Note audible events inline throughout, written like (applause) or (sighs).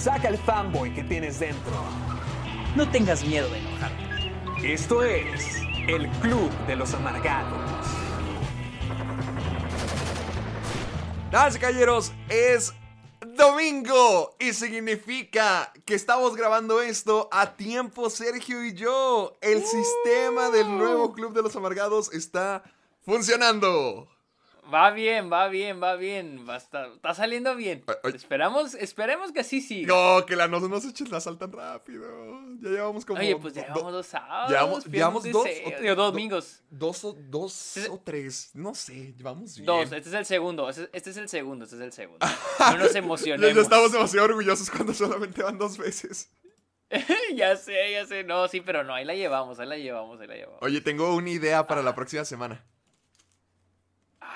Saca el fanboy que tienes dentro. No tengas miedo de enojarte. Esto es el Club de los Amargados. Damas y caballeros, es domingo y significa que estamos grabando esto a tiempo Sergio y yo. El sistema del nuevo Club de los Amargados está funcionando. Va bien, va bien, va bien. Va estar- está saliendo bien. Ay, ay. Esperamos, esperemos que así siga. No, que la no nos eches la sal tan rápido. Ya llevamos como. Oye, pues ya do- llevamos dos sábados. llevamos- llevamos dos o- digo, dos do- domingos. Dos o, dos Sí. o tres. No sé, llevamos bien. Dos, este es el segundo. Este, este es el segundo, este es el segundo. No nos (laughs) emocionemos. ya estamos demasiado orgullosos cuando solamente van dos veces. (laughs) ya sé, ya sé. No, sí, pero no, ahí la llevamos, ahí la llevamos, ahí la llevamos. Oye, tengo una idea para la próxima semana.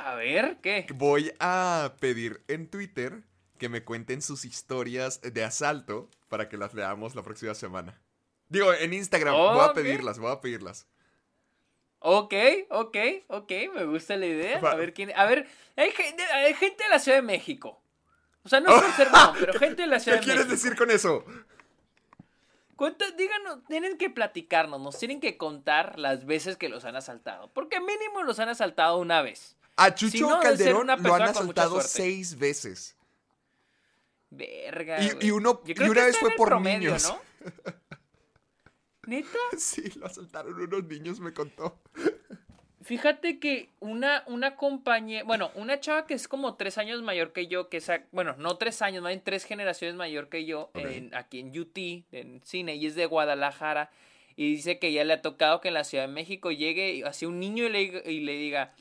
A ver, ¿qué? Voy a pedir en Twitter que me cuenten sus historias de asalto para que las leamos la próxima semana. Digo, en Instagram, voy a pedirlas, voy a pedirlas. Ok, ok, ok, me gusta la idea. A ver quién. A ver, hay gente, hay gente de la Ciudad de México. O sea, no es (laughs) por ser pero gente de la Ciudad ¿Qué de quieres México. decir con eso? Díganos, tienen que platicarnos, nos tienen que contar las veces que los han asaltado. Porque mínimo los han asaltado una vez. A Chucho Si no, Calderón lo han asaltado seis veces. Verga. Y- uno- y una vez fue por promedio, niños. ¿no? (laughs) ¿Neta? Sí, lo asaltaron unos niños, me contó. Fíjate que una, una compañera, bueno, una chava que es como tres años mayor que yo, que es, bueno, no tres años, más bien tres generaciones mayor que yo, en- aquí en UT, en cine, y es de Guadalajara, y dice que ya le ha tocado que en la Ciudad de México llegue así un niño y le, y le diga,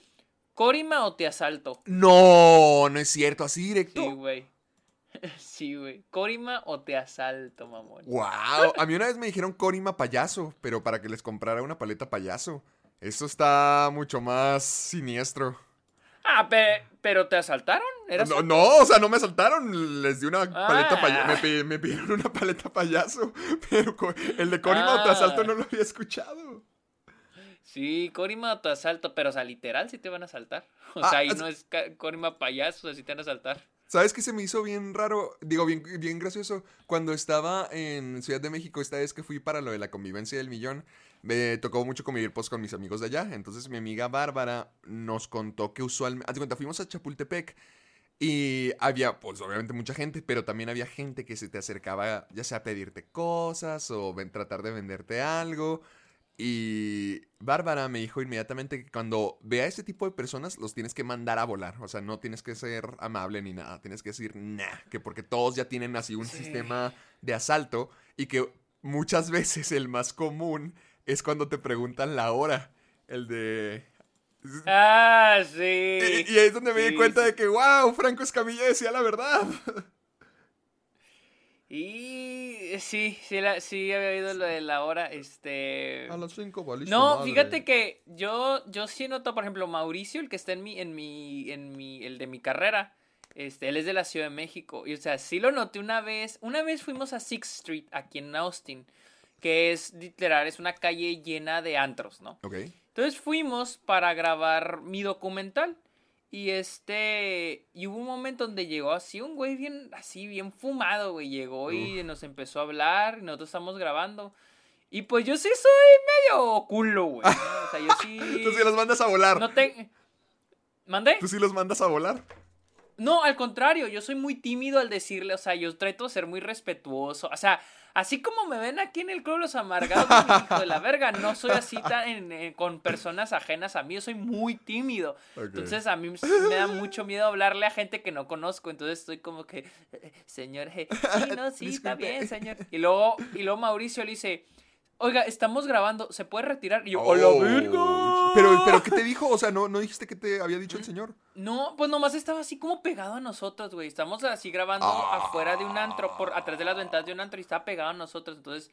¿Corima o te asalto? No, no es cierto, así directo. Sí, güey. (laughs) Sí, güey. ¿Corima o te asalto, mamón? Wow, (laughs) a mí una vez me dijeron Corima payaso, pero para que les comprara una paleta payaso. Eso está mucho más siniestro. Ah, pe- pero te asaltaron. ¿Era No, no, o sea, no me asaltaron, les di una paleta Ah. payaso. Me, pi- me pidieron una paleta payaso, (laughs) pero el de Corima o te Ah. asalto no lo había escuchado. Sí, Corima o te asalto, pero o sea, literal sí te van a asaltar. (laughs) O Ah, sea, ahí no es Corima payaso, así te van a asaltar. ¿Sabes qué se me hizo bien raro? Digo, bien, bien gracioso. Cuando estaba en Ciudad de México, esta vez que fui para lo de la convivencia del millón, me tocó mucho convivir pues, con mis amigos de allá. Entonces mi amiga Bárbara nos contó que usualmente... Haz de cuenta, fuimos a Chapultepec y había, pues obviamente mucha gente, pero también había gente que se te acercaba ya sea a pedirte cosas o ven- tratar de venderte algo. Y Bárbara me dijo inmediatamente que cuando vea a este tipo de personas los tienes que mandar a volar. O sea, no tienes que ser amable ni nada. Tienes que decir, nah, que porque todos ya tienen así un Sí. sistema de asalto y que muchas (laughs) veces el más común es cuando te preguntan la hora. El de... Ah, sí. Y, y ahí es donde me di cuenta sí. de que, wow, Franco Escamilla decía la verdad. (laughs) Y sí, sí, la- sí había oído lo de la hora, este... A las 5 valiste No, madre. fíjate que yo, yo sí noto, por ejemplo, Mauricio, el que está en mi, en mi, en mi, el de mi carrera, este, él es de la Ciudad de México. Y o sea, sí lo noté una vez. Una vez fuimos a Sixth Street, aquí en Austin, que es literal, es una calle llena de antros, ¿no? Ok. Entonces fuimos para grabar mi documental. Y este. Y hubo un momento donde llegó así un güey bien, así bien fumado, güey. Llegó y nos empezó a hablar. Y nosotros estamos grabando. Y pues yo sí soy medio culo, güey. O sea, yo (laughs) sí. Tú sí los mandas a volar. No te. ¿Mandé? Tú sí los mandas a volar. No, al contrario, yo soy muy tímido al decirle, o sea, yo trato de ser muy respetuoso. O sea, así como me ven aquí en el Club de Los Amargados, (laughs) hijo de la verga, no soy así tan en- en- con personas ajenas a mí, yo soy muy tímido. Entonces a mí me da mucho miedo hablarle a gente que no conozco, entonces estoy como que, "Eh, señor, eh, sí, no, sí, está bien, señor. Y luego, y luego Mauricio le dice, oiga, estamos grabando, ¿se puede retirar? Y yo, Oh, ¡a la verga! Pero, pero, ¿qué te dijo? O sea, ¿no, no dijiste que te había dicho el señor? No, pues nomás estaba así como pegado a nosotros, güey. Estamos así grabando Ah. afuera de un antro, por atrás de las ventanas de un antro y estaba pegado a nosotros. Entonces,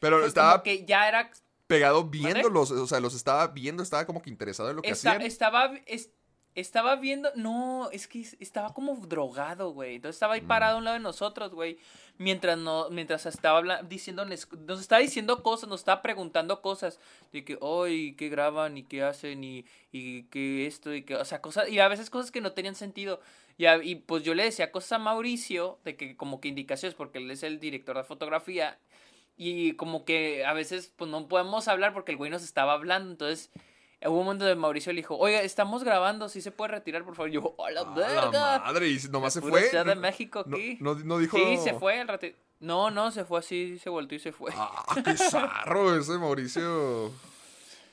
Pero pues, estaba que ya era. pegado viéndolos, o sea, los estaba viendo, estaba como que interesado en lo que esta- hacían. estaba. es- estaba viendo. No, es que es- estaba como drogado, güey. Entonces estaba ahí parado a un lado de nosotros, güey. Mientras no, mientras estaba diciendo, nos estaba diciendo cosas, nos estaba preguntando cosas. De que, hoy, ¿qué graban? ¿Y qué hacen? Y, y qué esto, y que, o sea, cosas, y a veces cosas que no tenían sentido. Y, y pues yo le decía cosas a Mauricio, de que como que indicaciones, porque él es el director de fotografía. Y como que a veces pues no podemos hablar porque el güey nos estaba hablando. Entonces hubo un momento de Mauricio le dijo, oiga, estamos grabando, si se puede retirar, por favor. Y yo, ¡a la ¡A la verga! madre! Y nomás se fue. Ciudad de No- México no, aquí. no, no dijo. Sí, se fue ratito. No, no, se fue así, se volteó y se fue. Ah, qué zarro ese Mauricio. (laughs)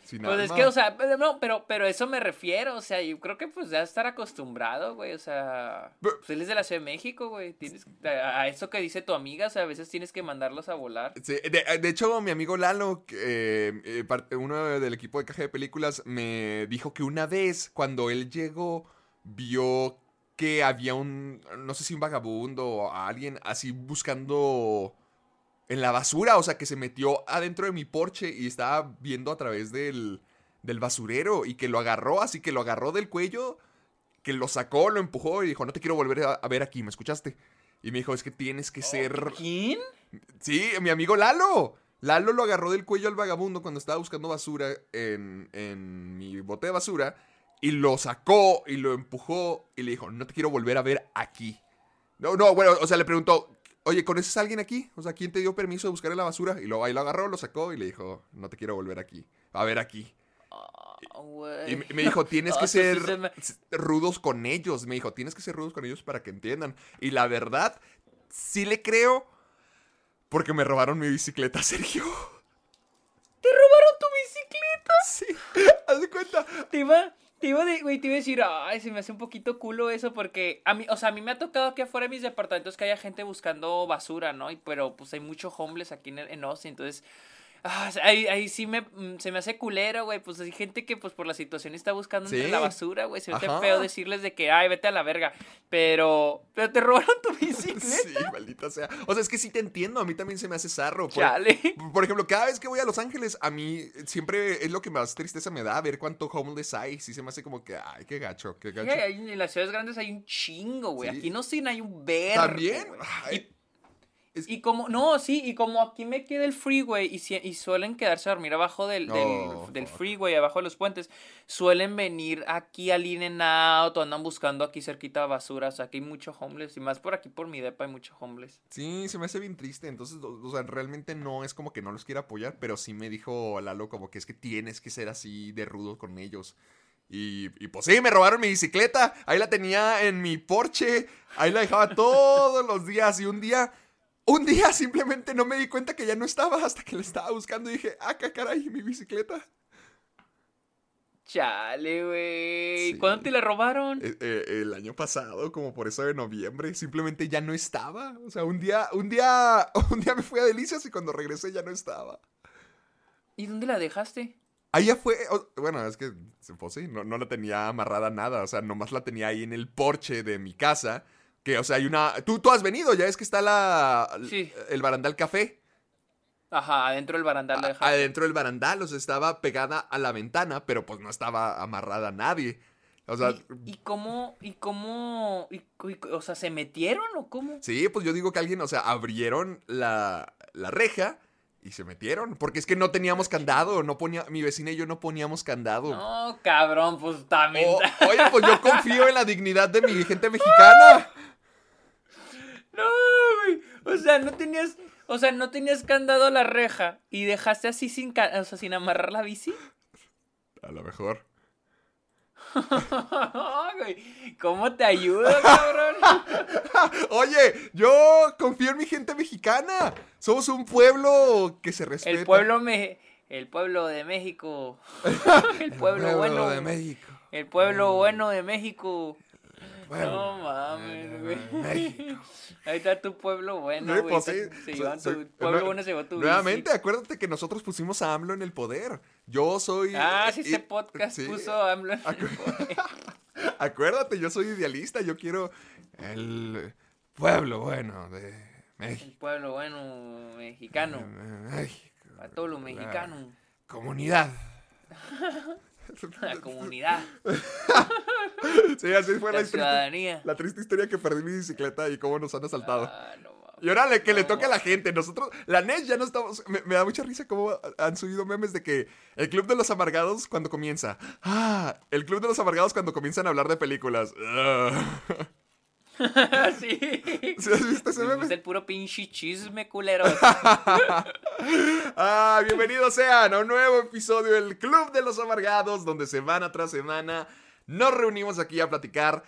Sin Pues es que, o sea, no, pero, pero eso me refiero, o sea, yo creo que pues ya estar acostumbrado, güey, o sea, Pero- pues él es de la Ciudad de México, güey, tienes, a, a eso que dice tu amiga, o sea, a veces tienes que mandarlos a volar. Sí, de, de hecho, mi amigo Lalo, eh, uno del equipo de caja de películas, me dijo que una vez, cuando él llegó, vio que había un, no sé si un vagabundo o alguien así buscando en la basura, o sea, que se metió adentro de mi porche y estaba viendo a través del, del basurero y que lo agarró, así que lo agarró del cuello, que lo sacó, lo empujó y dijo, no te quiero volver a, a ver aquí, ¿me escuchaste? Y me dijo, es que tienes que ser... ¿Quién? Sí, mi amigo Lalo. Lalo lo agarró del cuello al vagabundo cuando estaba buscando basura en, en mi bote de basura y lo sacó y lo empujó y le dijo, no te quiero volver a ver aquí. No, no, bueno, o sea, le preguntó, oye, ¿conoces a alguien aquí? O sea, ¿quién te dio permiso de buscar en la basura? Y luego ahí lo agarró, lo sacó y le dijo, no te quiero volver aquí, a ver aquí. Ah. Y me- dijo, tienes Ah, que sí ser me- rudos con ellos. Me dijo, tienes que ser rudos con ellos para que entiendan. Y la verdad, sí le creo porque me robaron mi bicicleta, (laughs) Sergio. ¿Te robaron tu bicicleta? Sí, haz de cuenta. Te iba, te iba, de- güey, te iba a decir, ay, se me hace un poquito culo eso porque a mí, o sea, a mí me ha tocado aquí afuera de mis departamentos que haya gente buscando basura, ¿no? Y, pero pues hay mucho homeless aquí en, en Austin, entonces... ah, ahí, ahí sí me, mm, se me hace culero, güey. Pues hay gente que, pues por la situación está buscando entre Sí. la basura, güey. Se me hace feo decirles de que, ay, vete a la verga. Pero, pero te robaron tu bicicleta. (laughs) Sí, maldita sea. O sea, es que sí te entiendo. A mí también se me hace zarro. Por, Chale. por ejemplo, cada vez que voy a Los Ángeles, a mí siempre es lo que más tristeza me da ver cuánto homeless hay. Sí se me hace como que, ay, qué gacho, qué gacho. en las ciudades grandes hay un chingo, güey. Sí. Aquí no sin hay un verbo. También. Y como, no, sí, y como aquí me queda el freeway y, si- y suelen quedarse a dormir abajo del, del, Oh, del freeway, abajo de los puentes, suelen venir aquí al In and Out o andan buscando aquí cerquita basura. O sea, aquí hay mucho homeless y más por aquí por mi depa hay mucho homeless. Sí, se me hace bien triste. Entonces, o, o sea, realmente no es como que no los quiera apoyar, pero sí me dijo Lalo como que es que tienes que ser así de rudo con ellos. Y, y pues sí, me robaron mi bicicleta. Ahí la tenía en mi porche. Ahí la dejaba (laughs) todos los días. Y un día, un día simplemente no me di cuenta que ya no estaba hasta que la estaba buscando y dije, ah, caray, mi bicicleta. Chale, güey. Sí. ¿Cuándo te la robaron? Eh, eh, el año pasado, como por eso de noviembre, simplemente ya no estaba. O sea, un día, un día, (laughs) un día me fui a Delicias y cuando regresé ya no estaba. ¿Y dónde la dejaste? Ahí ya fue, bueno, es que, pues sí, no, no la tenía amarrada a nada, o sea, nomás la tenía ahí en el porche de mi casa, que, o sea, hay una, tú, tú has venido, ya es que está la, Sí. el barandal café, Ajá, adentro del barandal a- adentro del barandal, o sea, estaba pegada a la ventana, pero pues no estaba amarrada a nadie, o sea, ¿Y, y cómo, y cómo, y- y- o sea, se metieron o cómo? sí, pues yo digo que alguien, o sea, abrieron la, la reja y se metieron, porque es que no teníamos candado, no ponía, mi vecina y yo no poníamos candado. No, cabrón, pues también. O- oye, pues yo confío en la dignidad de mi gente mexicana. (laughs) No, güey. O sea, no tenías, o sea, no tenías candado a la reja y dejaste así sin, o sea, sin amarrar la bici. A lo mejor. (laughs) ¿Cómo te ayudo, cabrón? (laughs) Oye, yo confío en mi gente mexicana. Somos un pueblo que se respeta. El pueblo me, el pueblo de México. (laughs) El pueblo, bueno de México. El pueblo bueno de México. Pueblo. No mames, güey. (laughs) Ahí está tu pueblo bueno, güey. pues sí, pueblo bueno se llevó tu Nuevamente, bici. acuérdate que nosotros pusimos a AMLO en el poder. Yo soy. Ah, sí, y- este podcast sí, puso a AMLO en el poder. (laughs) Acuérdate, yo soy idealista. Yo quiero el pueblo bueno de El México. pueblo bueno mexicano. México. Para todos los mexicanos. Comunidad. (laughs) (laughs) La comunidad. (laughs) Sí, así fue la, La triste, la triste historia que perdí mi bicicleta y cómo nos han asaltado. Ah, no. Y órale, que le toque a la gente. Nosotros, la NES ya no estamos. Me, me da mucha risa cómo han subido memes de que el Club de los Amargados cuando comienza. Ah, el Club de los Amargados cuando comienzan a hablar de películas. Ah. (laughs) (laughs) sí. (laughs) ¿Sí has visto ese Es meme? el puro pinche chisme, culero. (laughs) Ah, bienvenidos sean a un nuevo episodio del Club de los Amargados, donde semana tras semana nos reunimos aquí a platicar.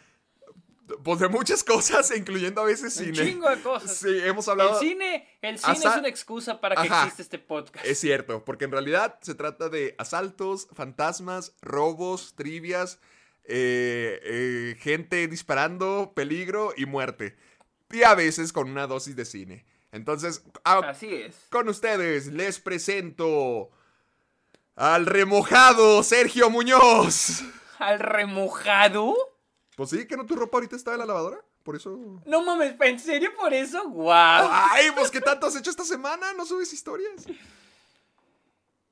Pues de muchas cosas, incluyendo a veces Un cine. chingo de cosas. Sí, hemos hablado. El cine, el cine Hasta- es una excusa para que Ajá. exista este podcast. Es cierto, porque en realidad se trata de asaltos, fantasmas, robos, trivias, eh, eh, gente disparando, peligro y muerte. Y a veces con una dosis de cine. Entonces, a- Así es. con ustedes les presento al remojado Sergio Muñoz. ¿Al remojado? Pues sí, que no tu ropa ahorita está en la lavadora. Por eso. No mames, ¿en serio por eso? ¡Guau! Ay, pues qué tanto has hecho esta semana, no subes historias.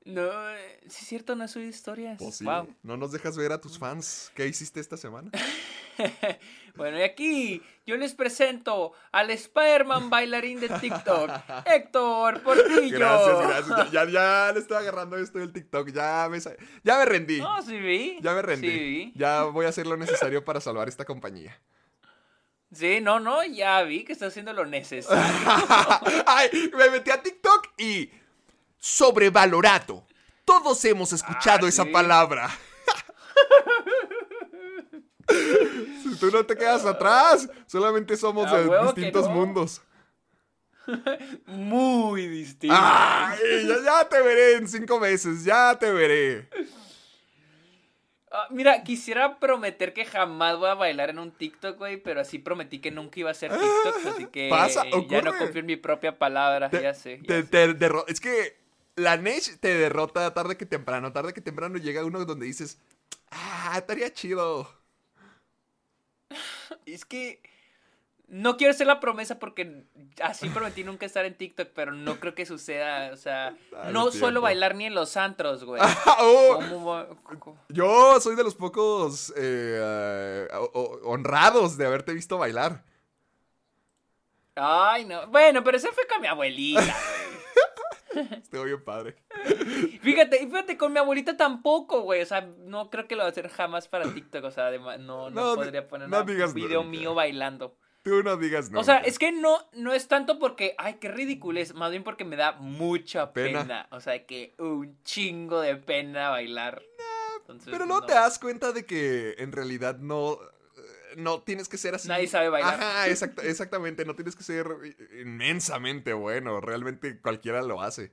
No, eh, sí es cierto, no he subido historias. Pues sí, no nos dejas ver a tus fans. ¿Qué hiciste esta semana? (laughs) Bueno, y aquí yo les presento al Spider-Man bailarín de TikTok, (laughs) Héctor Portillo. Gracias, gracias. Ya, ya, le estoy agarrando esto del TikTok. Ya me, ya me rendí. No, sí vi. Ya me rendí. Sí vi. Ya voy a hacer lo necesario para salvar esta compañía. Sí, no, no, ya vi que está haciendo lo necesario. (laughs) Ay, me metí a TikTok y. Sobrevalorado. Todos hemos escuchado Ah, esa sí. palabra. (laughs) si tú no te quedas atrás, solamente somos de distintos no. mundos. (laughs) Muy distinto. Ay, ya, ya te veré en cinco meses, ya te veré. Ah, mira, quisiera prometer que jamás voy a bailar en un TikTok, güey, pero así prometí que nunca iba a hacer TikTok, así que Pasa, ya no confío en mi propia palabra, Te- ya sé. ya te- sé. te derro- es que la Nesh te derrota tarde que temprano. Tarde que temprano llega uno donde dices, ah, estaría chido. Es que no quiero hacer la promesa porque así prometí nunca estar en TikTok, pero no creo que suceda, o sea, Dale no tiempo. suelo bailar ni en los antros, güey. (laughs) Oh, ¿Cómo va- cómo- yo soy de los pocos eh, o- honrados de haberte visto bailar. Ay, no. Bueno, pero ese fue con mi abuelita. (laughs) (laughs) Estuvo bien padre. (laughs) Fíjate, y fíjate, con mi abuelita tampoco, güey. O sea, no creo que lo va a hacer jamás para TikTok. O sea, además, no, no, No, podría poner no un video nunca. mío bailando. Tú no digas no. O sea, es que no, no es tanto porque, ay, qué ridículo es, más bien porque me da mucha Pena. pena. O sea, que un chingo de pena bailar. Entonces, Pero no, te das cuenta de que en realidad no. No tienes que ser así. Nadie sabe bailar. Ajá, exacta- exactamente. No tienes que ser inmensamente bueno. Realmente cualquiera lo hace.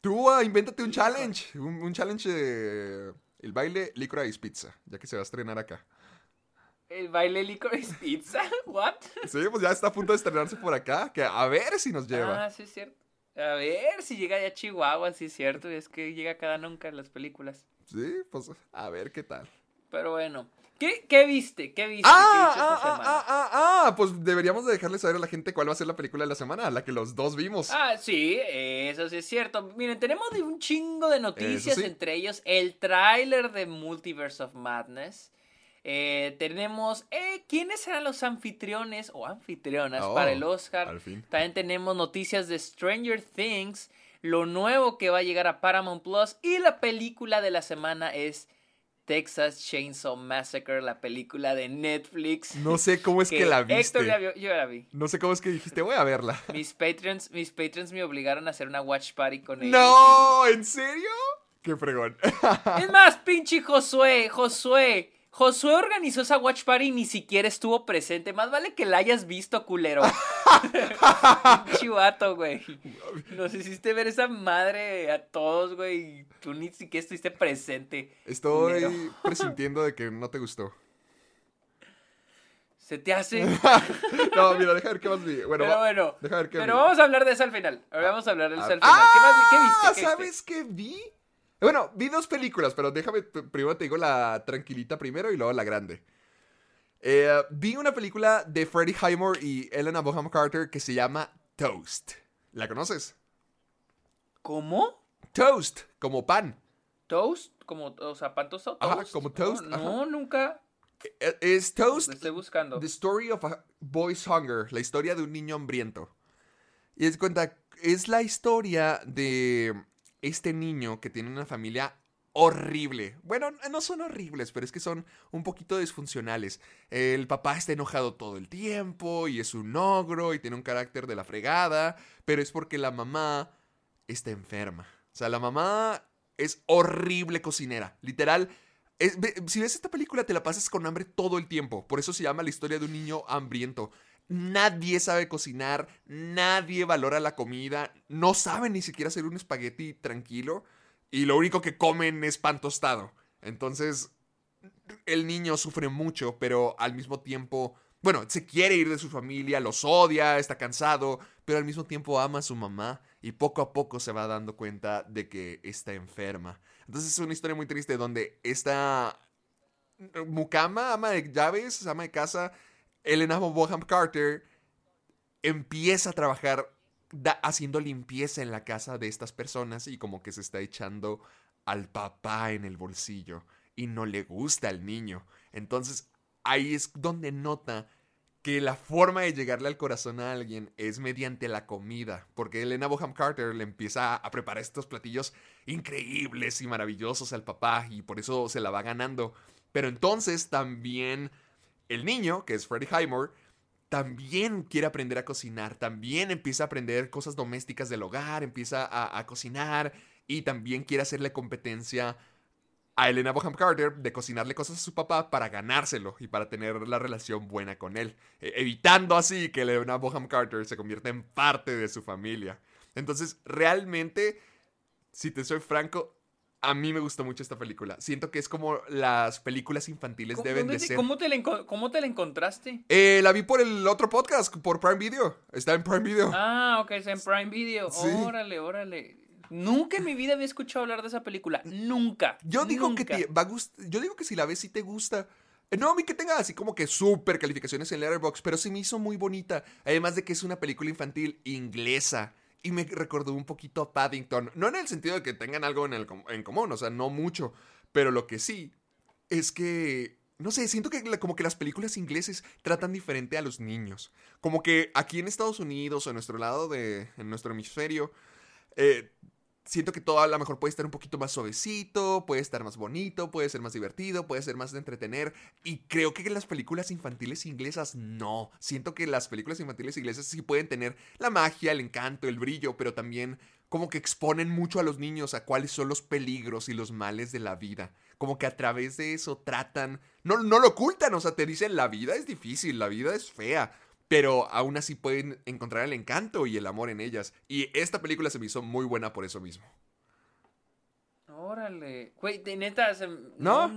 Tú ah, invéntate un challenge. Un, un challenge de. El baile Licorice Pizza. Ya que se va a estrenar acá. El baile licorice pizza, (laughs) ¿what? Sí, pues ya está a punto de estrenarse por acá. Que a ver si nos lleva. Ah, sí es cierto. A ver si llega ya a Chihuahua, sí es cierto. Es que llega cada nunca en las películas. Sí, pues a ver qué tal. Pero bueno. ¿Qué, qué viste? ¿Qué viste? Ah, ¿Qué viste ah, esta ah, semana? ah, ah, ah, pues deberíamos de dejarle saber a la gente cuál va a ser la película de la semana, la que los dos vimos. Ah, sí, eso sí es cierto. Miren, tenemos un chingo de noticias, sí. entre ellos el tráiler de Multiverse of Madness. Eh, tenemos eh, quiénes serán los anfitriones o anfitrionas Oh, para el Oscar. al fin. También tenemos noticias de Stranger Things, lo nuevo que va a llegar a Paramount Plus y la película de la semana es Texas Chainsaw Massacre, la película de Netflix. No sé cómo es (laughs) que, la viste. Héctor ya vio- yo la vi. No sé cómo es que dijiste, voy a verla. (laughs) Mis patrons, mis patrons me obligaron a hacer una watch party con ellos. ¡No! ¿En serio? ¡Qué fregón! Es más, pinche Josué, Josué. Josué organizó esa watch party y ni siquiera estuvo presente. Más vale que la hayas visto, culero. (laughs) Pinche vato, güey. Nos hiciste ver esa madre a todos, güey. Tú ni siquiera estuviste presente. Estoy culero. presintiendo de que no te gustó. ¿Se te hace? (laughs) no, mira, deja ver qué más vi. Bueno, pero bueno. deja ver qué Pero vi. vamos a hablar de eso al final. Ahora vamos a hablar de eso Ah, al final. ¿Qué más vi? ¿Qué viste? ¿Qué viste? ¿Sabes qué vi? Bueno, vi dos películas, pero déjame, primero te digo la tranquilita primero y luego la grande. Eh, vi una película de Freddie Highmore y Elena Bonham Carter que se llama Toast. ¿La conoces? ¿Cómo? Toast, como pan. ¿Toast? Como, o sea, pan tostado. Ajá, toast? como toast, No, ajá. no, nunca. Eh, Es Toast Lo estoy buscando. The Story of a Boy's Hunger, la historia de un niño hambriento. Y es cuenta, es la historia de este niño que tiene una familia horrible. Bueno, no son horribles, pero es que son un poquito disfuncionales. El papá está enojado todo el tiempo y es un ogro y tiene un carácter de la fregada, pero es porque la mamá está enferma. O sea, la mamá es horrible cocinera. Literal, si ves esta película te la pasas con hambre todo el tiempo. Por eso se llama la historia de un niño hambriento. Nadie sabe cocinar, nadie valora la comida, no saben ni siquiera hacer un espagueti tranquilo y lo único que comen es pan tostado. Entonces, el niño sufre mucho, pero al mismo tiempo, bueno, se quiere ir de su familia, los odia, está cansado, pero al mismo tiempo ama a su mamá y poco a poco se va dando cuenta de que está enferma. Entonces es una historia muy triste donde esta mucama, ama de llaves, ama de casa, Elena Bonham Carter, empieza a trabajar haciendo limpieza en la casa de estas personas y como que se está echando al papá en el bolsillo y no le gusta al niño. Entonces ahí es donde nota que la forma de llegarle al corazón a alguien es mediante la comida, porque Elena Bonham Carter le empieza a preparar estos platillos increíbles y maravillosos al papá y por eso se la va ganando. Pero entonces también el niño, que es Freddie Highmore, también quiere aprender a cocinar, también empieza a aprender cosas domésticas del hogar, empieza a, a cocinar y también quiere hacerle competencia a Elena Bonham Carter de cocinarle cosas a su papá para ganárselo y para tener la relación buena con él, eh, evitando así que Elena Bonham Carter se convierta en parte de su familia. Entonces, realmente, si te soy franco, a mí me gustó mucho esta película. Siento que es como las películas infantiles ¿Cómo, deben de te- ser. ¿cómo, te la ¿Cómo te la encontraste? Eh, la vi por el otro podcast, por Prime Video. Está en Prime Video. Ah, ok, es en Prime Video. Sí. Órale, órale. Nunca en mi vida había escuchado hablar de esa película. Nunca. Yo digo que te va a Yo digo que si la ves sí te gusta. Eh, No a mí que tenga así como que súper calificaciones en Letterboxd, pero sí me hizo muy bonita. Además de que es una película infantil inglesa. Y me recordó un poquito a Paddington. No en el sentido de que tengan algo en, el en común, o sea, no mucho. Pero lo que sí es que. No sé, siento que como que las películas ingleses tratan diferente a los niños. Como que aquí en Estados Unidos o en nuestro lado de. en nuestro hemisferio. eh, siento que todo a lo mejor puede estar un poquito más suavecito, puede estar más bonito, puede ser más divertido, puede ser más de entretener. Y creo que las películas infantiles inglesas no. Siento que las películas infantiles inglesas sí pueden tener la magia, el encanto, el brillo, pero también como que exponen mucho a los niños a cuáles son los peligros y los males de la vida. Como que a través de eso tratan... No, no lo ocultan, o sea, te dicen la vida es difícil, la vida es fea. Pero aún así pueden encontrar el encanto y el amor en ellas. Y esta película se me hizo muy buena por eso mismo. Órale. Güey, de neta. se- ¿No?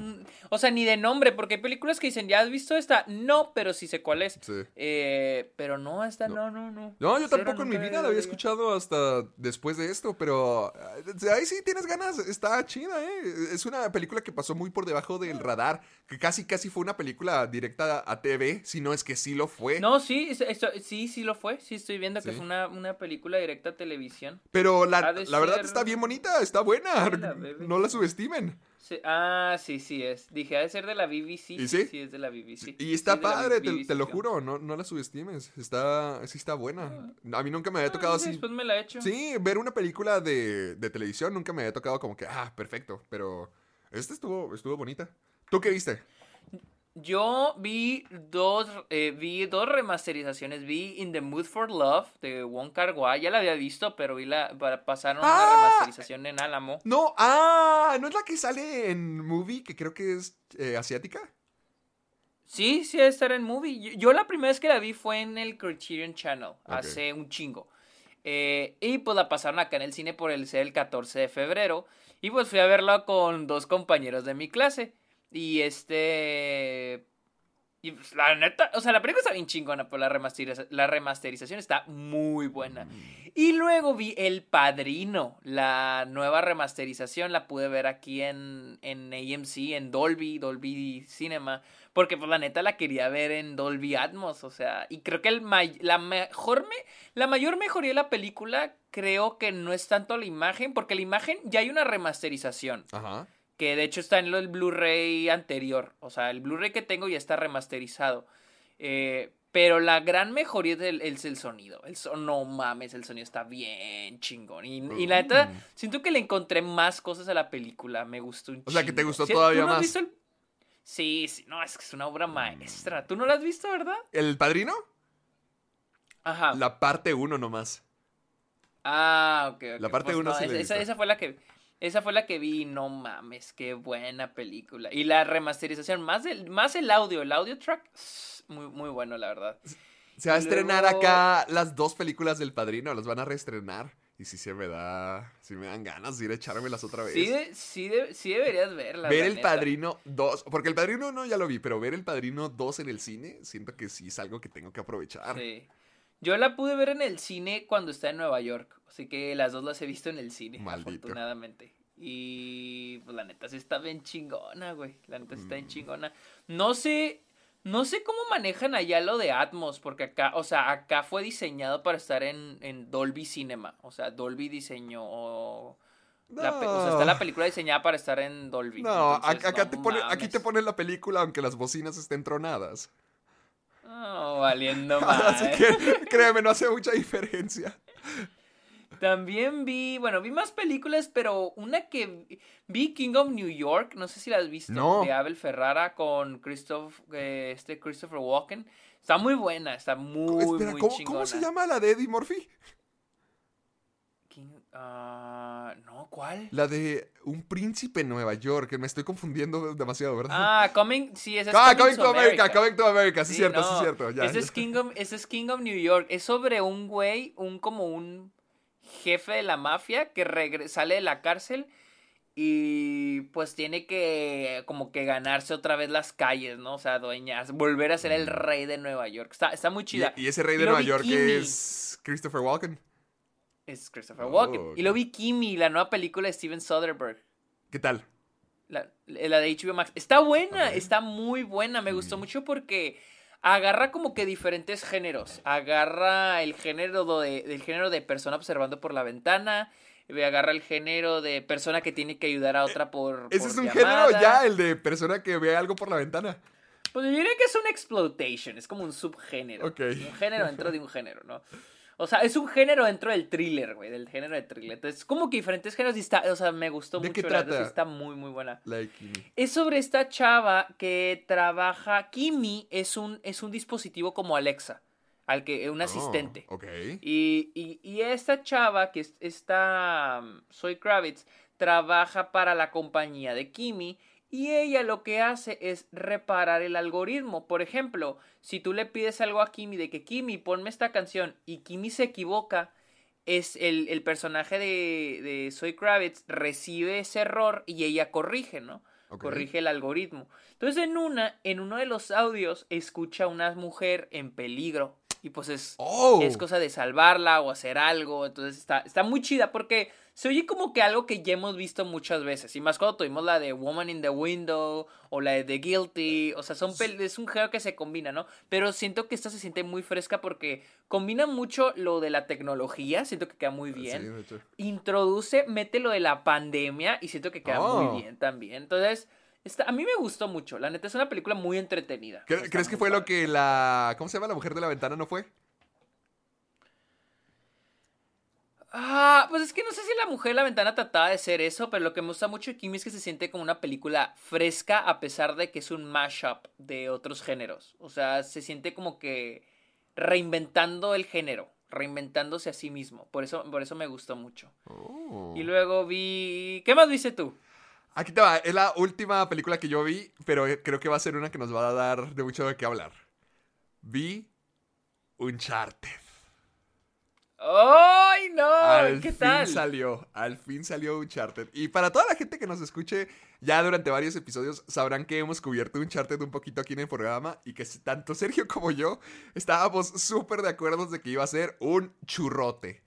O sea, ni de nombre, porque hay películas que dicen, ¿ya has visto esta? No, pero sí sé cuál es. Sí. Eh, pero no, esta no, no, no. No, yo Cero, tampoco en mi vida la había escuchado hasta después de esto, pero eh, ahí sí tienes ganas, está chida, ¿eh? Es una película que pasó muy por debajo del radar, que casi casi fue una película directa a TV, si no es que sí lo fue. No, sí, es- esto- sí, sí lo fue. Sí, estoy viendo que Sí. fue una, una película directa a televisión. Pero la, la verdad ser- está bien bonita, está buena, Sí, no la subestimen. Sí, ah, sí, sí es. Dije, ha de ser de la BBC. ¿Y sí? Sí, es de la BBC. Y está Sí, padre, te, BBC, te lo juro, no, no la subestimes, está, sí está buena. A mí nunca me había tocado Ah, así. Después me la he hecho. Sí, ver una película de, de televisión nunca me había tocado como que, ah, perfecto, pero esta estuvo, estuvo bonita. ¿Tú qué viste? Yo vi dos, eh, vi dos remasterizaciones. Vi In the Mood for Love de Wong Kar Wai. Ya la había visto, pero vi la pasaron Ah. una remasterización en Álamo. No, ah, ¿no es la que sale en movie que creo que es eh, asiática? Sí, sí, debe estar en movie. Yo, yo la primera vez que la vi fue en el Criterion Channel, hace un chingo. Eh, y pues la pasaron acá en el cine por el ser el 14 de febrero. Y pues fui a verla con dos compañeros de mi clase. Y este. Y pues, la neta, o sea, la película está bien chingona, pero la, la remasterización está muy buena. Y luego vi El Padrino, la nueva remasterización, la pude ver aquí en, en AMC, en Dolby, Dolby Cinema, porque pues la neta la quería ver en Dolby Atmos, o sea, y creo que el may- la mejor me la mayor mejoría de la película creo que no es tanto la imagen, porque la imagen ya hay una remasterización. Ajá. Que de hecho está en del Blu-ray anterior. O sea, el Blu-ray que tengo ya está remasterizado. Eh, pero la gran mejoría es el, es el sonido. El son, no mames, el sonido está bien chingón. Y, y la neta, siento que le encontré más cosas a la película. Me gustó un O sea, que te gustó ¿Sí- todavía tú no has más. visto el- Sí, sí, no, es que es una obra maestra. ¿Tú no la has visto, verdad? ¿El padrino? Ajá. La parte 1 nomás. Ah, ok. La parte Pues uno no, sí esa fue la que esa fue la que vi, no mames, qué buena película. Y la remasterización, más el, más el audio, el audio track, muy, muy bueno, la verdad. Se va a estrenar acá las dos películas del padrino, las van a reestrenar. Y sí se me da. Sí me dan ganas de ir a echármelas otra vez. Sí, de- sí, de- sí deberías verla. ver el neta. padrino 2. Porque el padrino 1 ya lo vi, pero ver el padrino 2 en el cine, siento que sí es algo que tengo que aprovechar. Sí. Yo la pude ver en el cine cuando estaba en Nueva York. Así que las dos las he visto en el cine, Maldito. afortunadamente. Y pues la neta sí está bien chingona, güey. La neta sí está Mm. bien chingona. No sé, no sé cómo manejan allá lo de Atmos, porque acá, o sea, acá fue diseñado para estar en, en Dolby Cinema. O sea, Dolby diseñó... la o sea, está la película diseñada para estar en Dolby. No, Entonces, acá no te pone, aquí te ponen la película aunque las bocinas estén tronadas. No, valiendo (laughs) Así madre. que créeme, no hace mucha diferencia. También vi, bueno, vi más películas, pero una que vi- King of New York, no sé si la has visto, No. de Abel Ferrara con Christoph, eh, este Christopher Walken. Está muy buena, está muy, Espera, muy ¿cómo, chingona. cómo se llama la de Eddie Murphy? King- ah, no, ¿cuál? La de un príncipe en Nueva York, me estoy confundiendo demasiado, ¿verdad? Ah, Coming, sí, esa es Ah, Coming, Coming to America, Coming to America, sí, Sí, cierto, sí, no, cierto. Ya, Ese es. King of, ese es King of New York. Es sobre un güey, un como un jefe de la mafia que sale de la cárcel y pues tiene que como que ganarse otra vez las calles, ¿no? O sea, dueñas, volver a ser el rey de Nueva York. Está, está muy chida. Mm. Y, y ese rey de Nueva York Kimi. es Christopher Walken. Es Christopher Oh, Walken. ok. Y lo vi Kimi, la nueva película de Steven Soderbergh. ¿Qué tal? La, la de HBO Max. Está buena, está muy buena. Me gustó mucho porque agarra como que diferentes géneros. Agarra el género de, del género de persona observando por la ventana. y Agarra el género de persona que tiene que ayudar a otra por. Ese por es un llamada. género ya, el de persona que ve algo por la ventana. Pues yo diría que es un exploitation, es como un subgénero. Un género dentro de un género, ¿no? O sea, es un género dentro del thriller, güey, del género de thriller. Entonces, como que diferentes géneros y está, o sea, me gustó ¿De mucho. qué la trata? está muy, muy buena. Kimi. Es sobre esta chava que trabaja. Kimi es un, es un dispositivo como Alexa, al que un asistente. Oh, ok. Y, y, y esta chava, que es esta um, Soy Kravitz, trabaja para la compañía de Kimi. Y ella lo que hace es reparar el algoritmo. Por ejemplo, si tú le pides algo a Kimi de que Kimi, ponme esta canción y Kimi se equivoca, es el, el personaje de, de Soy Kravitz recibe ese error y ella corrige, ¿no? Corrige el algoritmo. Entonces en una, en uno de los audios, escucha a una mujer en peligro. Y pues es, Oh. es cosa de salvarla o hacer algo. Entonces está, está muy chida porque se oye como que algo que ya hemos visto muchas veces. Y más cuando tuvimos la de Woman in the Window o la de The Guilty. O sea, son es un género que se combina, ¿no? Pero siento que esta se siente muy fresca porque combina mucho lo de la tecnología. Siento que queda muy bien Sí, de hecho. introduce, mete lo de la pandemia y siento que queda Oh. muy bien también. Entonces, está, a mí me gustó mucho. La neta es una película muy entretenida. ¿Cre- Está ¿Crees que fue lo que la. ¿Cómo se llama la mujer de la ventana no fue? Ah, pues es que no sé si La Mujer la Ventana trataba de ser eso, pero lo que me gusta mucho de Kimi es que se siente como una película fresca a pesar de que es un mashup de otros géneros. O sea, se siente como que reinventando el género, reinventándose a sí mismo. Por eso, por eso me gustó mucho. Oh. Y luego vi... ¿Qué más viste tú? Aquí te va, es la última película que yo vi, pero eh, creo que va a ser una que nos va a dar de mucho de qué hablar. Vi Uncharted. ¡Ay, no! Al ¿Qué fin tal? salió, al fin salió Uncharted. Y para toda la gente que nos escuche, ya durante varios episodios sabrán que hemos cubierto Uncharted un poquito aquí en el programa y que tanto Sergio (laughs) como yo estábamos súper de acuerdo de que iba a ser un churrote.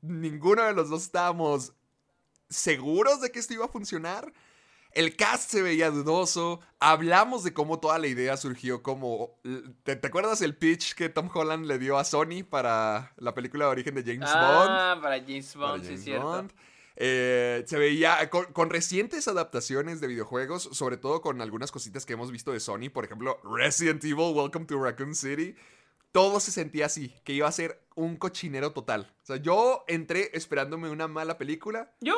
Ninguno de los dos estábamos seguros de que esto iba a funcionar. El cast se veía dudoso. Hablamos de cómo toda la idea surgió como... ¿Te, te acuerdas el pitch que Tom Holland le dio a Sony para la película de origen de James Bond? Ah, para James para Bond, sí, cierto. Eh, se veía con, con recientes adaptaciones de videojuegos, sobre todo con algunas cositas que hemos visto de Sony, por ejemplo, Resident Evil, Welcome to Raccoon City. Todo se sentía así, que iba a ser un cochinero total. O sea, yo entré esperándome una mala película. Yo,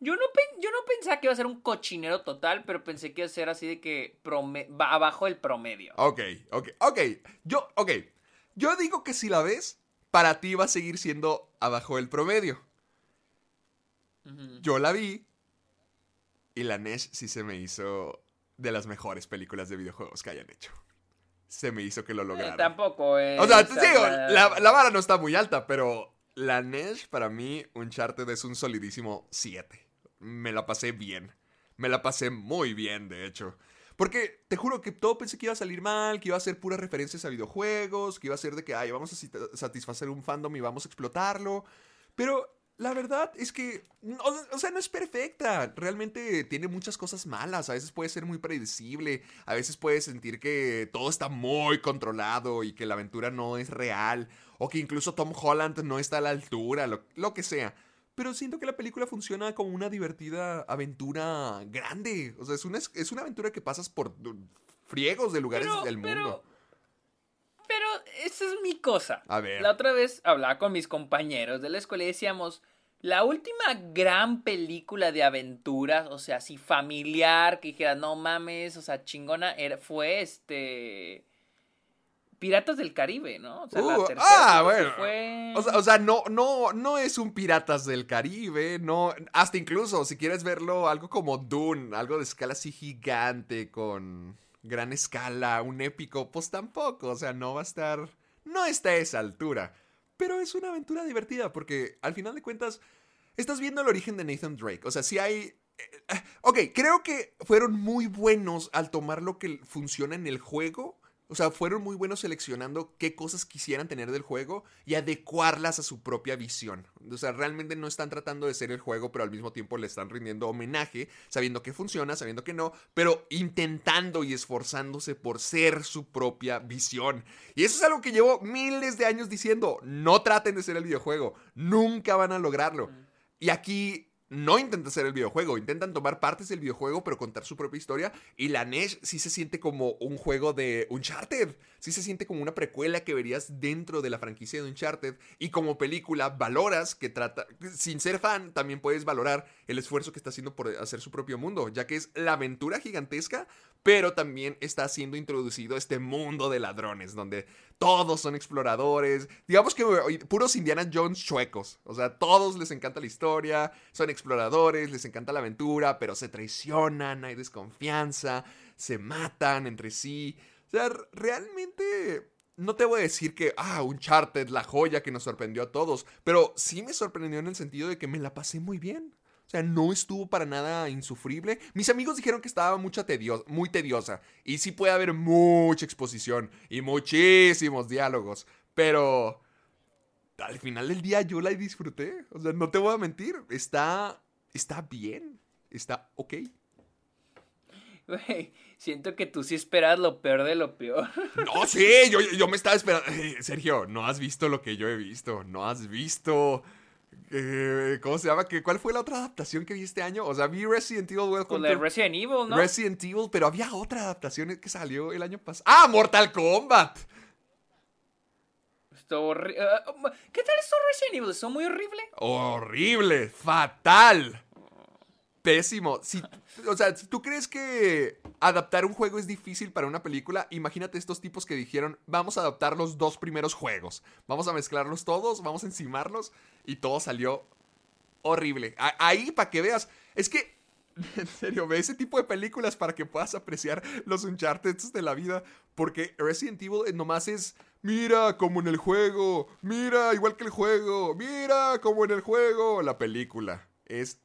yo, no yo no pensaba que iba a ser un cochinero total, pero pensé que iba a ser así de que va abajo del promedio. Ok, ok, ok. Yo, ok. Yo digo que si la ves, para ti va a seguir siendo abajo del promedio. Yo la vi y la Nesh sí se me hizo de las mejores películas de videojuegos que hayan hecho. Se me hizo que lo Eh, lograron. tampoco es. o sea, te digo, la- vara no está muy alta, pero la Nesh para mí, Uncharted es un solidísimo 7. Me la pasé bien. Me la pasé muy bien, de hecho. Porque te juro que todo pensé que iba a salir mal, que iba a ser puras referencias a videojuegos, que iba a ser de que, ay, vamos a satisfacer un fandom y vamos a explotarlo. Pero la verdad es que, o, o sea, no es perfecta. Realmente tiene muchas cosas malas. A veces puede ser muy predecible. A veces puedes sentir que todo está muy controlado y que la aventura no es real. O que incluso Tom Holland no está a la altura, lo que sea. Pero siento que la película funciona como una divertida aventura grande. O sea, es una, es una aventura que pasas por friegos de lugares Pero- del mundo. pero- Pero esa es mi cosa. A ver. La otra vez hablaba con mis compañeros de la escuela y decíamos, la última gran película de aventuras, o sea, así familiar, que dijera, no mames, o sea, chingona, era, fue este... Piratas del Caribe, ¿no? O sea, la Uh, tercera ah, bueno. fue- O sea, o sea, no, no, no es un Piratas del Caribe, no, hasta incluso si quieres verlo algo como Dune, algo de escala así gigante, con gran escala, un épico, pues tampoco, o sea, no va a estar, no está a esa altura, pero es una aventura divertida porque al final de cuentas estás viendo el origen de Nathan Drake, o sea, si hay... eh, Ok, creo que fueron muy buenos al tomar lo que funciona en el juego. O sea, fueron muy buenos seleccionando qué cosas quisieran tener del juego y adecuarlas a su propia visión. O sea, realmente no están tratando de ser el juego, pero al mismo tiempo le están rindiendo homenaje, sabiendo que funciona, sabiendo que no, pero intentando y esforzándose por ser su propia visión. Y eso es algo que llevo miles de años diciendo. No traten de ser el videojuego. Nunca van a lograrlo. Y aquí no intentan hacer el videojuego, intentan tomar partes del videojuego pero contar su propia historia y la NES sí se siente como un juego de Uncharted, sí se siente como una precuela que verías dentro de la franquicia de Uncharted y como película valoras que trata, sin ser fan también puedes valorar el esfuerzo que está haciendo por hacer su propio mundo, ya que es la aventura gigantesca pero también está siendo introducido este mundo de ladrones, donde todos son exploradores, digamos que oye, puros Indiana Jones chuecos, o sea, todos les encanta la historia, son exploradores, les encanta la aventura, pero se traicionan, hay desconfianza, se matan entre sí, o sea, realmente... No te voy a decir que, ah, Uncharted, la joya que nos sorprendió a todos, pero sí me sorprendió en el sentido de que me la pasé muy bien. O sea, no estuvo para nada insufrible. Mis amigos dijeron que estaba mucha tedio muy tediosa. Y sí puede haber mucha exposición y muchísimos diálogos. Pero al final del día yo la disfruté. O sea, no te voy a mentir. Está, está bien. Está ok. Güey, siento que tú sí esperas lo peor de lo peor. (laughs) No, sí, yo, yo me estaba esperando. Eh, Sergio, no has visto lo que yo he visto. No has visto. Eh, ¿Cómo se llama? ¿Qué- ¿Cuál fue la otra adaptación que vi este año? O sea, vi Resident Evil Welcome Con la de to- Resident Evil, ¿no? Resident Evil, pero había otra adaptación que salió el año pasado. ¡Ah! Mortal Kombat. Estuvo horri- eh, ¿Qué tal esto Resident Evil? ¿Estuvo muy horrible? Horrible, fatal. Pésimo. Si, o sea, tú crees que adaptar un juego es difícil para una película, imagínate estos tipos que dijeron, vamos a adaptar los dos primeros juegos. Vamos a mezclarlos todos, vamos a encimarlos y todo salió horrible. Ahí, para que veas, es que (laughs) En serio, ve ese tipo de películas para que puedas apreciar los Uncharted de la vida. Porque Resident Evil eh, nomás es, mira, como en el juego, mira, igual que el juego, mira, como en el juego. La película es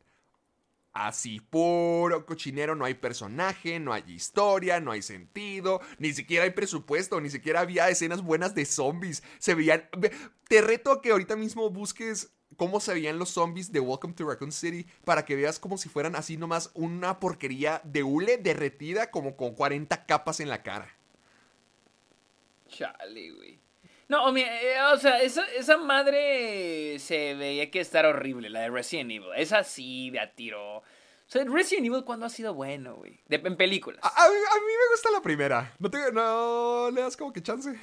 así, puro cochinero, no hay personaje, no hay historia, no hay sentido, ni siquiera hay presupuesto, ni siquiera había escenas buenas de zombies. Se veían... ve- Te reto a que ahorita mismo busques cómo se veían los zombies de Welcome to Raccoon City para que veas como si fueran así nomás una porquería de hule derretida como con 40 capas en la cara. Chale, güey. No, o, eh, sea, esa, esa madre se veía que estar horrible, la de Resident Evil. Es así, de a tiro. O sea, Resident Evil, ¿cuándo ha sido bueno, güey? De- En películas. A, a mí, a mí me gusta la primera. No, te, no le das como que chance. (laughs)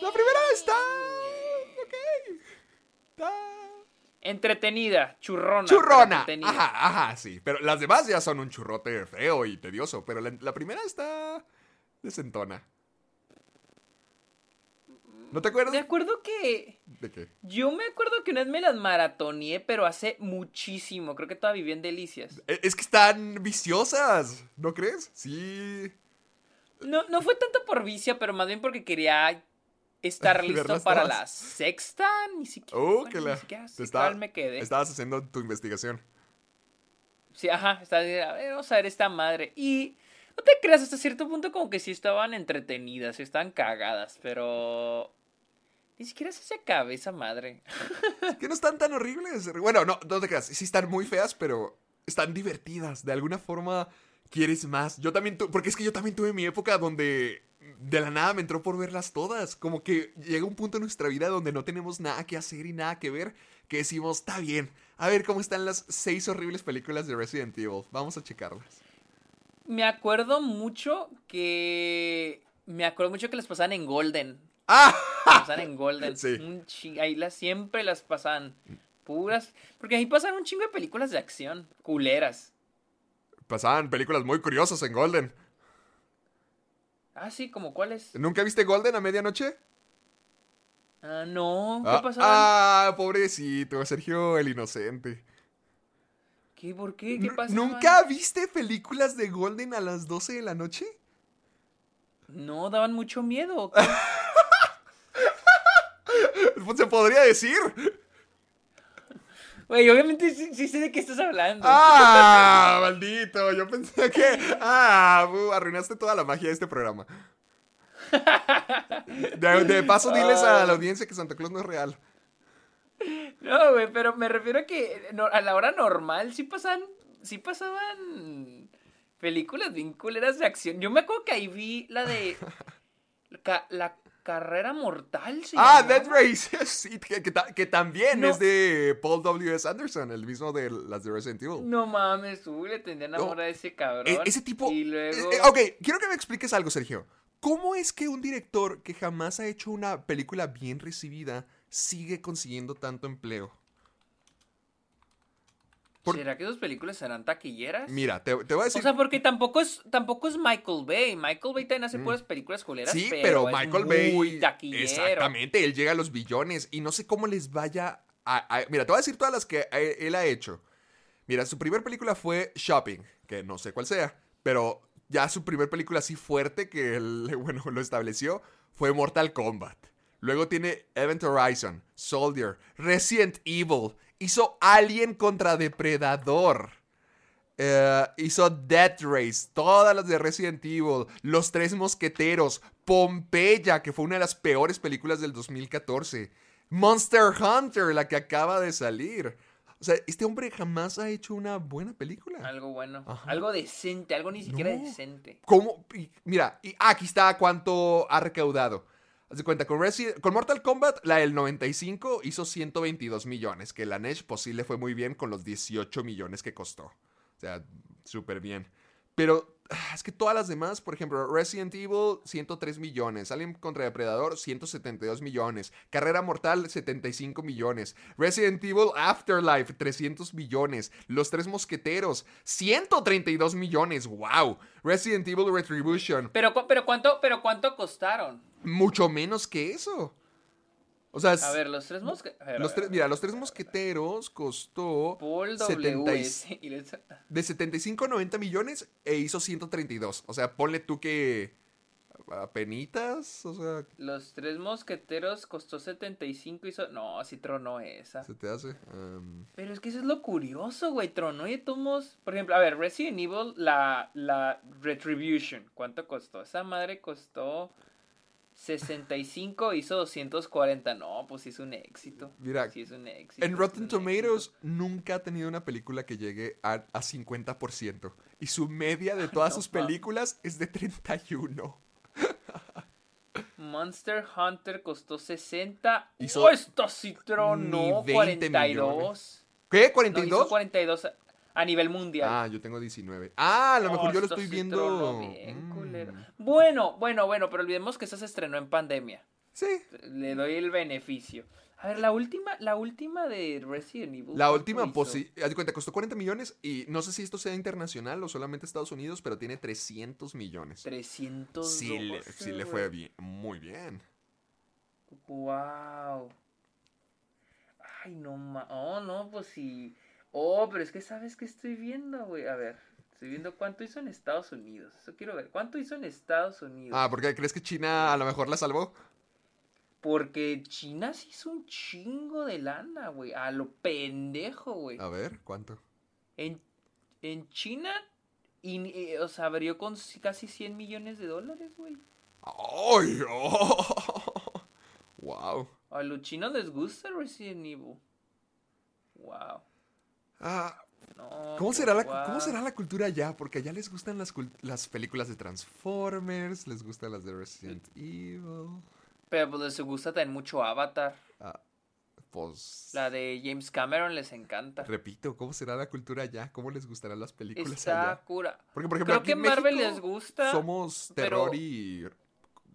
La primera está... Ok. Está... Entretenida, churrona. Churrona. Ajá, ajá, sí. Pero las demás ya son un churrote feo y tedioso. Pero la, la primera está decentona. ¿No te acuerdas? Me acuerdo que. ¿De qué? Yo me acuerdo que una vez me las maratoneé, pero hace muchísimo. Creo que todavía vivía en Delicias. E- Es que están viciosas, ¿no crees? Sí. No, no fue tanto por vicia, pero más bien porque quería estar (laughs) listo para todas. la sexta. Ni siquiera. Oh, bueno, que ni siquiera estaba- me quedé. Estabas haciendo tu investigación. Sí, ajá, está, a ver, vamos a ver esta madre. Y no te creas, hasta cierto punto como que sí estaban entretenidas, sí estaban cagadas, pero ni siquiera se hace cabeza madre. Que no están tan horribles. Bueno, no, no te creas. Sí están muy feas, pero están divertidas. De alguna forma quieres más. Yo también tu- porque es que yo también tuve mi época donde de la nada me entró por verlas todas. Como que llega un punto en nuestra vida donde no tenemos nada que hacer y nada que ver. Que decimos, está bien. A ver cómo están las seis horribles películas de Resident Evil. Vamos a checarlas. Me acuerdo mucho que... Me acuerdo mucho que las pasaban en Golden. ¡Ah! Las pasaban en Golden. Sí. Un Ahí las, siempre las pasaban. Puras... Porque ahí pasan un chingo de películas de acción. Culeras. Pasaban películas muy curiosas en Golden. Ah, sí, como cuáles. ¿Nunca viste Golden a medianoche? Ah, no. ¿Qué Ah, pasaban? ah, pobrecito, Sergio el inocente. ¿Qué? ¿Por qué? ¿Qué pasa? ¿Nunca viste películas de Golden a las 12 de la noche? No, daban mucho miedo. (laughs) Pues se podría decir. Güey, obviamente sí, sí sé de qué estás hablando. ¡Ah! (laughs) Maldito, yo pensé que. ¡Ah! bu, arruinaste toda la magia de este programa. (laughs) De, de paso, diles a la audiencia que Santa Claus no es real. No, güey, pero me refiero a que no- a la hora normal sí pasan, sí pasaban películas bien culeras de acción. Yo me acuerdo que ahí vi la de la carrera mortal. ¿se ¡Ah! llamaba? Dead Race. Sí, que, que ta- que también No. es de Paul W.S. Anderson, el mismo de las de Resident Evil. No mames, uy, le tendría amor a ese cabrón. E- ese tipo. Y luego. eh, eh, ok, quiero que me expliques algo, Sergio. ¿Cómo es que un director que jamás ha hecho una película bien recibida sigue consiguiendo tanto empleo? por- ¿Será que sus películas serán taquilleras? Mira, te, te voy a decir. O sea, porque tampoco es, tampoco es Michael Bay. Michael Bay también hace puras películas culeras. Mm. sí, pero, pero, es Michael muy Bay. taquillero. Exactamente, él llega a los billones y no sé cómo les vaya a, a- Mira, te voy a decir todas las que eh, él ha hecho. Mira, su primera película fue Shopping, que no sé cuál sea, pero ya su primera película así fuerte que él, (laughs) bueno, lo estableció fue Mortal Kombat. Luego tiene Event Horizon, Soldier, Resident Evil, hizo Alien contra Depredador. Eh, hizo Death Race, todas las de Resident Evil, Los Tres Mosqueteros, Pompeya, que fue una de las peores películas del 2014, Monster Hunter, la que acaba de salir. O sea, este hombre jamás ha hecho una buena película. Algo bueno. Ajá. Algo decente. Algo ni siquiera No. decente. ¿Cómo? Mira, aquí está cuánto ha recaudado. Haz de cuenta, con, Mortal Kombat, la del 95 hizo 122 millones, que la Nesh pues sí le fue muy bien con los 18 millones que costó. O sea, súper bien. Pero es que todas las demás, por ejemplo, Resident Evil, 103 millones. Alien contra Depredador, 172 millones. Carrera Mortal, 75 millones. Resident Evil Afterlife, 300 millones. Los Tres Mosqueteros, 132 millones. ¡Wow! Resident Evil Retribution, Pero, pero, ¿cuánto, pero ¿cuánto costaron? mucho menos que eso. O sea, A ver, los tres mosqueteros. los tres, mira, los tres mosqueteros costó Paul 70 y- (laughs) les- de 75 a 90 millones e hizo 132. O sea, ponle tú que penitas, o sea, Los tres mosqueteros costó 75 y hizo... No, sí tronó esa. se te hace. Am, Pero es que eso es lo curioso, güey. Tronó y modos- Por ejemplo, a ver, Resident Evil, la, la Retribution. ¿Cuánto costó? Esa madre costó 65, hizo 240. No, pues sí es un éxito. Mira, sí es un éxito. en Rotten Tomatoes nunca ha tenido una película que llegue a, a 50%. Y su media de (laughs) todas No sus películas es de 31. éxito. Monster Hunter costó 60. Hizo ¡Oh, esto sí tronó! ni 20 42. ¿Qué? No, hizo ¿42? 42 a, nivel mundial. ah, yo tengo 19. Ah, a lo mejor Oh, yo lo esto estoy viendo. bien, Mm. Bueno, bueno, bueno, pero olvidemos que esa se estrenó en pandemia. Sí. Le doy el beneficio. A ver, la última, la última de Resident Evil. La ¿cuánto última, pues sí, haz de cuenta, costó 40 millones y no sé si esto sea internacional o solamente Estados Unidos, pero tiene 300 millones. 300 Sí le, sí le fue bien, muy bien. Wow. Ay, no ma. Oh, no, pues sí. Oh, pero es que sabes que estoy viendo, güey. A ver, estoy viendo cuánto hizo en Estados Unidos. Eso quiero ver. ¿Cuánto hizo en Estados Unidos? Ah, ¿por qué crees que China a lo mejor la salvó? Porque China sí hizo un chingo de lana, güey. A lo pendejo, güey. A ver, ¿cuánto? En, en China, y, eh, o sea, abrió con casi 100 millones de dólares, güey. ¡Ay! (laughs) oh! (laughs) ¡Wow! A los chinos les gusta Resident Evil. Wow. Ah, No, ¿cómo, será la. ¿Cómo será la cultura allá? Porque allá les gustan las, las películas de Transformers, les gustan las de Resident Evil. Pero pues les gusta también mucho Avatar. Ah, pues... La de James Cameron les encanta. Repito, ¿cómo será la cultura allá? ¿Cómo les gustarán las películas Está allá? cura. Porque, por ejemplo, Creo aquí que en Marvel México les gusta. Somos pero- terror y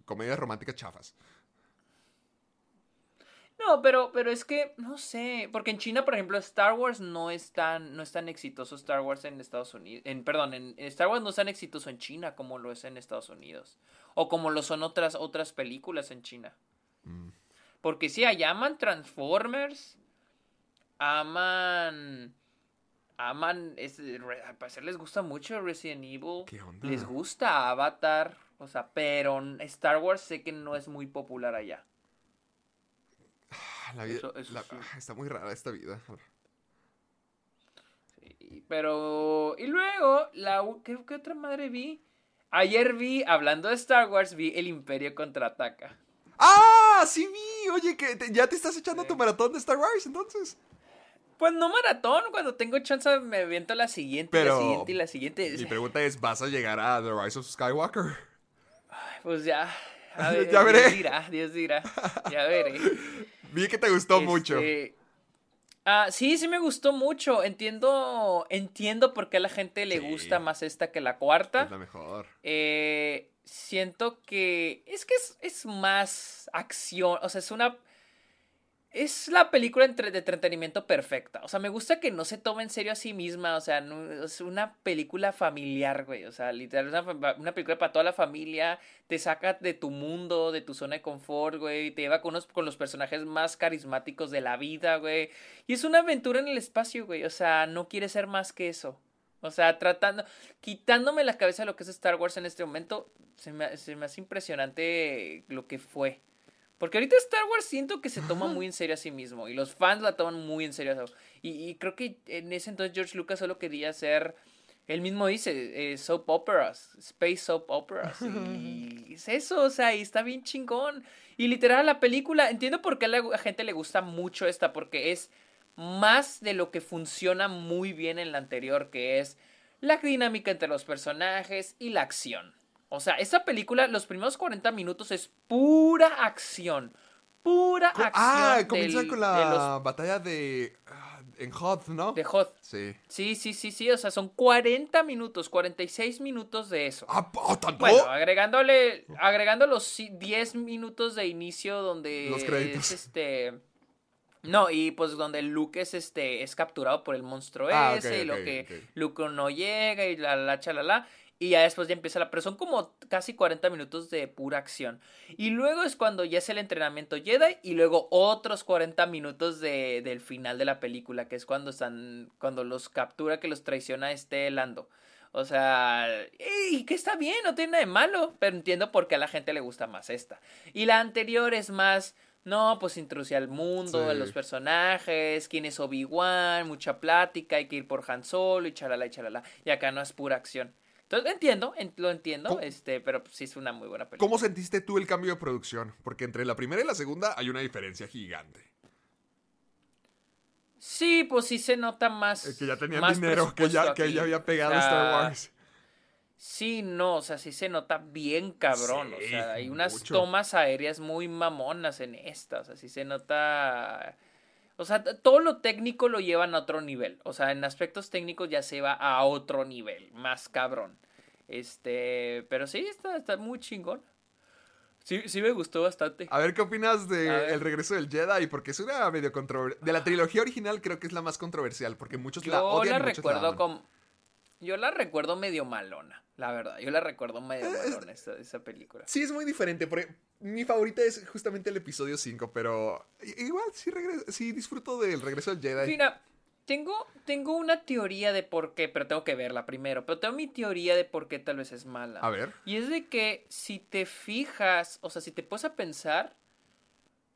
comedias románticas chafas. No, pero, pero es que, no sé, porque en China, por ejemplo, Star Wars no es tan, no es tan exitoso Star Wars en Estados Unidos. En, perdón, en, en Star Wars no es tan exitoso en China como lo es en Estados Unidos. O como lo son otras, otras películas en China. Mm. Porque sí, allá aman Transformers, aman... Aman, es, al parecer les gusta mucho Resident Evil. ¿Qué onda? Les gusta Avatar, o sea, pero Star Wars sé que no es muy popular allá. La vida, Eso- eso la- sí. (laughs) está muy rara esta vida. Sí, pero. Y luego, la, ¿qué, qué otra madre vi? Ayer vi, hablando de Star Wars, vi El Imperio contraataca. ¡Ah! Sí vi. Oye, que te- ya te estás echando tu maratón de Star Wars, entonces. Pues no maratón, cuando tengo chance me aviento la siguiente, Pero- la siguiente y la siguiente. Mi pregunta es, ¿vas a llegar a The Rise of Skywalker? Pues ya. A (laughs) ver, Ya veré. Dios dirá, Dios dirá. Ya veré. (laughs) Vi que te gustó mucho. Este, Ah, sí, sí me gustó mucho. Entiendo, entiendo por qué a la gente le Sí. gusta más esta que la cuarta. Es la mejor. Eh, siento que es que es, es más acción, o sea, es una... Es la película de entretenimiento perfecta. O sea, me gusta que no se tome en serio a sí misma. O sea, no- es una película familiar, güey. O sea, literal, es una película para toda la familia. Te saca de tu mundo, de tu zona de confort, güey. Te lleva con, unos- con los personajes más carismáticos de la vida, güey. Y es una aventura en el espacio, güey. O sea, no quiere ser más que eso. O sea, tratando, quitándome la cabeza de lo que es Star Wars en este momento, se me, se me hace impresionante lo que fue. Porque ahorita Star Wars siento que se toma muy en serio a sí mismo y los fans la toman muy en serio. Y, y creo que en ese entonces George Lucas solo quería hacer, él mismo dice, eh, soap operas, space soap operas. (laughs) Y es eso, o sea, y está bien chingón. Y literal la película, entiendo por qué a la gente le gusta mucho esta, porque es más de lo que funciona muy bien en la anterior, que es la dinámica entre los personajes y la acción. O sea, esta película, los primeros 40 minutos es pura acción. Pura Co- acción. ah, comienza con de la los- batalla de... ah, en Hoth, ¿no? de Hoth. Sí. Sí, sí, sí, sí. O sea, son 40 minutos, 46 minutos de eso. ¡Ah, tanto! Bueno, agregándole, agregando los si- 10 minutos de inicio donde Los créditos. es este no, y pues donde Luke es este es capturado por el monstruo Ah, ese y lo que ok. Luke no llega y la la chalala Y ya después ya empieza la... Pero son como casi 40 minutos de pura acción. Y luego es cuando ya es el entrenamiento Jedi y luego otros 40 minutos de, del final de la película, que es cuando están... Cuando los captura que los traiciona este Lando. O sea, y que está bien, no tiene nada de malo, pero entiendo por qué a la gente le gusta más esta. Y la anterior es más, no, pues introducir al mundo, a los personajes, quién es Obi-Wan, mucha plática, hay que ir por Han Solo y chalala y chalala. Y acá no es pura acción. Entonces, entiendo, en- lo entiendo, ¿Cómo? este, pero pues, sí es una muy buena película. ¿Cómo sentiste tú el cambio de producción? Porque entre la primera y la segunda hay una diferencia gigante. Sí, pues sí se nota más. Eh, que ya tenían dinero, que ya, que ya había pegado O sea, Star Wars. Sí, no, o sea, sí se nota bien cabrón. Sí, o sea, hay unas mucho. tomas aéreas muy mamonas en esta. O sea, sí se nota. O sea, todo lo técnico lo llevan a otro nivel. O sea, en aspectos técnicos ya se va a otro nivel, más cabrón. Este, pero sí, está, está muy chingón. Sí, sí me gustó bastante. A ver, ¿qué opinas de. El regreso del Jedi? Porque es una medio controversial. De la trilogía original creo que es la más controversial, porque muchos la Yo odian la y muchos la recuerdo aman. como. Yo la recuerdo medio malona, la verdad. Yo la recuerdo medio malona esa, esa película. Sí, es muy diferente. porque mi favorita es justamente el episodio 5, pero igual sí, regre- sí disfruto del regreso del Jedi. Mira, tengo, tengo una teoría de por qué, pero tengo que verla primero. Pero tengo mi teoría de por qué tal vez es mala. A ver. Y es de que si te fijas, o sea, si te pones a pensar,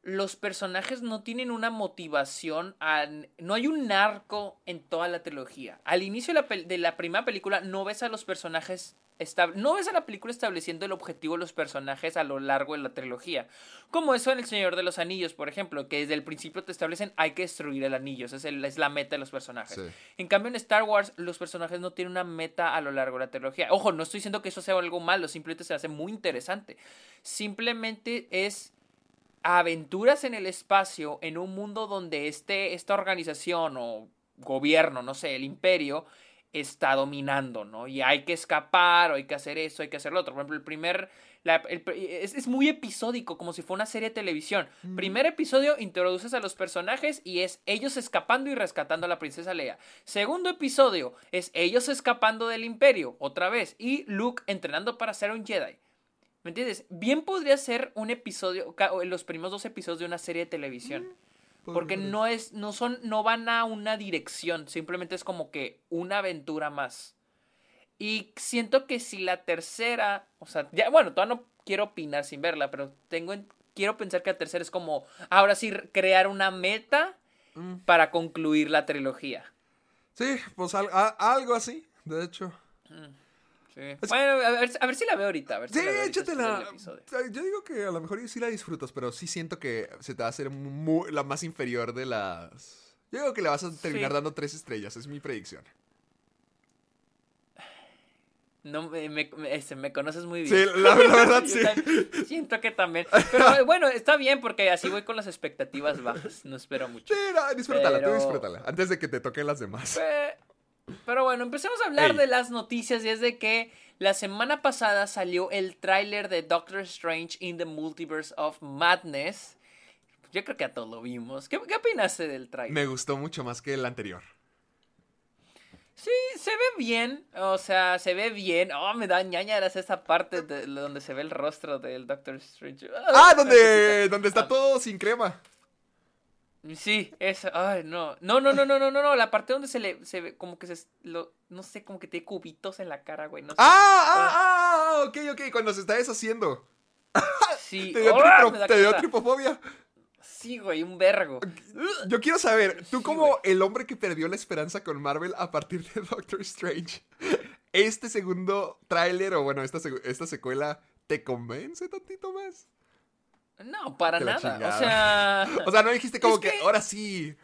los personajes no tienen una motivación, a- no hay un arco en toda la trilogía. Al inicio de la, pel- de la primera película no ves a los personajes, no ves a la película estableciendo el objetivo de los personajes a lo largo de la trilogía. Como eso en El Señor de los Anillos, por ejemplo, que desde el principio te establecen hay que destruir el anillo, esa es, el- es la meta de los personajes. Sí. En cambio, en Star Wars, los personajes no tienen una meta a lo largo de la trilogía. Ojo, no estoy diciendo que eso sea algo malo, simplemente se hace muy interesante. Simplemente es aventuras en el espacio en un mundo donde este, esta organización o gobierno, no sé, el imperio, está dominando, ¿no? Y hay que escapar, o hay que hacer eso, hay que hacer lo otro. Por ejemplo, el primer... la- el pr- es, es muy episódico, como si fuera una serie de televisión. Primer episodio, introduces a los personajes y es ellos escapando y rescatando a la princesa Leia. Segundo episodio, es ellos escapando del imperio, otra vez. Y Luke entrenando para ser un Jedi. ¿Me entiendes? Bien podría ser un episodio, los primeros dos episodios de una serie de televisión. Porque Podría. no es, no son, no van a una dirección, simplemente es como que una aventura más. Y siento que si la tercera, o sea, ya, bueno, todavía no quiero opinar sin verla, pero tengo, en- quiero pensar que la tercera es como, ahora sí, crear una meta Mm. para concluir la trilogía. Sí, pues al- a- algo así, de hecho. Bueno, a ver, a ver si la veo ahorita, a ver si Sí, la veo échatela. Yo digo que a lo mejor sí la disfrutas, pero sí siento que se te va a hacer la más inferior de las... Yo digo que le vas a terminar Sí. dando tres estrellas, es mi predicción. No, me, me, este, me conoces muy Sí, bien. la, la verdad (laughs) sí. siento que también. Pero (laughs) bueno, está bien porque así voy con las expectativas bajas. No espero mucho. Sí, no, disfrútala, tú disfrútala. Antes de que te toquen las demás. Pero bueno, empecemos a hablar Ey. de las noticias y es de que la semana pasada salió el tráiler de Doctor Strange in the Multiverse of Madness. Yo creo que a todos lo vimos. ¿Qué, qué opinaste del tráiler? Me gustó mucho más que el anterior. Sí, se ve bien. O sea, se ve bien. Oh, me da ñañaras esa parte de, donde se ve el rostro del Doctor Strange. Ah, donde, (laughs) donde está todo sin crema. Sí, eso. Ay, no. No, no, no, no, no, no, no. La parte donde se le se ve como que se lo, no sé, como que tiene cubitos en la cara, güey. No sé. Ah, ah, ah, ah, ok, ok, cuando se está deshaciendo. (laughs) sí. Te dio, ¡Ah! tripro- da te dio tripofobia. Sí, güey, un vergo. Yo quiero saber, tú Sí, como güey. el hombre que perdió la esperanza con Marvel a partir de (laughs) Doctor Strange, ¿este segundo tráiler o bueno, esta, esta secuela te convence tantito más? No, para nada. O sea. (laughs) O sea, no dijiste como que, que- ahora sí,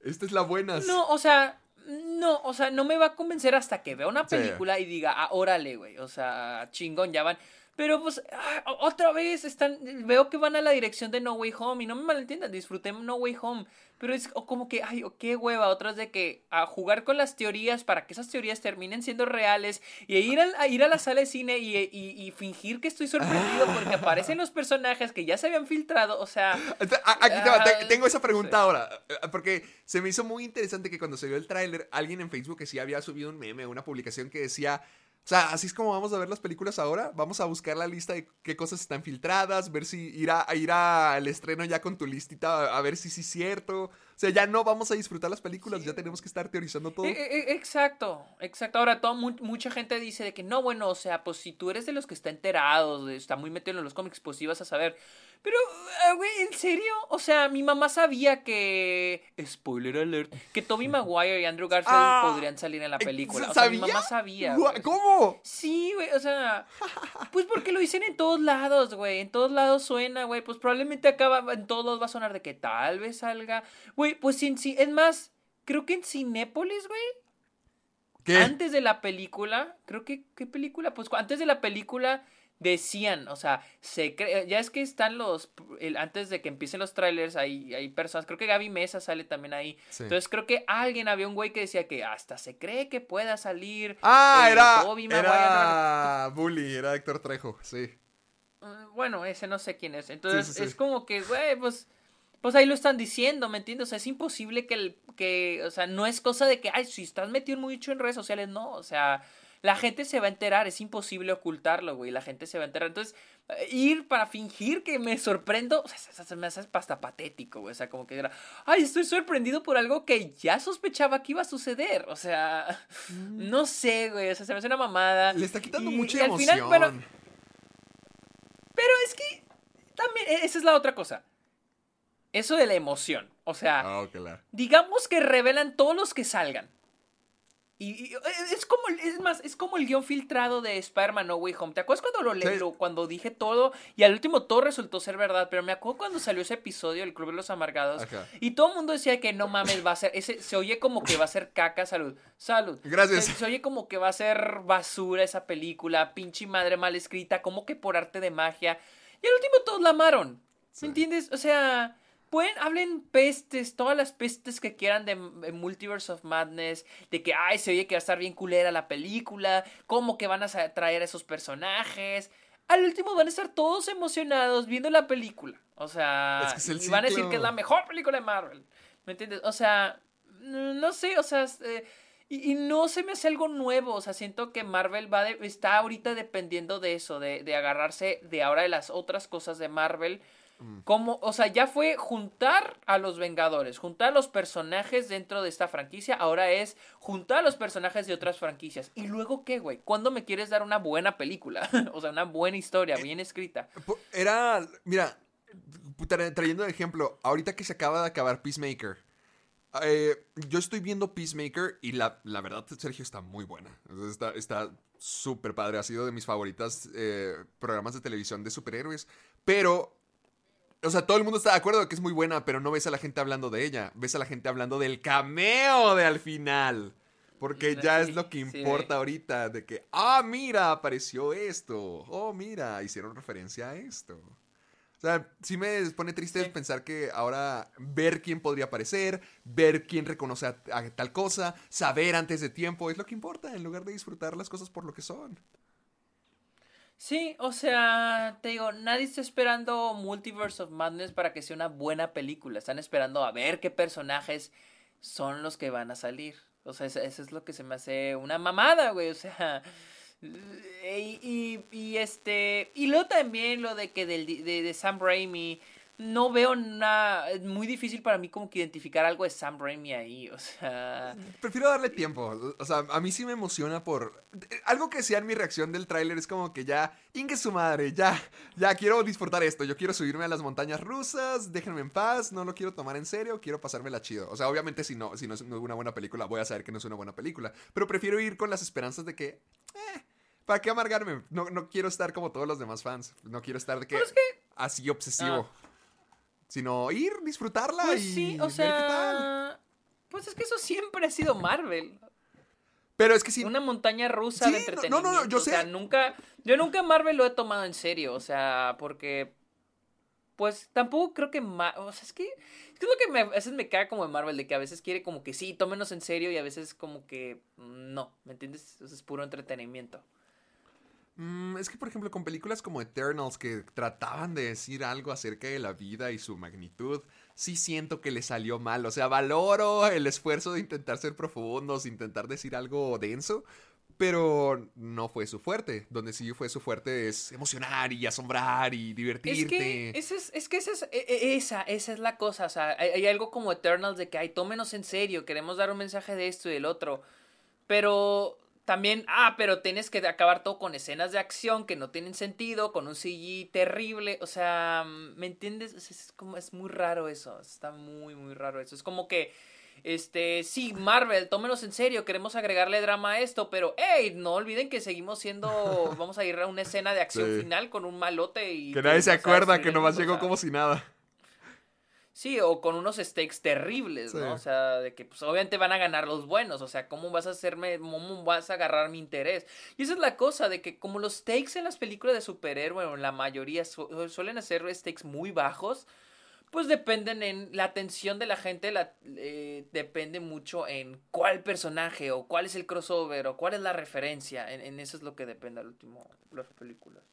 esta es la buena. No, o sea, no, o sea, no me va a convencer hasta que vea una Sí. película y diga, ah, órale, güey, o sea, chingón, ya van. Pero pues, ah, otra vez están, veo que van a la dirección de No Way Home y no me malentiendan, disfruté No Way Home, pero es como que, ay, qué hueva, otras de que a jugar con las teorías para que esas teorías terminen siendo reales y ir, al- a, ir a la sala de cine y, y- y fingir que estoy sorprendido porque aparecen los personajes que ya se habían filtrado, o sea, a- Aquí te va, te- Ah, tengo esa pregunta sí. ahora, eh, porque se me hizo muy interesante que cuando se vio el tráiler, alguien en Facebook que sí había subido un meme, una publicación que decía, sea, así es como vamos a ver las películas ahora. Vamos a buscar la lista de qué cosas están filtradas, ver si ir, a, ir al estreno ya con tu listita, a ver si sí es cierto. O sea, ya no vamos a disfrutar las películas, ya tenemos que estar teorizando todo. E- e- Exacto, exacto. Ahora, todo, mu- mucha gente dice de que no, bueno, o sea, pues si tú eres de los que está enterados, está muy metido en los cómics, pues sí vas a saber. Pero, ah, güey, ¿en serio? O sea, mi mamá sabía que. Spoiler alert. Que Tobey (laughs) Maguire y Andrew Garfield Ah, podrían salir en la película. O sea, mi mamá sabía. ¿Cómo? Sí, güey, o sea, (laughs) pues porque lo dicen en todos lados, güey, en todos lados suena, güey, pues probablemente acaba, en todos lados va a sonar de que tal vez salga, güey, pues sí, sí, es más, creo que en Cinépolis, güey, ¿Qué? antes de la película, creo que, ¿qué película? Pues antes de la película decían, o sea, se cree, ya es que están los, el- antes de que empiecen los trailers, hay, hay personas, creo que Gaby Mesa sale también ahí, Sí. entonces creo que alguien, había un güey que decía que hasta se cree que pueda salir. Ah, eh, era, Maguire, era Bully, era Héctor Trejo, sí. Ah, Bueno, ese no sé quién es. Entonces, Sí, sí, sí. es como que, güey, pues. Pues ahí lo están diciendo, ¿me entiendes? O sea, es imposible que el. que. O sea, no es cosa de que, ay, si estás metido mucho en redes sociales, no. O sea, la gente se va a enterar, es imposible ocultarlo, güey. La gente se va a enterar. Entonces, ir para fingir que me sorprendo, o sea, se, se me hace hasta patético, güey. O sea, como que era, ay, estoy sorprendido por algo que ya sospechaba que iba a suceder. O sea, no sé, güey. O sea, se me hace una mamada. Le está quitando Y- mucha y al emoción. final, bueno, pero es que también, e- esa es la otra cosa. Eso de la emoción. O sea, Ah, claro. digamos que revelan todos los que salgan. Y, y- es como, el- es más, es como el guion filtrado de Spider-Man No Way Home. ¿Te acuerdas cuando lo, Sí. lo- cuando dije todo y al último todo resultó ser verdad? Pero me acuerdo cuando salió ese episodio, El Club de los Amargados, y todo el mundo decía que no mames, va a ser, ese, se oye como que va a ser caca, salud, salud. Gracias. Se, se oye como que va a ser basura esa película, pinche madre mal escrita, como que por arte de magia. Y al último todos la amaron. Sí. ¿Me entiendes? O sea, pueden, hablen pestes, todas las pestes que quieran de, de Multiverse of Madness, de que, ay, se oye que va a estar bien culera la película, cómo que van a traer a esos personajes. Al último van a estar todos emocionados viendo la película. O sea, Es que es el y van a decir que es la mejor película de Marvel. ¿Me entiendes? O sea, no sé, o sea, eh, y, y no se me hace algo nuevo, o sea, siento que Marvel va de- está ahorita dependiendo de eso, de, de agarrarse de ahora de las otras cosas de Marvel. Como, o sea, ya fue juntar a los Vengadores, juntar a los personajes dentro de esta franquicia, ahora es juntar a los personajes de otras franquicias. ¿Y luego qué, güey? ¿Cuándo me quieres dar una buena película? (laughs) o sea, una buena historia, bien escrita. Po- Era, mira, tra- trayendo de ejemplo, ahorita que se acaba de acabar Peacemaker, eh, yo estoy viendo Peacemaker y la, la verdad, Sergio, está muy buena. Está está súper padre, ha sido de mis favoritas eh, programas de televisión de superhéroes, pero... O sea, todo el mundo está de acuerdo de que es muy buena, pero no ves a la gente hablando de ella. Ves a la gente hablando del cameo de al final. Porque ya es lo que sí, importa ahorita, de que, ah, mira, apareció esto. Oh, mira, hicieron referencia a esto. O sea, sí me pone triste Sí. pensar que ahora ver quién podría aparecer, ver quién reconoce a, a tal cosa, saber antes de tiempo, es lo que importa, en lugar de disfrutar las cosas por lo que son. Sí, o sea, te digo, nadie está esperando Multiverse of Madness para que sea una buena película. Están esperando a ver qué personajes son los que van a salir. O sea, eso, es lo que se me hace una mamada, güey. O sea, y, y, y este. Y luego también lo de que del, de, de Sam Raimi. No veo nada. Es muy difícil para mí como que identificar algo de Sam Raimi ahí. O sea. Prefiero darle tiempo. O sea, a mí sí me emociona por... Algo que decía en mi reacción del tráiler es como que ya... Ingue su madre, ya. Ya quiero disfrutar esto. Yo quiero subirme a las montañas rusas. Déjenme en paz. No lo quiero tomar en serio. Quiero pasármela chido. O sea, obviamente si no, si no es una buena película, voy a saber que no es una buena película. Pero prefiero ir con las esperanzas de que... Eh, ¿Para qué amargarme? No, no quiero estar como todos los demás fans. No quiero estar de que... Pero es que- Así obsesivo. Ah. Sino ir, disfrutarla Pues y sí, o ver qué tal. sea. Pues es que eso siempre ha sido Marvel. Pero es que sí... Una montaña rusa Sí, de no, no, entretenimiento. no, yo O sea, sé. nunca. Yo nunca Marvel lo he tomado en serio. O sea, porque. Pues tampoco creo que. Ma- o sea, es que. Es que es lo que me, a veces me cae como de Marvel, de que a veces quiere como que sí, tómenos en serio y a veces como que. No, ¿me entiendes? Eso es puro entretenimiento. Mm, es que, por ejemplo, con películas como Eternals que trataban de decir algo acerca de la vida y su magnitud, sí siento que le salió mal. O sea, valoro el esfuerzo de intentar ser profundos, intentar decir algo denso, pero no fue su fuerte. Donde sí fue su fuerte es emocionar y asombrar y divertirte. Es que, esa es, es que esa es, e- e- esa, esa es la cosa. O sea, hay, hay algo como Eternals de que, ay, tómenos en serio, queremos dar un mensaje de esto y del otro. Pero también, ah, pero tienes que acabar todo con escenas de acción que no tienen sentido, con un CG terrible. O sea, ¿me entiendes? Es, como, es muy raro eso. Está muy, muy raro eso. Es como que. Este, sí, Marvel, tómenos en serio, queremos agregarle drama a esto, pero hey, no olviden que seguimos siendo, (laughs) vamos a ir a una escena de acción Sí. final con un malote y... Que nadie se acuerda que nomás llegó como si nada. Sí, o con unos stakes terribles, ¿no? O sea, de que pues obviamente van a ganar los buenos, o sea, ¿cómo vas a hacerme, cómo vas a agarrar mi interés? Y esa es la cosa, de que como los stakes en las películas de superhéroe, o en la mayoría su- suelen hacer stakes muy bajos, pues dependen en la atención de la gente, la, eh, depende mucho en cuál personaje, o cuál es el crossover, o cuál es la referencia, en, en eso es lo que depende al último, las películas.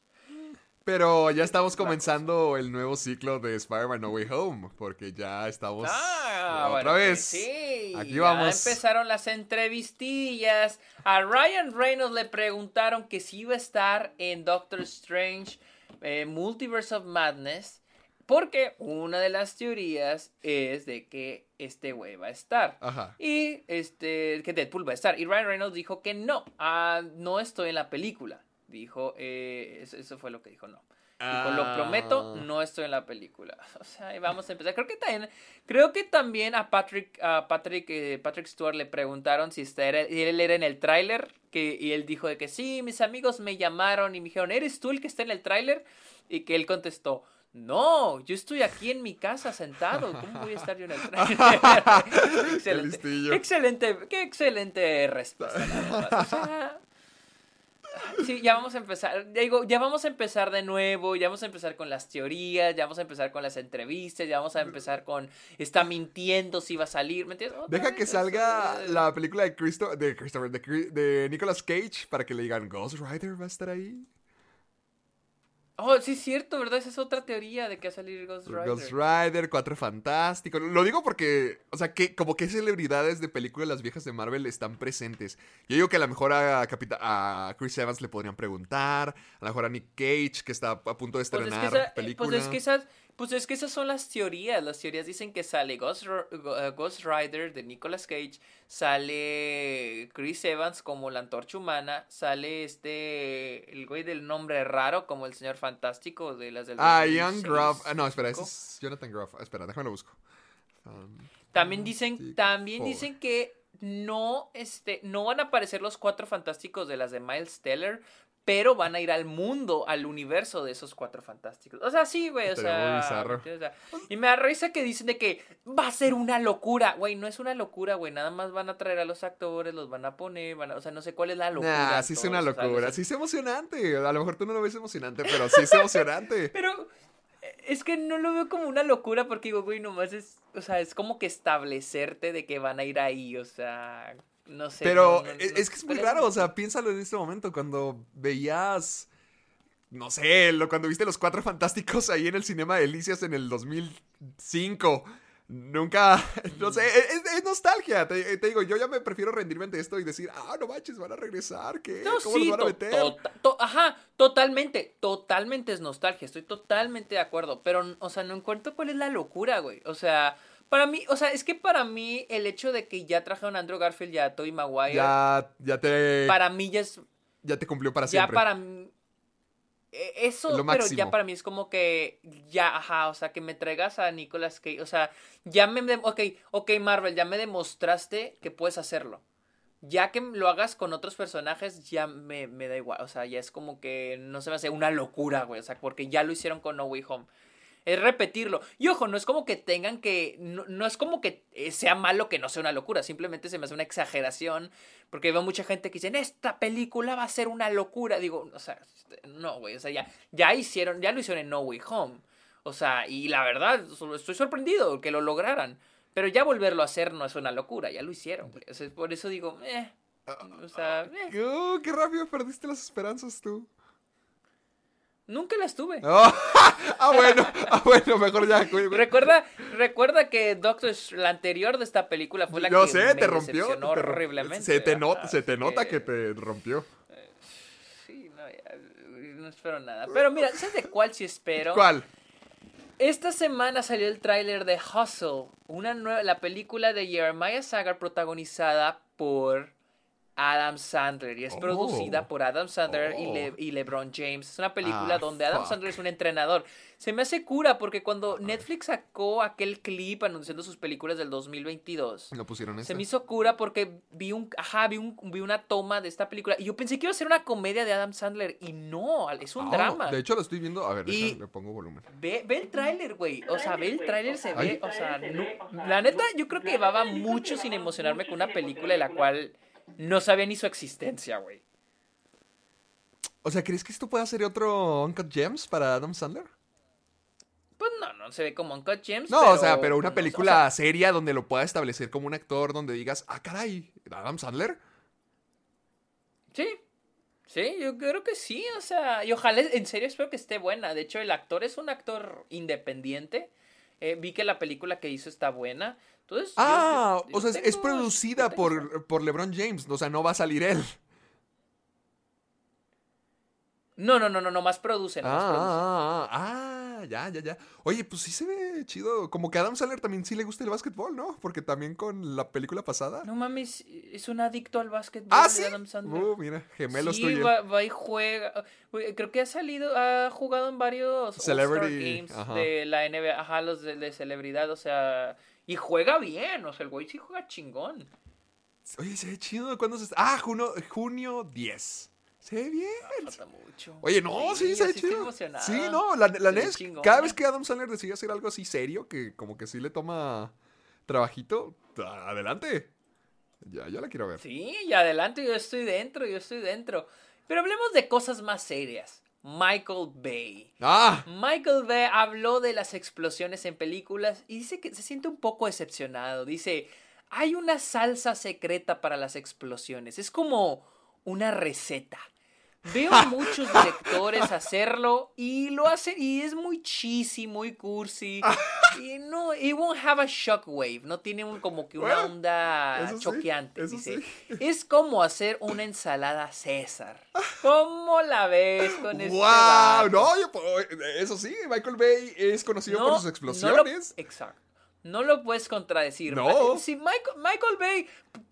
Pero ya estamos comenzando el nuevo ciclo de Spider-Man No Way Home. Porque ya estamos Ah, otra bueno, que vez. Sí, Aquí ya vamos. empezaron las entrevistillas. A Ryan Reynolds le preguntaron que si iba a estar en Doctor Strange eh, Multiverse of Madness. Porque una de las teorías es de que este güey va a estar. Ajá. Y este, que Deadpool va a estar. Y Ryan Reynolds dijo que no, ah, no estoy en la película. Dijo, eh, eso, eso fue lo que dijo, no. Dijo, lo prometo, Ah. no estoy en la película. (laughs) O sea, y vamos a empezar. Creo que también, creo que también a Patrick, a Patrick, eh, Patrick Stewart le preguntaron si está- era- él era en el tráiler. Que, y él dijo de que sí, mis amigos me llamaron y me dijeron, ¿eres tú el que está en el tráiler? Y que él contestó, no, yo estoy aquí en mi casa sentado. ¿Cómo voy a estar yo en el tráiler? (laughs) excelente, listillo. excelente, qué excelente respuesta. la verdad. O sea, Sí, ya vamos a empezar. ya Digo, ya vamos a empezar de nuevo. Ya vamos a empezar con las teorías. Ya vamos a empezar con las entrevistas. Ya vamos a empezar con. Está mintiendo si va a salir. ¿Me entiendes? Otra Deja vez, que salga la película de, Christo de Christopher, de, de Nicolas Cage para que le digan Ghost Rider va a estar ahí. Oh, sí, es cierto, ¿verdad? Esa es otra teoría de que va a salir Ghost Rider. Ghost Rider, Cuatro Fantásticos. Lo digo porque, o sea, que como que celebridades de películas las viejas de Marvel están presentes. Yo digo que a lo mejor a, Capita- a Chris Evans le podrían preguntar, a lo mejor a Nick Cage, que está a punto de Pues es, estrenar que esa- eh, película. pues es que esas, pues es que esas son las teorías. Las teorías dicen que sale Ghost, eh, Ghost Rider de Nicolas Cage, sale Chris Evans como la antorcha humana, sale este el güey del nombre raro como el señor fantástico de las del Ah, Ian 2006, Groff. Ah, no, espera, ese es Jonathan Groff. Ah, Espera, déjame lo busco. Um, También dicen, también dicen que no, este, no van a aparecer los cuatro fantásticos de las de Miles Teller, pero van a ir al mundo, al universo de esos cuatro fantásticos. O sea, sí, güey, o sea. O sea, Y me da risa que dicen de que va a ser una locura. Güey, no es una locura, güey. Nada más van a traer a los actores, los van a poner, van a- o sea, no sé cuál es la locura. Nah, sí es una locura. Sí es emocionante. A lo mejor tú no lo ves emocionante, pero sí es emocionante. (laughs) Pero eh, es que no lo veo como una locura porque digo, güey, nomás es, o sea, es como que establecerte de que van a ir ahí, o sea, no sé. Pero no- no- es, que es muy raro, o sea, piénsalo en este momento, cuando veías, no sé, lo, cuando viste los cuatro fantásticos ahí en el cinema de Delicias en el 2005. Nunca, (laughs) no sé, es, es nostalgia. Te, te digo, yo ya me prefiero rendirme ante esto y decir, ah, no manches, van a regresar, ¿qué? No, ¿Cómo sí, los van a meter? to- ajá, totalmente, totalmente es nostalgia, estoy totalmente de acuerdo, pero, o sea, no encuentro cuál es la locura, güey, o sea, para mí, o sea, es que para mí el hecho de que ya trajeron a Andrew Garfield y a Tobey Maguire, ya, ya te, para mí ya es, ya te cumplió para ya siempre. para mí, eh, eso, Lo pero ya para mí es como que, ya, ajá, o sea, que me traigas a Nicolas Cage, o sea, ya me, ok, ok, Marvel, ya me demostraste que puedes hacerlo. Ya que lo hagas con otros personajes, ya me, me da igual, o sea, ya es como que no se me hace una locura, güey, o sea, porque ya lo hicieron con No Way Home. Es repetirlo. Y ojo, no es como que tengan que. No, no es como que eh, sea malo que no sea una locura. Simplemente se me hace una exageración. Porque veo mucha gente que dice, esta película va a ser una locura. Digo, o sea, no, güey. O sea, ya, ya hicieron, ya lo hicieron en No Way Home. O sea, y la verdad, estoy sorprendido que lo lograran. Pero ya volverlo a hacer no es una locura, ya lo hicieron, güey. O sea, por eso digo, eh. O sea, eh. Oh, qué rápido perdiste las esperanzas tú. Nunca las tuve. Oh, (laughs) ah, bueno, ah, bueno, mejor ya. Recuerda, recuerda que Doctor la anterior de esta película fue la Yo que sé, me te rompió. te horriblemente. Se te, nota, se te nota que te rompió. Sí, no, ya, no espero nada. Pero mira, ¿sabes de cuál sí espero? ¿Cuál? Esta semana salió el tráiler de Hustle, una nueva, la película de Jeremiah Sagar protagonizada por Adam Sandler y es Oh. producida por Adam Sandler y, Oh. Le- y LeBron James. Es una película Ah, donde Adam fuck. Sandler es un entrenador. Se me hace cura porque cuando Netflix sacó aquel clip anunciando sus películas del 2022, Lo pusieron se este. me hizo cura porque vi un, ajá, vi, un, vi una toma de esta película y yo pensé que iba a ser una comedia de Adam Sandler y no, es un Ah, drama. De hecho, lo estoy viendo. A ver, Y- déjame, le pongo volumen. Ve, ve el tráiler, güey. O sea, ve el tráiler, se ve, o sea, no- la neta, yo creo que llevaba mucho sin emocionarme con una película de la cual no sabía ni su existencia, güey. O sea, ¿crees que esto pueda ser otro Uncut Gems para Adam Sandler? Pues no, no se ve como Uncut James. No, o sea, pero una no, película o sea, seria donde lo pueda establecer como un actor, donde digas, ah, caray, Adam Sandler. sí, sí, yo creo que sí, o sea, y ojalá, en serio, espero que esté buena. De hecho, el actor es un actor independiente. Eh, vi que la película que hizo está buena. Entonces, Ah, yo- yo o sea, es- producida yo tengo fe. por, por LeBron James, o sea, no va a salir él. No, no, no, no, nomás produce, Ah, nomás produce. ah, ah, ah, ya, ya, ya. Oye, pues sí se ve chido. Como que a Adam Sandler también sí le gusta el básquetbol, ¿no? Porque también con la película pasada. No mames, es un adicto al básquetbol ah, de sí. Adam Sandler. Uh, mira, gemelos sí, él. va, va y juega. Creo que ha salido, ha jugado en varios Celebrity, Games ajá. de la NBA, ajá, los de, de celebridad, o sea, y juega bien, o sea, el güey sí juega chingón. Oye, se ve chido. ¿Cuándo se está? Ah, junio, junio 10. Se ve bien. Falta mucho. Oye, no, sí, se ve chido. Sí, no, la, la Se ve neta es que chingón. cada vez que Adam Sandler decide hacer algo así serio, que como que sí le toma trabajito, adelante. Ya, ya la quiero ver. Sí, y adelante, yo estoy dentro, yo estoy dentro. Pero hablemos de cosas más serias. Michael Bay. Ah, Michael Bay habló de las explosiones en películas y dice que se siente un poco decepcionado. Dice, hay una salsa secreta para las explosiones. Es como una receta. Veo a muchos directores hacerlo y lo hacen y es muy cheesy, muy cursi. Y no, it won't have a shockwave. No tiene un, como que una onda choqueante. dice, sí. es como hacer una ensalada César. ¿Cómo la ves con este wow, no, yo, eso sí, Michael Bay es conocido por sus no explosiones. lo- exacto. No lo puedes contradecir. No. Si Michael, Michael Bay,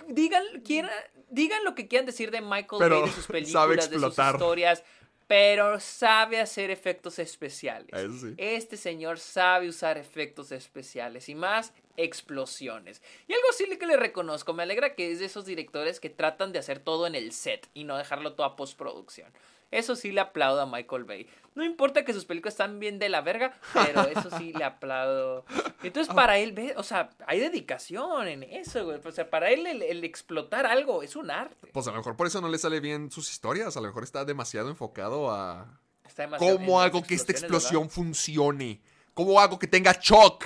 digan, quieran, digan lo que quieran decir de Michael Pero Bay, de sus (laughs) películas, de sus historias, pero sabe hacer efectos especiales. Sí. Este señor sabe usar efectos especiales y más explosiones. Y algo sí que le reconozco, me alegra que es de esos directores que tratan de hacer todo en el set y no dejarlo todo a postproducción. Eso sí le aplaudo a Michael Bay. No importa que sus películas están bien de la verga, pero eso sí le aplaudo. Entonces para él, ve, o sea, hay dedicación en eso, güey. O sea, para él el, el explotar algo es un arte. Pues a lo mejor por eso no le sale bien sus historias. A lo mejor está demasiado enfocado a Está demasiado cómo hago que esta explosión ¿verdad? funcione. ¿Cómo hago que tenga shock?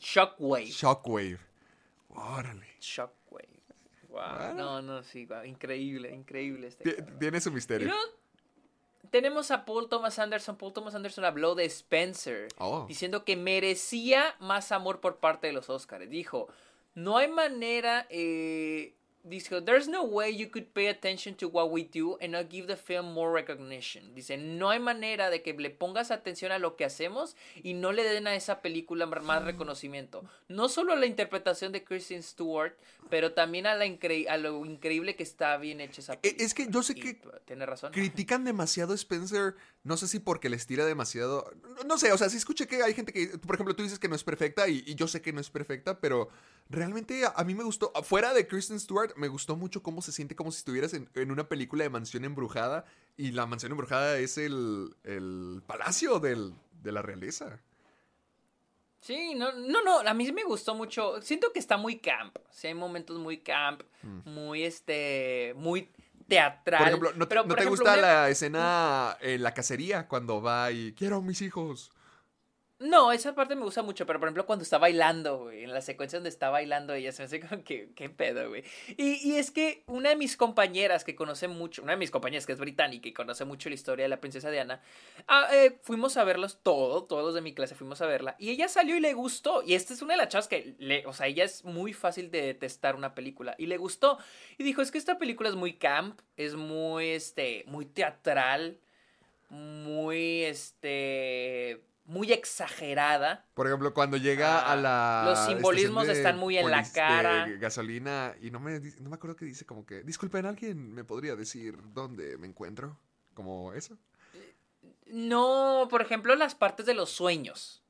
Shockwave. Shockwave. Órale. Shockwave. Wow. No, no, sí, wow, Increíble, increíble este. Tiene su misterio. tenemos a Paul Thomas Anderson. Paul Thomas Anderson habló de Spencer, Oh. diciendo que merecía más amor por parte de los Oscars. Dijo, no hay manera, eh, dijo, there's no way you could pay attention to what we do and not give the film more recognition. Dice, no hay manera de que le pongas atención a lo que hacemos y no le den a esa película más reconocimiento. No solo a la interpretación de Kristen Stewart, pero también a, la incre- a lo increíble que está bien hecha esa E- película. es que yo sé Y, que tiene razón. critican demasiado a Spencer. No sé si porque les tira demasiado. No, no sé, o sea, sí escuché que hay gente que. Por ejemplo, tú dices que no es perfecta y, y yo sé que no es perfecta, pero realmente a, a mí me gustó. Fuera de Kristen Stewart, me gustó mucho cómo se siente como si estuvieras en, en una película de mansión embrujada. Y la mansión embrujada es el, el palacio del- de la realeza. Sí, no, no, no, a mí me gustó mucho. Siento que está muy camp. Sí, hay momentos muy camp, muy este, muy teatral. Mm. Por ejemplo, ¿no te, Pero, no por te ejemplo, gusta una- la escena en la cacería cuando va y quiero a mis hijos? No, esa parte me gusta mucho, pero por ejemplo cuando está bailando, güey, en la secuencia donde está bailando ella, se me hace como que, qué pedo, güey. Y, y es que una de mis compañeras que conoce mucho, una de mis compañeras que es británica y conoce mucho la historia de la princesa Diana, ah, eh, fuimos a verlos todo, todos los de mi clase fuimos a verla, y ella salió y le gustó, y esta es una de las chavas que, le, o sea, ella es muy fácil de detestar una película, y le gustó, y dijo, es que esta película es muy camp, es muy, este, muy teatral, muy, este muy exagerada. Por ejemplo, cuando llega a Ah, la. los simbolismos de están muy en la de cara. gasolina. Y no me, no me acuerdo que dice como que. Disculpen, ¿alguien me podría decir dónde me encuentro? Como eso. No, por ejemplo, las partes de los sueños.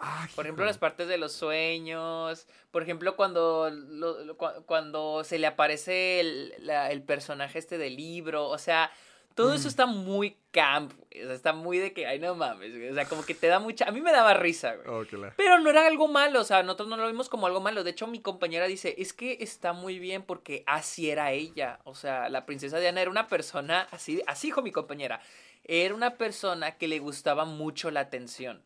Ay, Por ejemplo, las partes de los sueños. Por ejemplo, cuando, lo- lo- cua- cuando se le aparece el, la- el personaje este del libro. O sea, todo Mm. eso está muy camp. güey, o sea, está muy de que, ay, no mames. güey, O sea, como que te da mucha... A mí me daba risa, güey. Oh, Pero no era algo malo, o sea, nosotros no lo vimos como algo malo. De hecho, mi compañera dice, es que está muy bien porque así era ella. O sea, la princesa Diana era una persona, así, así dijo mi compañera, era una persona que le gustaba mucho la atención.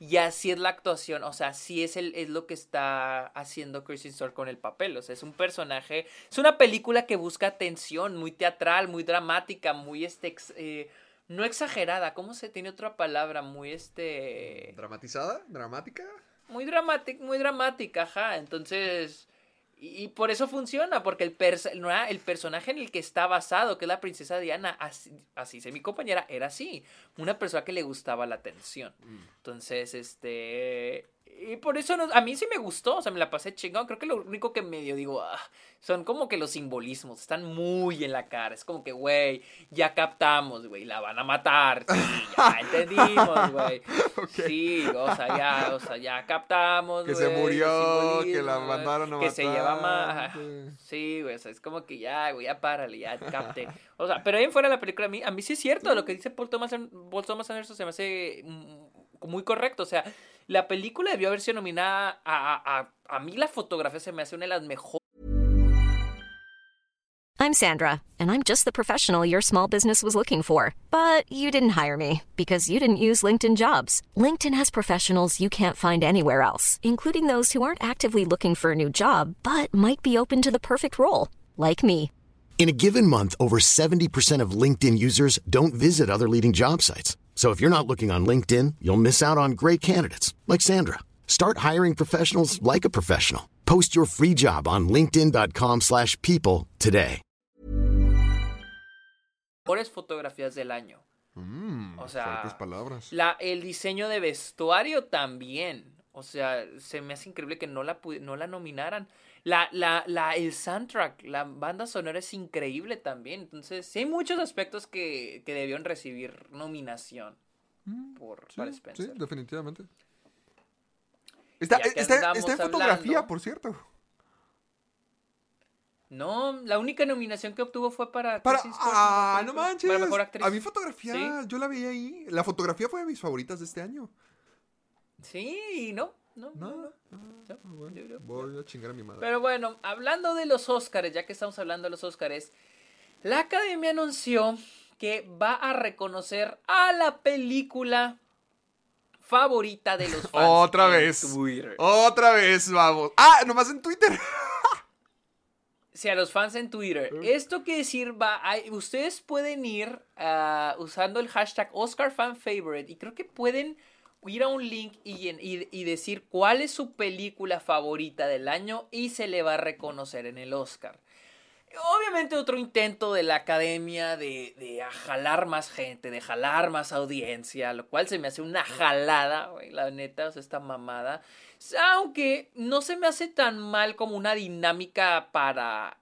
Y así es la actuación, o sea, así es, el, es lo que está haciendo Kristen Stewart con el papel. O sea, es un personaje, es una película que busca atención, muy teatral, muy dramática, muy este, eh, no exagerada, ¿cómo se tiene otra palabra? Muy este ¿Dramatizada? ¿Dramática? muy dramática, muy dramática, ajá. Entonces, y, por eso funciona, porque el, perso- el personaje en el que está basado, que es la princesa Diana, así, así dice mi compañera, era así, una persona que le gustaba la atención. Entonces, este... Y por eso no- a mí sí me gustó, o sea, me la pasé chingón. Creo que lo único que medio digo, ah, son como que los simbolismos, están muy en la cara. Es como que, güey, ya captamos, güey, la van a matar. Sí, ya (laughs) entendimos, güey. Sí, o sea, ya, o sea, ya captamos, Que se murió, que la mandaron a Que se lleva matar, más. sí. Sí, güey, o sea, es como que ya, güey, ya párale, ya capte. O sea, pero ahí en fuera de la película, a mí, a mí sí es cierto, lo que dice Paul Thomas, Paul Thomas Anderson se me hace mm, muy correcto. O sea, la película debió haber sido nominada a, a, a, a mí la fotografía se me hace una de las mejores. I'm Sandra, and I'm just the professional your small business was looking for. But you didn't hire me because you didn't use LinkedIn jobs. LinkedIn has professionals you can't find anywhere else, including those who aren't actively looking for a new job but might be open to the perfect role, like me. In a given month, over 70% of LinkedIn users don't visit other leading job sites. So if you're not looking on LinkedIn, you'll miss out on great candidates like Sandra. Start hiring professionals like a professional. Post your free job on linkedin.com/people slash people today. fotografías del año. Mm, O sea, palabras. La, el diseño de vestuario también. O sea, se me hace increíble que no la, no la nominaran. La, la, la, el soundtrack, la banda sonora es increíble también. Entonces, sí hay muchos aspectos que, que debieron recibir nominación por, para Sí, Spencer. sí, definitivamente. Está, está- está en fotografía, hablando- por cierto. No, la única nominación que obtuvo fue para... Para, ah, no manches. Para mejor actriz. A mí fotografía, yo la veía ahí. La fotografía fue de mis favoritas de este año. Sí, no, no, no, No, no. Ah, bueno, yo- yo- voy a chingar a mi madre. Pero bueno, hablando de los Óscares, ya que estamos hablando de los Óscares, la Academia anunció que va a reconocer a la película favorita de los (laughs) fans. Otra en vez. Twitter. Otra vez, vamos. Ah, nomás en Twitter. (laughs) Sí, a los fans en Twitter. Esto quiere decir, va, ustedes pueden ir ah, usando el hashtag OscarFanFavorite y creo que pueden ir a un link y, decir cuál es su película favorita del año y se le va a reconocer en el Oscar. Obviamente otro intento de la academia de, de jalar más gente, de jalar más audiencia, lo cual se me hace una jalada, güey, la neta, o sea, esta mamada. Aunque no se me hace tan mal como una dinámica para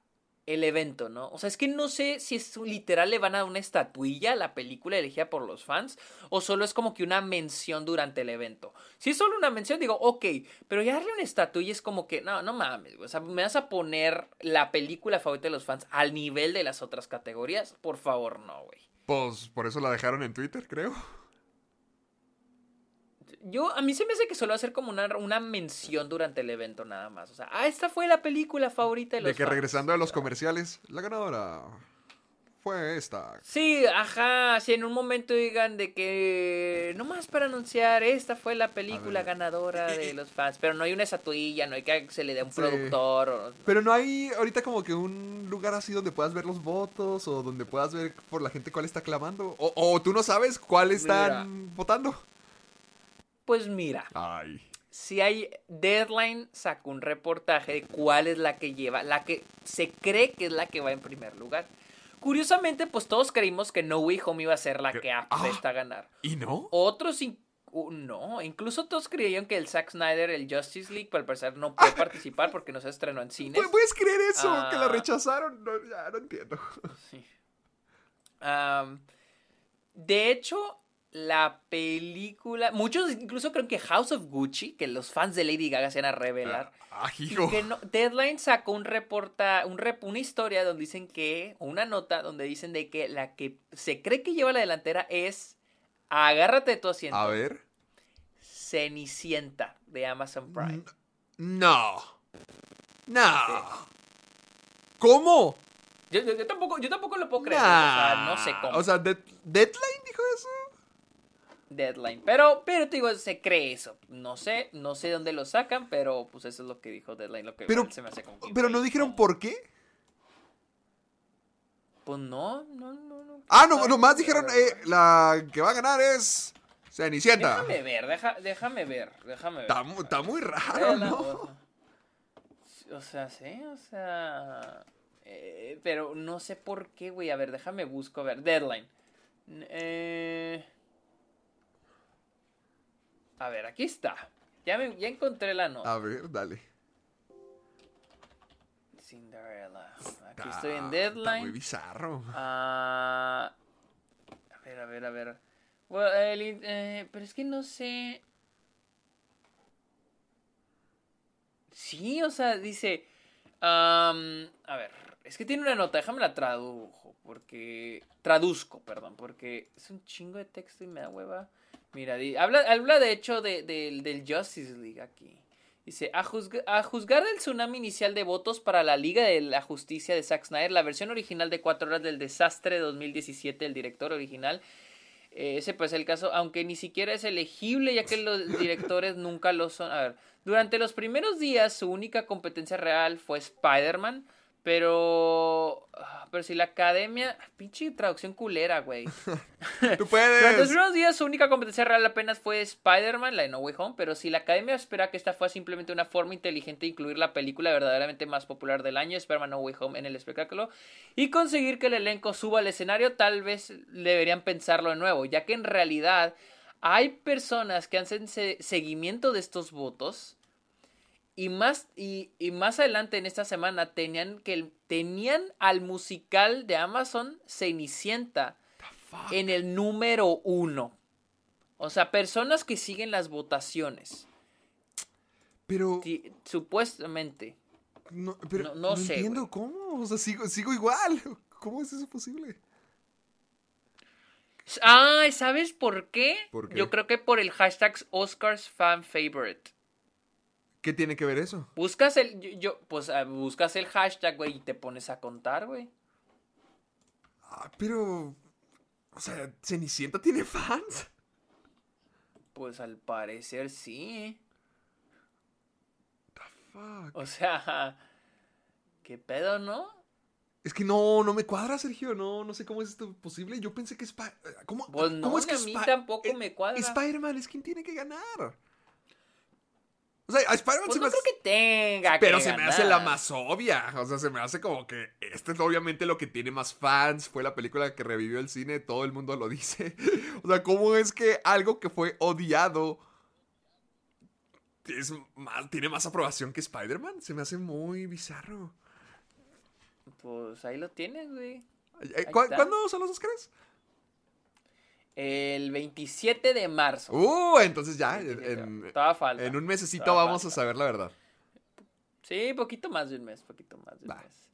el evento, ¿no? O sea, es que no sé si es literal le van a dar una estatuilla a la película elegida por los fans o solo es como que una mención durante el evento. Si es solo una mención, digo, ok, pero ya darle una estatuilla es como que, no, no mames, güey. o sea, me vas a poner la película favorita de los fans al nivel de las otras categorías, por favor, no, güey. Pues por eso la dejaron en Twitter, creo. Yo, a mí se me hace que solo va a ser como una, una mención durante el evento nada más. O sea, ah, esta fue la película favorita de los De que fans. regresando a los comerciales, la ganadora fue esta. Sí, ajá, si en un momento digan de que nomás para anunciar, esta fue la película ganadora de los fans, pero no hay una estatuilla, no hay que se le dé un Sí. productor. o- Pero no hay ahorita como que un lugar así donde puedas ver los votos o donde puedas ver por la gente cuál está clamando. O, o tú no sabes cuál están votando. Pues mira, Ay. si hay Deadline sacó un reportaje de cuál es la que lleva, la que se cree que es la que va en primer lugar. Curiosamente, pues todos creímos que No Way Home iba a ser la Que- que ah. apesta a ganar. ¿Y no? Otros uh, no, incluso todos creían que el Zack Snyder, el Justice League, al parecer no puede (laughs) participar porque no se estrenó en cines. ¿Pu- ¿Puedes creer eso? Que la Ah. rechazaron. No, ya no entiendo. Sí. De hecho, la película. Muchos incluso creen que House of Gucci, que los fans de Lady Gaga se van a revelar. Ah, hijo. que no- Deadline sacó un reporta, un rep- una historia donde dicen que, una nota donde dicen de que la que se cree que lleva la delantera es, agárrate de tu asiento, A ver. Cenicienta de Amazon Prime. No. No. ¿Cómo? Yo, yo- yo tampoco, yo tampoco lo puedo creer, o sea, no sé cómo. O sea, Dead- Deadline dijo. Deadline. Pero, pero te digo, se cree eso. No sé, no sé dónde lo sacan, pero pues eso es lo que dijo Deadline, lo que Pero- se me hace como Pero no dijeron por qué. Pues no, no, no, no. Ah, no, no, nomás no, dijeron, eh, la que va a ganar es Cenicienta. Déjame ver, deja- déjame ver, déjame ver. Está, mu- está muy raro, ¿no? O sea, o sea, sí, o sea... eh, pero no sé por qué, güey. A ver, déjame busco, a ver, Deadline. Eh, a ver, aquí está. Ya, me, ya encontré la nota. A ver, dale. Cinderella. Aquí Está- estoy en Está muy Deadline. bizarro. Ah, a ver, a ver, a ver. El in- eh, pero es que no sé. Sí, o sea, dice. a ver, es que tiene una nota, déjame la tradujo. Porque. Traduzco, perdón, porque es un chingo de texto y me da hueva. Mira, di- habla, habla de hecho de- del- del Justice League aquí. Dice, a, juzga- a juzgar del tsunami inicial de votos para la Liga de la Justicia de Zack Snyder, la versión original de 4 horas del desastre de 2017, el director original, eh, ese pues el caso, aunque ni siquiera es elegible ya que los directores nunca lo son. A ver, durante los primeros días su única competencia real fue Spider-Man, pero... ah, Pero si la academia... Pinche traducción culera, güey. (laughs) Tú Durante los puedes. primeros días su única competencia real apenas fue Spider-Man, la de No Way Home, pero si la academia espera que esta fue simplemente una forma inteligente de incluir la película verdaderamente más popular del año, Spider-Man No Way Home, en el espectáculo, y conseguir que el elenco suba al escenario, tal vez deberían pensarlo de nuevo, ya que en realidad hay personas que hacen se- seguimiento de estos votos. Y más, y, y más adelante en esta semana tenían, que tenían al musical de Amazon Cenicienta en el número uno. O sea, personas que siguen las votaciones. Pero, Supuestamente. no, pero no- no, no sé, entiendo cómo. O sea, sigo, sigo igual. (laughs) ¿Cómo es eso posible? Ah, ¿sabes por qué? ¿Por qué? Yo creo que por el hashtag Oscars Fan Favorite. ¿Qué tiene que ver eso? Buscas el, yo, yo- pues ah, buscas el hashtag, güey, y te pones a contar, güey. Ah, pero. O sea, Cenicienta tiene fans. Pues al parecer sí. Fuck. O sea, ¿qué pedo, no? Es que no, no me cuadra, Sergio. No, no sé cómo es esto posible. Yo pensé que Spi- ¿Cómo, Pues no, ¿cómo es que a mí tampoco eh, me cuadra. Spider-Man es quien tiene que ganar. O sea, a Spider-Man Pues se no me creo hace. que tenga Pero que se me hace la más obvia. O sea, se me hace como que este es obviamente lo que tiene más fans. Fue la película que revivió el cine. Todo el mundo lo dice. (laughs) O sea, ¿cómo es que algo que fue odiado es más- tiene más aprobación que Spider-Man? Se me hace muy bizarro. Pues ahí lo tienes, güey. Eh, Ahí ¿cu- está. ¿Cuándo son los Oscars? El 27 de marzo. Uh, entonces ya, en, 27. en- Todavía falta. en un mesecito vamos a saber la verdad. Sí, poquito más de un mes, poquito más de un mes.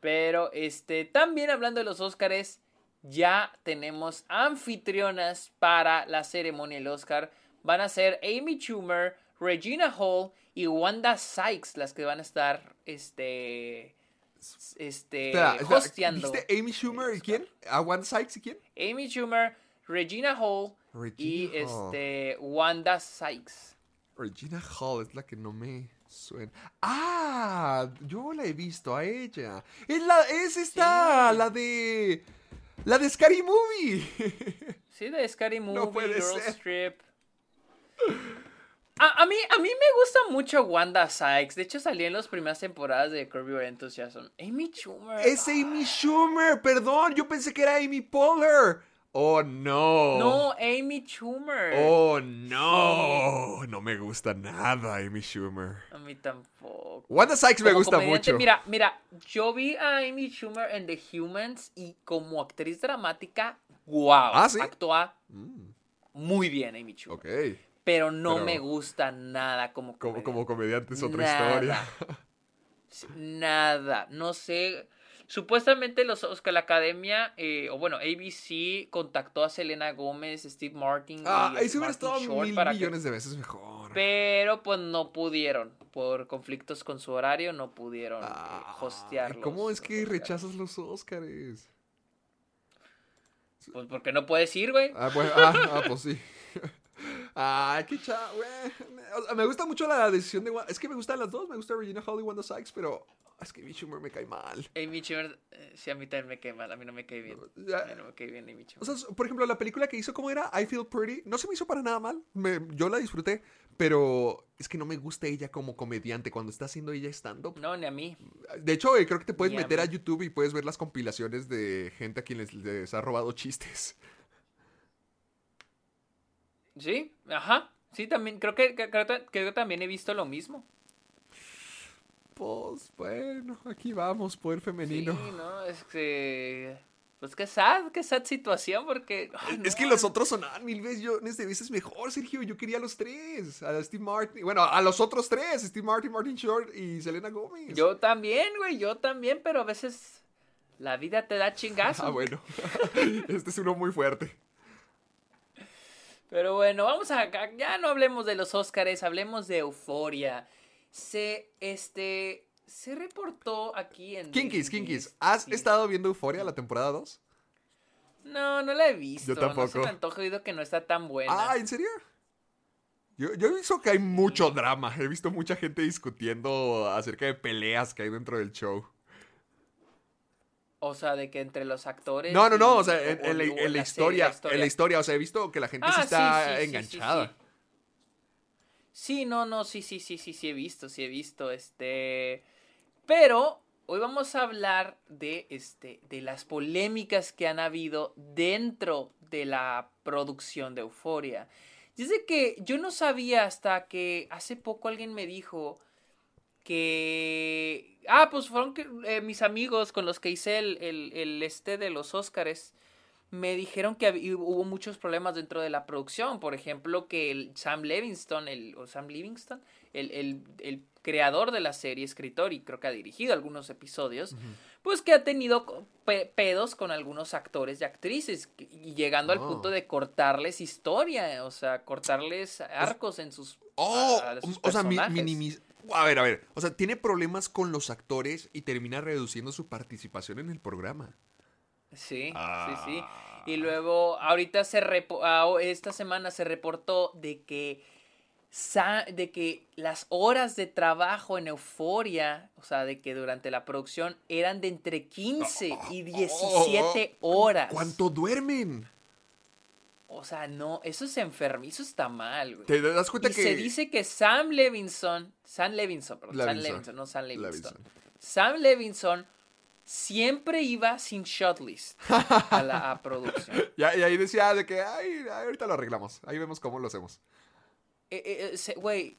Pero, este, también hablando de los Óscares, ya tenemos anfitrionas para la ceremonia del Oscar. Van a ser Amy Schumer, Regina Hall y Wanda Sykes las que van a estar, este, este, Espera, espera, hosteando. ¿Viste Amy Schumer y quién? ¿A Wanda Sykes y quién? Amy Schumer, Regina Hall y Hall. este Wanda Sykes. Regina Hall es la que no me suena. Ah, yo la he visto a ella. Es la, es esta, Sí. la de, la de Scary Movie. (laughs) Sí, de Scary Movie, puede Girl ser. Strip. A, a mí, a mí me gusta mucho Wanda Sykes. De hecho, salí en las primeras temporadas de Curb Your Enthusiasm. Amy Schumer. es Amy Schumer, perdón, yo pensé que era Amy Poehler. Oh no. No, Amy Schumer. Oh no. No me gusta nada Amy Schumer. A mí tampoco. Wanda Sykes me Como gusta comediante, mucho. Mira, mira, yo vi a Amy Schumer en The Humans y como actriz dramática, wow. Ah, ¿sí? Actúa Mm, muy bien Amy Schumer. ok. Pero no Pero- me gusta nada como Como, comediante. como comediante es otra Nada. historia. Nada, no sé. Supuestamente los Oscar, la academia, eh, o bueno, ABC contactó a Selena Gómez, Steve Martin. Ah, y ahí se hubiera estado Short mil para que- millones de veces mejor. Pero pues no pudieron. Por conflictos con su horario, no pudieron eh, Ah, hostear. ¿Cómo es que Oscars. rechazas los Óscares? Pues porque no puedes ir, güey. Ah, bueno, ah, ah, pues sí. (laughs) Ay, qué cha, güey. O sea, me gusta mucho la decisión de Es que me gustan las dos. Me gusta Regina Hall y Wanda Sykes, pero es que Amy Schumer me cae mal. Amy Schumer, eh, sí, a mí también me cae mal. A mí no me cae bien. A mí no me cae bien Amy O Schumer. sea, por ejemplo, la película que hizo, ¿cómo era? I Feel Pretty. No se me hizo para nada mal. Me- yo la disfruté. Pero es que no me gusta ella como comediante cuando está haciendo ella stand-up. No, ni a mí. De hecho, eh, creo que te puedes Ni meter a. YouTube y puedes ver las compilaciones de gente a quienes les ha robado chistes. Sí, ajá. Sí, también, creo que, creo, que- creo que también he visto lo mismo. Pues bueno, aquí vamos, poder femenino. Sí, no, es que. Pues qué sad, qué sad situación, porque. ay, Es no, que los otros sonaban mil veces, yo, de veces mejor, Sergio. Yo quería a los tres. A Steve Martin. Bueno, a los otros tres. Steve Martin, Martin Short y Selena Gomez. Yo también, güey, yo también, pero a veces. La vida te da (laughs) chingazos. Ah, bueno. (laughs) este es uno muy fuerte. Pero bueno, vamos a. Ya no hablemos de los Óscares, hablemos de Euforia. Se. Este. Se reportó aquí en. Kinkis, Disney- Kinkis. ¿Has Sí. estado viendo Euforia la temporada 2? No, no la he visto. Yo No se tampoco. me antoja oído que no está tan buena. Ah, ¿en serio? Yo, yo he visto que hay mucho drama. He visto mucha gente discutiendo acerca de peleas que hay dentro del show. O sea, de que entre los actores. No, no, no. y- O sea, en, en la, o en la serie, historia, En la historia. O sea, he visto que la gente Ah, está sí, sí, sí, sí, enganchada. sí. Sí, no, no, sí, sí, sí, sí, sí he visto, sí he visto, este... Pero hoy vamos a hablar de, este, de las polémicas que han habido dentro de la producción de Euforia. Dice que yo no sabía hasta que hace poco alguien me dijo que... Ah, pues fueron que, eh, mis amigos con los que hice el, el, el este de los Óscares me dijeron que hubo muchos problemas dentro de la producción. Por ejemplo, que el Sam Levingston, el, o Sam Livingston, el, el- el creador de la serie, escritor, y creo que ha dirigido algunos episodios, pues que ha tenido pe- pedos con algunos actores y actrices, y llegando al Oh. punto de cortarles historia, o sea, cortarles arcos en sus... Oh, a- a sus o sea, minimiz- A ver, a ver. O sea, tiene problemas con los actores y termina reduciendo su participación en el programa. Sí, Ah. sí, sí. Y luego, ahorita se repo- ah, esta semana se reportó de que de que las horas de trabajo en Euforia, o sea, de que durante la producción eran de entre 15 y 17 horas. ¿Cuánto duermen? O sea, no, eso es enfermizo, está mal, güey. ¿Te das cuenta Y que se dice que Sam Levinson, Sam Levinson, perdón, Sam Levinson. No Sam Levinson. Levinson. Sam Levinson siempre iba sin shotlist a la a producción. (laughs) Y ahí decía de que, ay, ahorita lo arreglamos. Ahí vemos cómo lo hacemos. Eh, eh, eh, se- Güey,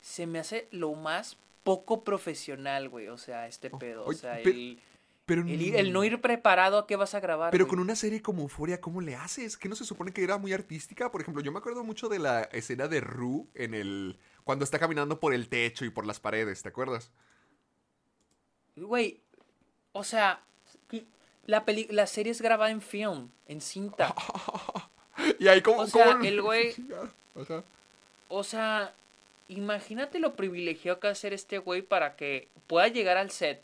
se me hace lo más poco profesional, güey. O sea, este pedo. O oye, sea, pe- el, Pero, el ir- el no ir preparado a qué vas a grabar. pero güey. con una serie como Euforia, ¿cómo le haces? ¿Que no se supone que era muy artística? Por ejemplo, yo me acuerdo mucho de la escena de Rue en el... Cuando está caminando por el techo y por las paredes, ¿te acuerdas? Güey, o sea, la, peli la serie es grabada en film, en cinta. (laughs) Y ahí como... O sea, como- el güey- (laughs) Ajá. O sea, imagínate lo privilegiado que va a ser este güey para que pueda llegar al set,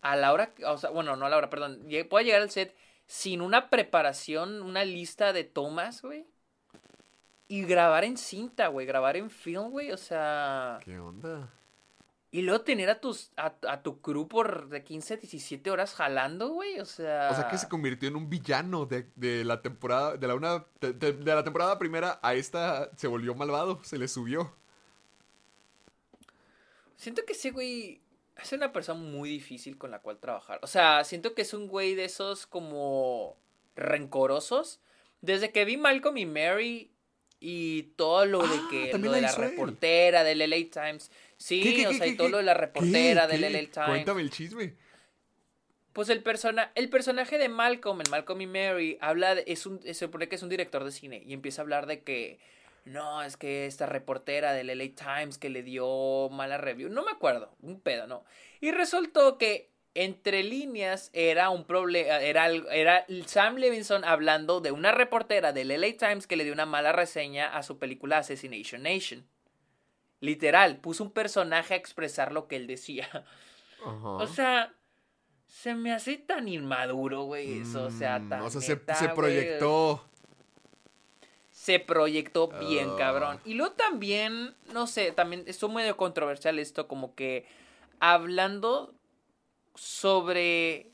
a la hora, o sea, bueno, no a la hora, perdón, pueda llegar al set sin una preparación, una lista de tomas, güey. Y grabar en cinta, güey, grabar en film, güey, o sea... ¿Qué onda? Y luego tener a tus a, a tu crew por de 15 a 17 horas jalando, güey, o sea... O sea que se convirtió en un villano de, de la temporada, de la una, de la temporada primera a esta se volvió malvado, se le subió. Siento que ese güey es una persona muy difícil con la cual trabajar. O sea, siento que es un güey de esos como rencorosos. Desde que vi Malcolm y Mary y todo lo de Ah, que lo de la la reportera del LA Times. Sí, ¿Qué, qué, o qué, sea, y todo lo de la reportera del. LA Times. Cuéntame el chisme. Pues el, persona, el personaje de Malcolm en Malcolm y Mary habla de, es un, se supone que es un director de cine y empieza a hablar de que no, es que esta reportera del LA Times que le dio mala review, no me acuerdo, un pedo, ¿no? Y resultó que entre líneas era un problema, era, era Sam Levinson hablando de una reportera del LA Times que le dio una mala reseña a su película Assassination Nation. Literal, puso un personaje a expresar lo que él decía. O sea, se me hace tan inmaduro, güey, eso. O sea, Mm, tan. o sea, se, neta, se güey. proyectó. Se proyectó bien, Ah. cabrón. Y luego también, no sé, también esto medio controversial esto, como que hablando sobre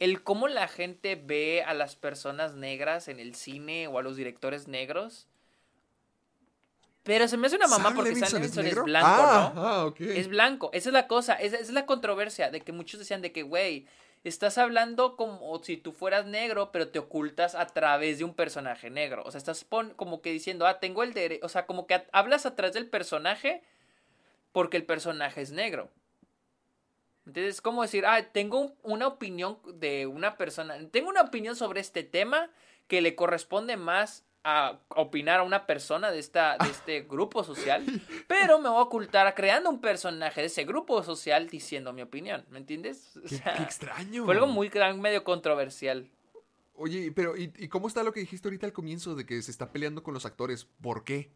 el cómo la gente ve a las personas negras en el cine o a los directores negros. Pero se me hace una mamá ¿Sam porque Sam Levinson es blanco, ah, ¿no? Ah, ok. Es blanco, esa es la cosa, esa, esa es la controversia de que muchos decían de que, güey, estás hablando como si tú fueras negro, pero te ocultas a través de un personaje negro. O sea, estás como que diciendo, ah, tengo el derecho, o sea, como que hablas a través del personaje porque el personaje es negro. Entonces, es como decir, ah, tengo un- una opinión de una persona, tengo una opinión sobre este tema que le corresponde más a opinar a una persona de, esta, de este grupo social, pero me voy a ocultar creando un personaje de ese grupo social diciendo mi opinión, ¿me entiendes? O Qué, sea, qué extraño. fue algo muy gran, medio controversial. Oye, pero ¿y, y cómo está lo que dijiste ahorita al comienzo de que se está peleando con los actores? ¿Por qué?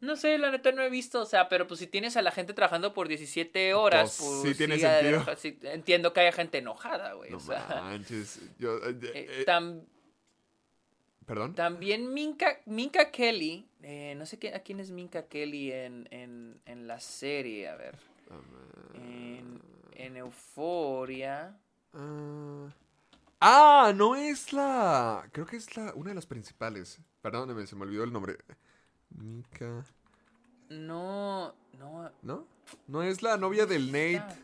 No sé, la neta no he visto, o sea, pero pues si tienes a la gente trabajando por 17 horas, Pues, pues sí tiene haber sentido. sí, entiendo que haya gente enojada, güey. No o sea, manches. Yo, eh, eh, eh, tam- ¿Perdón? También Minka, Minka Kelly, eh, no sé a quién es Minka Kelly en, en, en la serie, a ver. En, en Euforia. Ah, ah, no es la. Creo que es la una de las principales. Perdóneme, se me olvidó el nombre. Mika. No, no, ¿No? ¿No es la novia del Nate?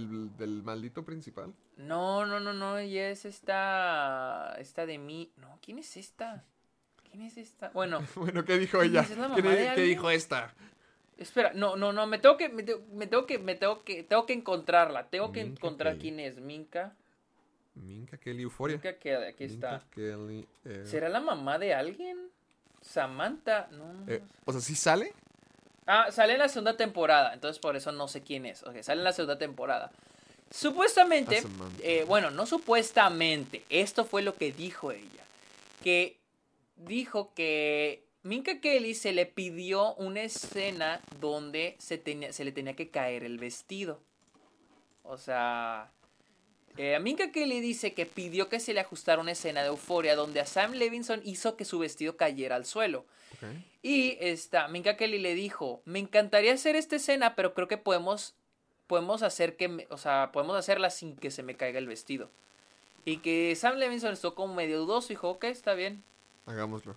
Del, del maldito principal. no, no, no, no, ella es esta, esta de mí. No, ¿quién es esta? ¿Quién es esta? Bueno, (laughs) Bueno, ¿qué dijo ¿Quién ella? es? ¿Es la ¿Qué, qué dijo esta? espera, no, no, no, me tengo que, me tengo, me tengo que, me tengo que, tengo que encontrarla, tengo que Minka encontrar Kelly. quién es Minka. Minka Kelly Euforia. Minka Kelly, aquí está. Minka Kelly. eh, ¿Será la mamá de alguien? Samantha, no, eh, o sea, ¿sí sale? Ah, sale en la segunda temporada, entonces por eso no sé quién es. Ok, sale en la segunda temporada. Supuestamente, eh, bueno, no supuestamente, esto fue lo que dijo ella. Que dijo que Minka Kelly se le pidió una escena donde se, tenía, se le tenía que caer el vestido. O sea, eh, Minka Kelly dice que pidió que se le ajustara una escena de euforia donde a Sam Levinson hizo que su vestido cayera al suelo. Y esta, Minka Kelly le dijo, me encantaría hacer esta escena, pero creo que podemos, podemos hacer que, me- o sea, podemos hacerla sin que se me caiga el vestido. Y que Sam Levinson estuvo como medio dudoso y dijo, ok, está bien, Hagámoslo.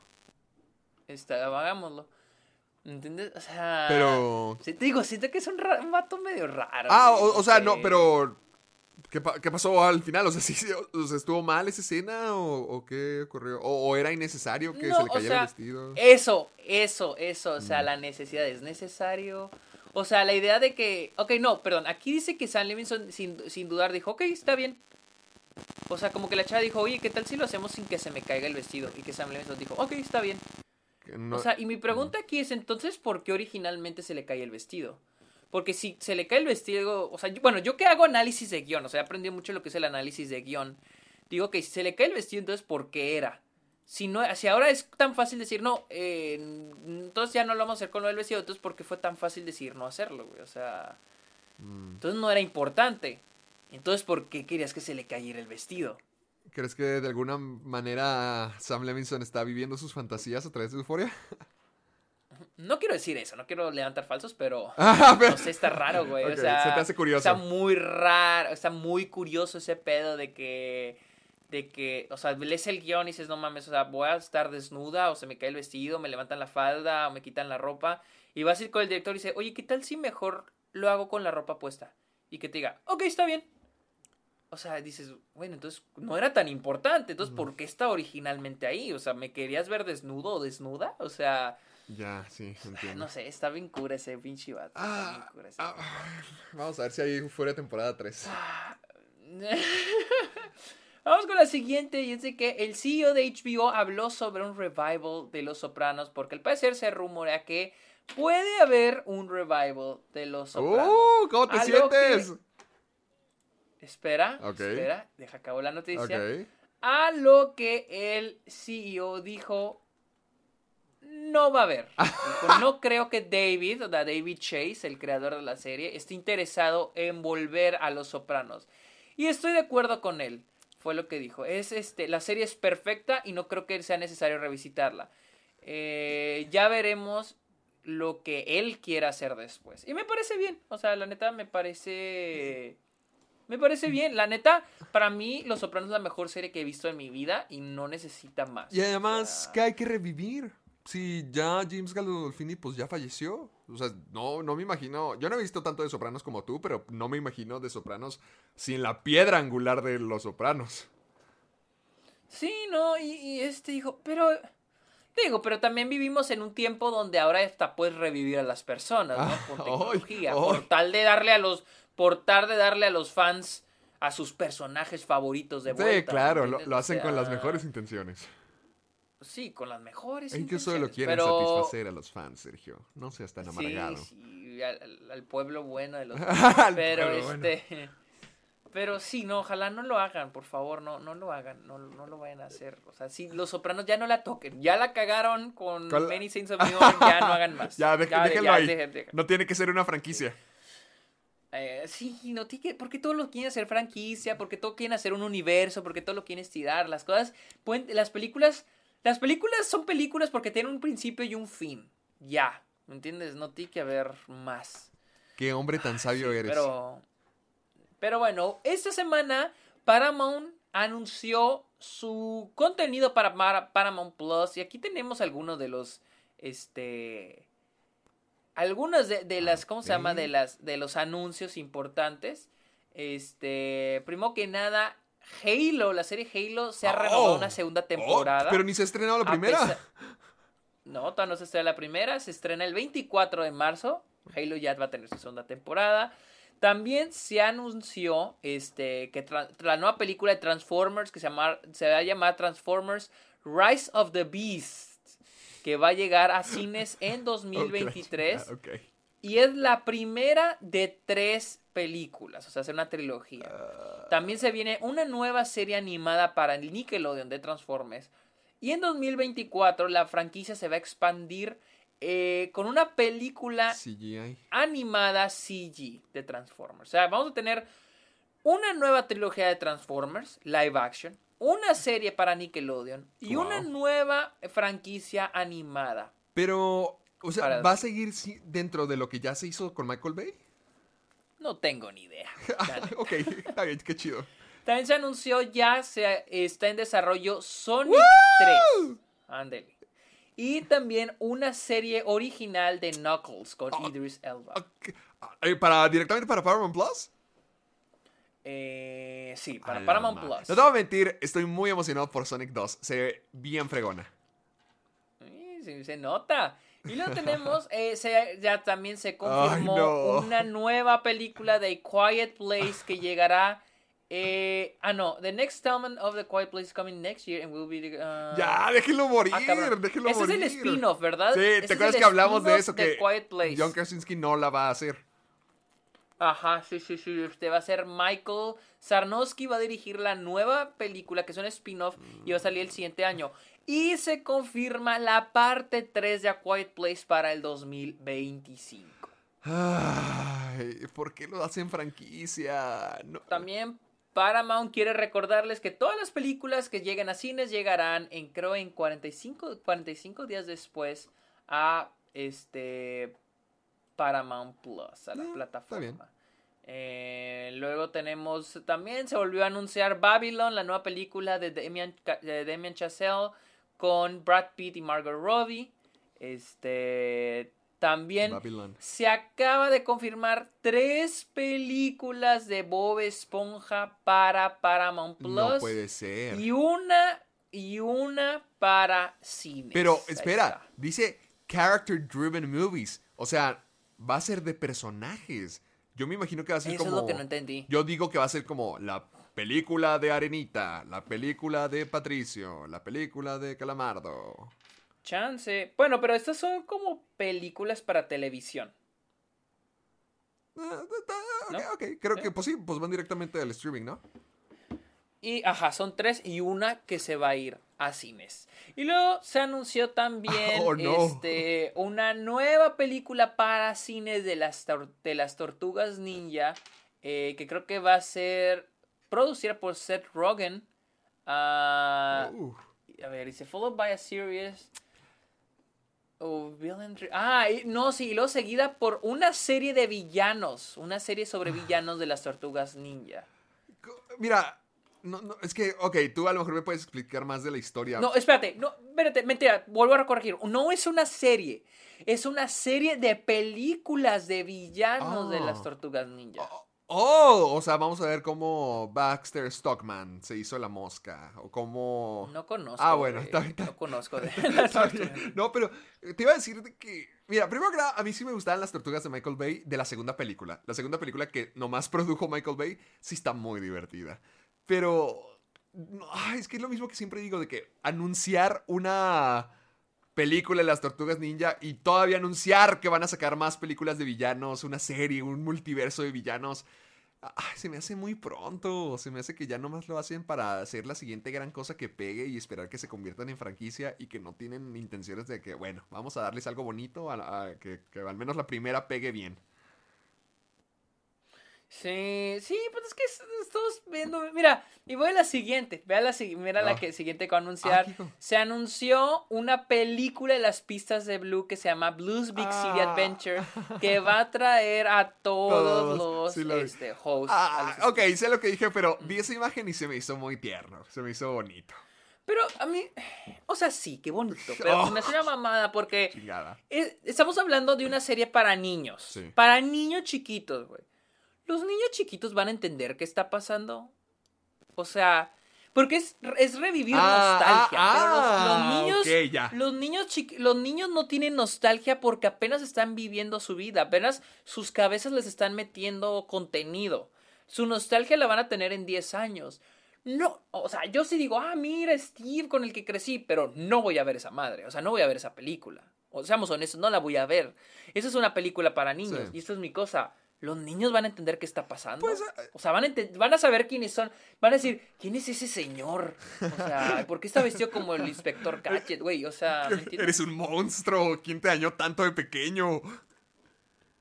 está, hagámoslo. ¿Entiendes? O sea... Pero. Te digo, siento que es un, ra- un vato medio raro. Ah, o, o sea, no, pero. ¿Qué, pa- qué pasó al final? O sea, (laughs) ¿sí, sí, o sea, ¿estuvo mal esa escena o, o qué ocurrió? ¿O, o era innecesario que No, se le o cayera sea, el vestido? Eso, eso, eso. O sea, Mm. la necesidad es necesario. O sea, la idea de que. Ok, no, perdón. Aquí dice que Sam Levinson, sin, sin dudar, dijo: Ok, está bien. O sea, como que la chava dijo: Oye, ¿qué tal si lo hacemos sin que se me caiga el vestido? Y que Sam Levinson dijo: Ok, está bien. No- O sea, y mi pregunta aquí es: entonces, ¿por qué originalmente se le cae el vestido? Porque si se le cae el vestido. O sea, yo- bueno, yo que hago análisis de guion, o sea, he aprendido mucho lo que es el análisis de guion. Digo que si se le cae el vestido, entonces, ¿por qué era? Si, no, si ahora es tan fácil decir no, eh, entonces ya no lo vamos a hacer con lo del vestido, entonces ¿por qué fue tan fácil decir no hacerlo, güey? O sea, Mm. entonces no era importante. Entonces, ¿por qué querías que se le cayera el vestido? ¿Crees que de alguna manera Sam Levinson está viviendo sus fantasías a través de Euforia? (laughs) No quiero decir eso, no quiero levantar falsos, pero (laughs) Ah, pero- no sé, está raro, güey. O sea, se te hace curioso. Está muy raro, está muy curioso ese pedo de que, de que, o sea, lees el guion y dices, no mames, o sea, voy a estar desnuda, o se me cae el vestido, me levantan la falda, o me quitan la ropa, y vas a ir con el director y dice, oye, ¿qué tal si mejor lo hago con la ropa puesta? Y que te diga, ok, está bien. O sea, dices, bueno, entonces no era tan importante, entonces, ¿por qué está originalmente ahí? O sea, ¿me querías ver desnudo o desnuda? O sea... Ya, sí, entiendo. No sé, está bien cura ese pinche vato. está bien Ah, ese ah, vamos a ver si hay Euforia temporada 3. (laughs) Vamos con la siguiente y es de que el CEO de HBO habló sobre un revival de Los Sopranos porque al parecer se rumorea que puede haber un revival de Los Sopranos. ¡Uh! ¿Cómo te que- sientes? Espera, espera, deja acabo la noticia. A lo que el CEO dijo, no va a haber. (laughs) Dijo, no creo que David, o sea, David Chase, el creador de la serie, esté interesado en volver a Los Sopranos. Y estoy de acuerdo con él. Fue lo que dijo. Es este, la serie es perfecta y no creo que sea necesario revisitarla. Eh, ya veremos lo que él quiera hacer después. Y me parece bien. O sea, la neta me parece. Me parece bien. La neta, para mí, Los Sopranos es la mejor serie que he visto en mi vida y no necesita más. Y además, O sea, que hay que revivir. Si ya James Gandolfini pues ya falleció. O sea, no, no me imagino. Yo no he visto tanto de Sopranos como tú, pero no me imagino de Sopranos sin la piedra angular de los Sopranos. Sí, no, y, y este dijo, pero. Digo, pero también vivimos en un tiempo donde ahora hasta puedes revivir a las personas, ¿no? Ah, Con ay, tecnología. Por tal de darle a los. Por tal de darle a los fans a sus personajes favoritos de vuelta. sí, claro, lo, hacen con las mejores intenciones. Sí, con las mejores. Ellos solo intenciones, quieren pero- satisfacer a los fans, Sergio. No seas tan amargado. Sí, sí, al, pueblo bueno de los. (laughs) Pero bueno. este. Pero sí, no, ojalá no lo hagan, por favor, no, no lo hagan, no, no lo vayan a hacer. O sea, si los sopranos ya no la toquen, ya la cagaron con la- Many Saints of (laughs) Newark, ya no hagan más. Ya, dej- Ya, déjenlo ya, ahí. No tiene que ser una franquicia. Eh, sí, no tiene que, porque todos lo quieren hacer franquicia, porque todo quieren hacer un universo, porque todo lo quieren estirar. Las cosas, pueden, las películas, las películas son películas porque tienen un principio y un fin. Ya, ¿me entiendes? No tiene que haber más. Qué hombre tan sabio eres. Pero, pero bueno, esta semana Paramount anunció su contenido para Mar- Paramount Plus y aquí tenemos algunos de los, este, algunas de, de las, ¿cómo se llama? De las, de los anuncios importantes. Este, primero que nada, Halo, la serie Halo se ha renovado Oh, una segunda oh, temporada. pero ni se ha estrenado la primera. pesar- No, todavía no se estrena la primera, se estrena el 24 de marzo. Halo ya va a tener su segunda temporada. También se anunció este, que la nueva película de Transformers, que se, llama- se va a llamar Transformers Rise of the Beast, que va a llegar a cines en (laughs) Oh, 2023. Y es la primera de tres películas, o sea, es una trilogía. También se viene una nueva serie animada para el Nickelodeon de Transformers. Y en 2024 la franquicia se va a expandir eh, con una película CGI. animada CG de Transformers. O sea, vamos a tener una nueva trilogía de Transformers, live action, una serie para Nickelodeon y Wow. una nueva franquicia animada. Pero, o sea, Para- ¿va a seguir dentro de lo que ya se hizo con Michael Bay? No tengo ni idea. (laughs) ok, (laughs) está bien, qué chido. También se anunció ya, se está en desarrollo Sonic 3. Ándele. Y también una serie original de Knuckles con Idris Elba. Ok, eh, ¿Para, ¿Directamente para Paramount Plus? Eh, sí, para Paramount. Plus. No te voy a mentir, estoy muy emocionado por Sonic 2. Se ve bien fregona. Sí, sí, se nota. Y luego (laughs) tenemos, eh, se- ya también se confirmó no. una nueva película de Quiet Place que llegará. eh, ah, no, The Next Installment of The Quiet Place is coming next year and will be. the, uh, Ya, déjenlo morir, ah, déjenlo Ese morir. es el spin-off, ¿verdad? Sí, ¿te acuerdas que hablamos de eso? de Que Quiet Place. John Krasinski no la va a hacer. Ajá, sí, sí, sí. Este va a ser Michael Sarnowski, va a dirigir la nueva película que es un spin-off y va a salir el siguiente año. Y se confirma la parte 3 de A Quiet Place para el 2025. Ay, ¿por qué lo hacen franquicia? No. También Paramount quiere recordarles que todas las películas que lleguen a cines llegarán en creo en 45, 45 días después a este Paramount Plus, a la Eh, plataforma. está bien. Eh, luego tenemos también se volvió a anunciar Babylon, la nueva película de Damien, Ca- de Chazelle con Brad Pitt y Margot Robbie. Este también Babylon. se acaba de confirmar tres películas de Bob Esponja para Paramount Plus. No puede ser. Y una y una para cines. Pero espera, dice character driven movies. O sea, va a ser de personajes. Yo me imagino que va a ser Eso como. es lo que no entendí. Yo digo que va a ser como la película de Arenita, la película de Patricio, la película de Calamardo. Chance. Bueno, pero estas son como películas para televisión. Ah, ah, ok, ¿No? ok. Creo que pues sí, pues van directamente al streaming, ¿no? Y, ajá, son tres y una que se va a ir a cines. Y luego se anunció también (laughs) Oh, no. este, una nueva película para cines de las, de las tortugas ninja, eh, que creo que va a ser producida por Seth Rogen. Ah, Uh, a ver, dice, followed by a series tri- Ah, no, sí, y luego seguida por una serie de villanos, una serie sobre villanos de las tortugas ninja. mira, no, no, es que, ok, tú a lo mejor me puedes explicar más de la historia. No, espérate, no, espérate, mentira, vuelvo a corregir. No es una serie, es una serie de películas de villanos de Ah. las tortugas ninja. Oh, o sea, vamos a ver cómo Baxter Stockman se hizo la mosca. O cómo. No conozco. Ah, bueno, de- está bien, está- No conozco de. (laughs) No, pero eh, te iba a decir de que. Mira, primero que nada, a mí sí me gustaban las tortugas de Michael Bay de la segunda película. La segunda película que nomás (laughs) produjo Michael Bay sí está muy divertida. Pero. no, ay, es que es lo mismo que siempre digo de que anunciar una película de las tortugas ninja y todavía anunciar que van a sacar más películas de villanos, una serie, un multiverso de villanos. Ay, se me hace muy pronto. Se me hace que ya nomás lo hacen para hacer la siguiente gran cosa que pegue y esperar que se conviertan en franquicia y que no tienen intenciones de que, bueno, vamos a darles algo bonito, a, que al menos la primera pegue bien. Sí, sí, pues es que es- estamos viendo. Mira, y voy a la siguiente. Vea la siguiente. Mira la Ah. que siguiente que va a anunciar. Ah, hijo. Se anunció una película de las pistas de Blue que se llama Blues Big City Ah. Adventure. (laughs) Que va a traer a todos, Todos, los sí lo vi. este, hosts. Ah, los ok, sé lo que dije, pero vi esa imagen y se me hizo muy tierno. Se me hizo bonito. Pero a mí, o sea, sí, qué bonito. Pero (laughs) Oh. me hace una mamada porque es- estamos hablando de una serie para niños. Sí. Para niños chiquitos, güey. Los niños chiquitos van a entender qué está pasando. O sea, porque es, es revivir Ah, nostalgia. ah, pero los, los ah, niños, ya. los niños los niños no tienen nostalgia porque apenas están viviendo su vida, apenas sus cabezas les están metiendo contenido. Su nostalgia la van a tener en 10 años. No, o sea, yo sí digo, ah, mira, Steve con el que crecí, pero no voy a ver esa madre, o sea, no voy a ver esa película. O seamos honestos, no la voy a ver. Esa es una película para niños, Sí. y esto es mi cosa. Los niños van a entender qué está pasando. Pues, eh, o sea, van a, van a saber quiénes son. Van a decir, ¿quién es ese señor? O sea, ¿por qué está vestido como el inspector Gadget, güey? O sea. Eres un monstruo. ¿Quién te dañó tanto de pequeño?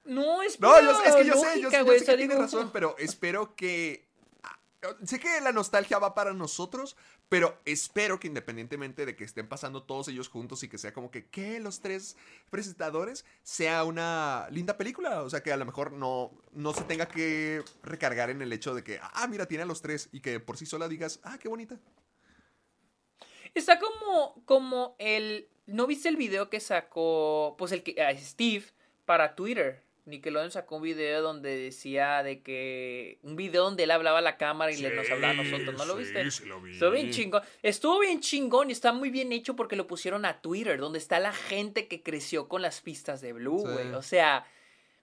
No, es No, yo, es que yo sé, lógica, yo sé, yo güey, sé que tienes razón, pero espero que... ah, Sé que la nostalgia va para nosotros, pero espero que independientemente de que estén pasando todos ellos juntos y que sea como que. Los tres presentadores, sea una linda película. O sea, que a lo mejor no, no se tenga que recargar en el hecho de que, ah, mira, tiene a los tres y que por sí sola digas, ah, qué bonita. Está como, como el... ¿No viste el video que sacó, pues el que... ah, Steve para Twitter? Nickelodeon sacó un video donde decía de que... Un video donde él hablaba a la cámara y le nos hablaba a nosotros, ¿no lo viste? Sí, lo vi. Estuvo bien chingón. Estuvo bien chingón y está muy bien hecho porque lo pusieron a Twitter, donde está la gente que creció con las pistas de Blue, Sí. güey. O sea,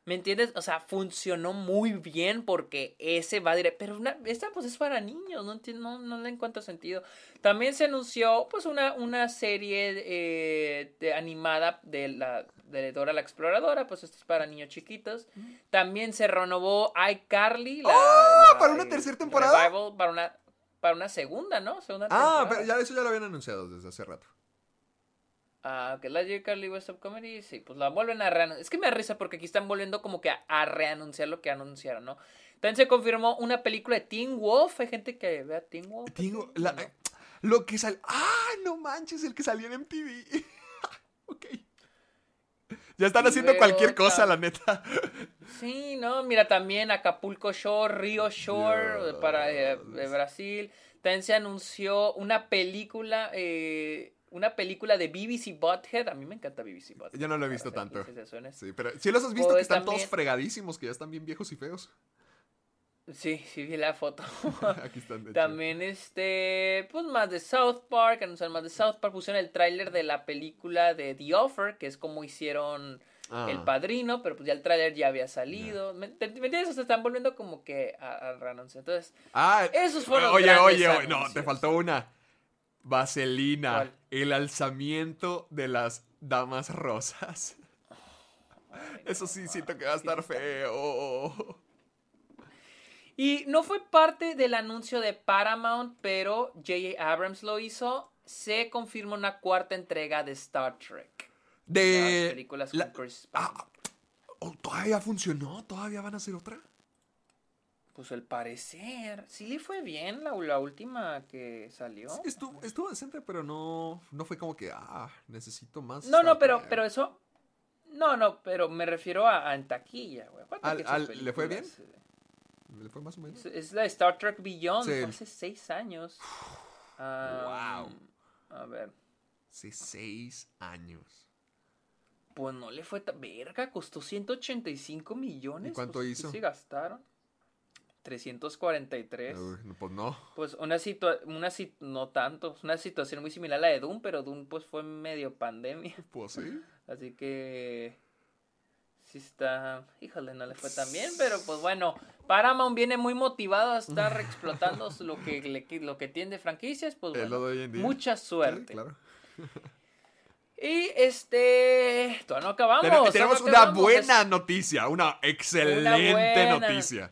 ¿me entiendes? O sea, funcionó muy bien porque ese va directo. Pero una- esta pues es para niños, no entiendo, no, no le encuentro sentido. También se anunció pues una, una serie eh, de, animada de la de Dora la Exploradora, pues esto es para niños chiquitos. También se renovó iCarly. La, ¡Oh! la, ¿Para una tercera temporada? revival, para una para una segunda, ¿no? Segunda Ah, temporada. pero ya eso ya lo habían anunciado desde hace rato. Ah, que la J. Carly West of Comedy, sí, pues la vuelven a reanunciar. Es que me da risa porque aquí están volviendo como que a, a reanunciar lo que anunciaron, ¿no? También se confirmó una película de Teen Wolf. Hay gente que ve a Teen Wolf. Aquí? la- No. lo que sal... ¡Ah, no manches! El que salió en MTV. (laughs) ok. Ya están Y haciendo cualquier otra. cosa, la neta. (laughs) Sí, no, mira, también Acapulco Shore, Rio Shore, eh, para eh, de Brasil. También se anunció una película, eh, una película de BBC Butthead. A mí me encanta BBC Butthead. Yo no lo he visto tanto. Sí, pero sí los has visto Pues que están todos fregadísimos, que ya están bien viejos y feos. Sí, sí, vi la foto. (laughs) Aquí están, de hecho. También, este, pues más de South Park, anunciaron más de South Park, pusieron el tráiler de la película de The Offer, que es como hicieron Ah. El Padrino, pero pues ya el tráiler ya había salido. ¿Me, te- me entiendes? O sea, están volviendo como que a, a. Entonces, Ah, Esos fueron Oye, oye, oye, no, te faltó una. Vaselina, ¿Cuál? el alzamiento de las damas rosas. Eso sí, siento que va a estar feo. Y no fue parte del anuncio de Paramount, pero J.J. Abrams lo hizo. Se confirma una cuarta entrega de Star Trek. De. Las películas la- con Chris. Ah, oh, ¿Todavía funcionó? ¿Todavía van a hacer otra? Pues al parecer, sí le fue bien la, la última que salió. Sí, estuvo, estuvo decente, pero no, no fue como que, ah, necesito más. No, no, pero, pero eso. No, no, pero me refiero a, a en taquilla, güey. Al- al- ¿le fue bien? ¿Le fue más o menos? Es, es la Star Trek Beyond, Sí. fue hace seis años. (sighs) Ah, A ver, Hace seis años. pues no le fue tan... Verga, costó 185 millones. ¿Y cuánto pues, ¿qué hizo? se gastaron? 343. Uy, no, pues no. Pues una situación, una sit- no tanto, una situación muy similar a la de Doom, pero Doom pues fue medio pandemia. (laughs) Pues sí. Así que sí está, híjole, no le fue tan bien, pero pues bueno, Paramount viene muy motivado a estar (laughs) explotando lo que le- lo que tiene de franquicias, pues Es bueno, lo de hoy en día. mucha Sí, suerte. claro. (laughs) Y este, todavía no acabamos. Tenemos no una buena noticia, una excelente buena noticia.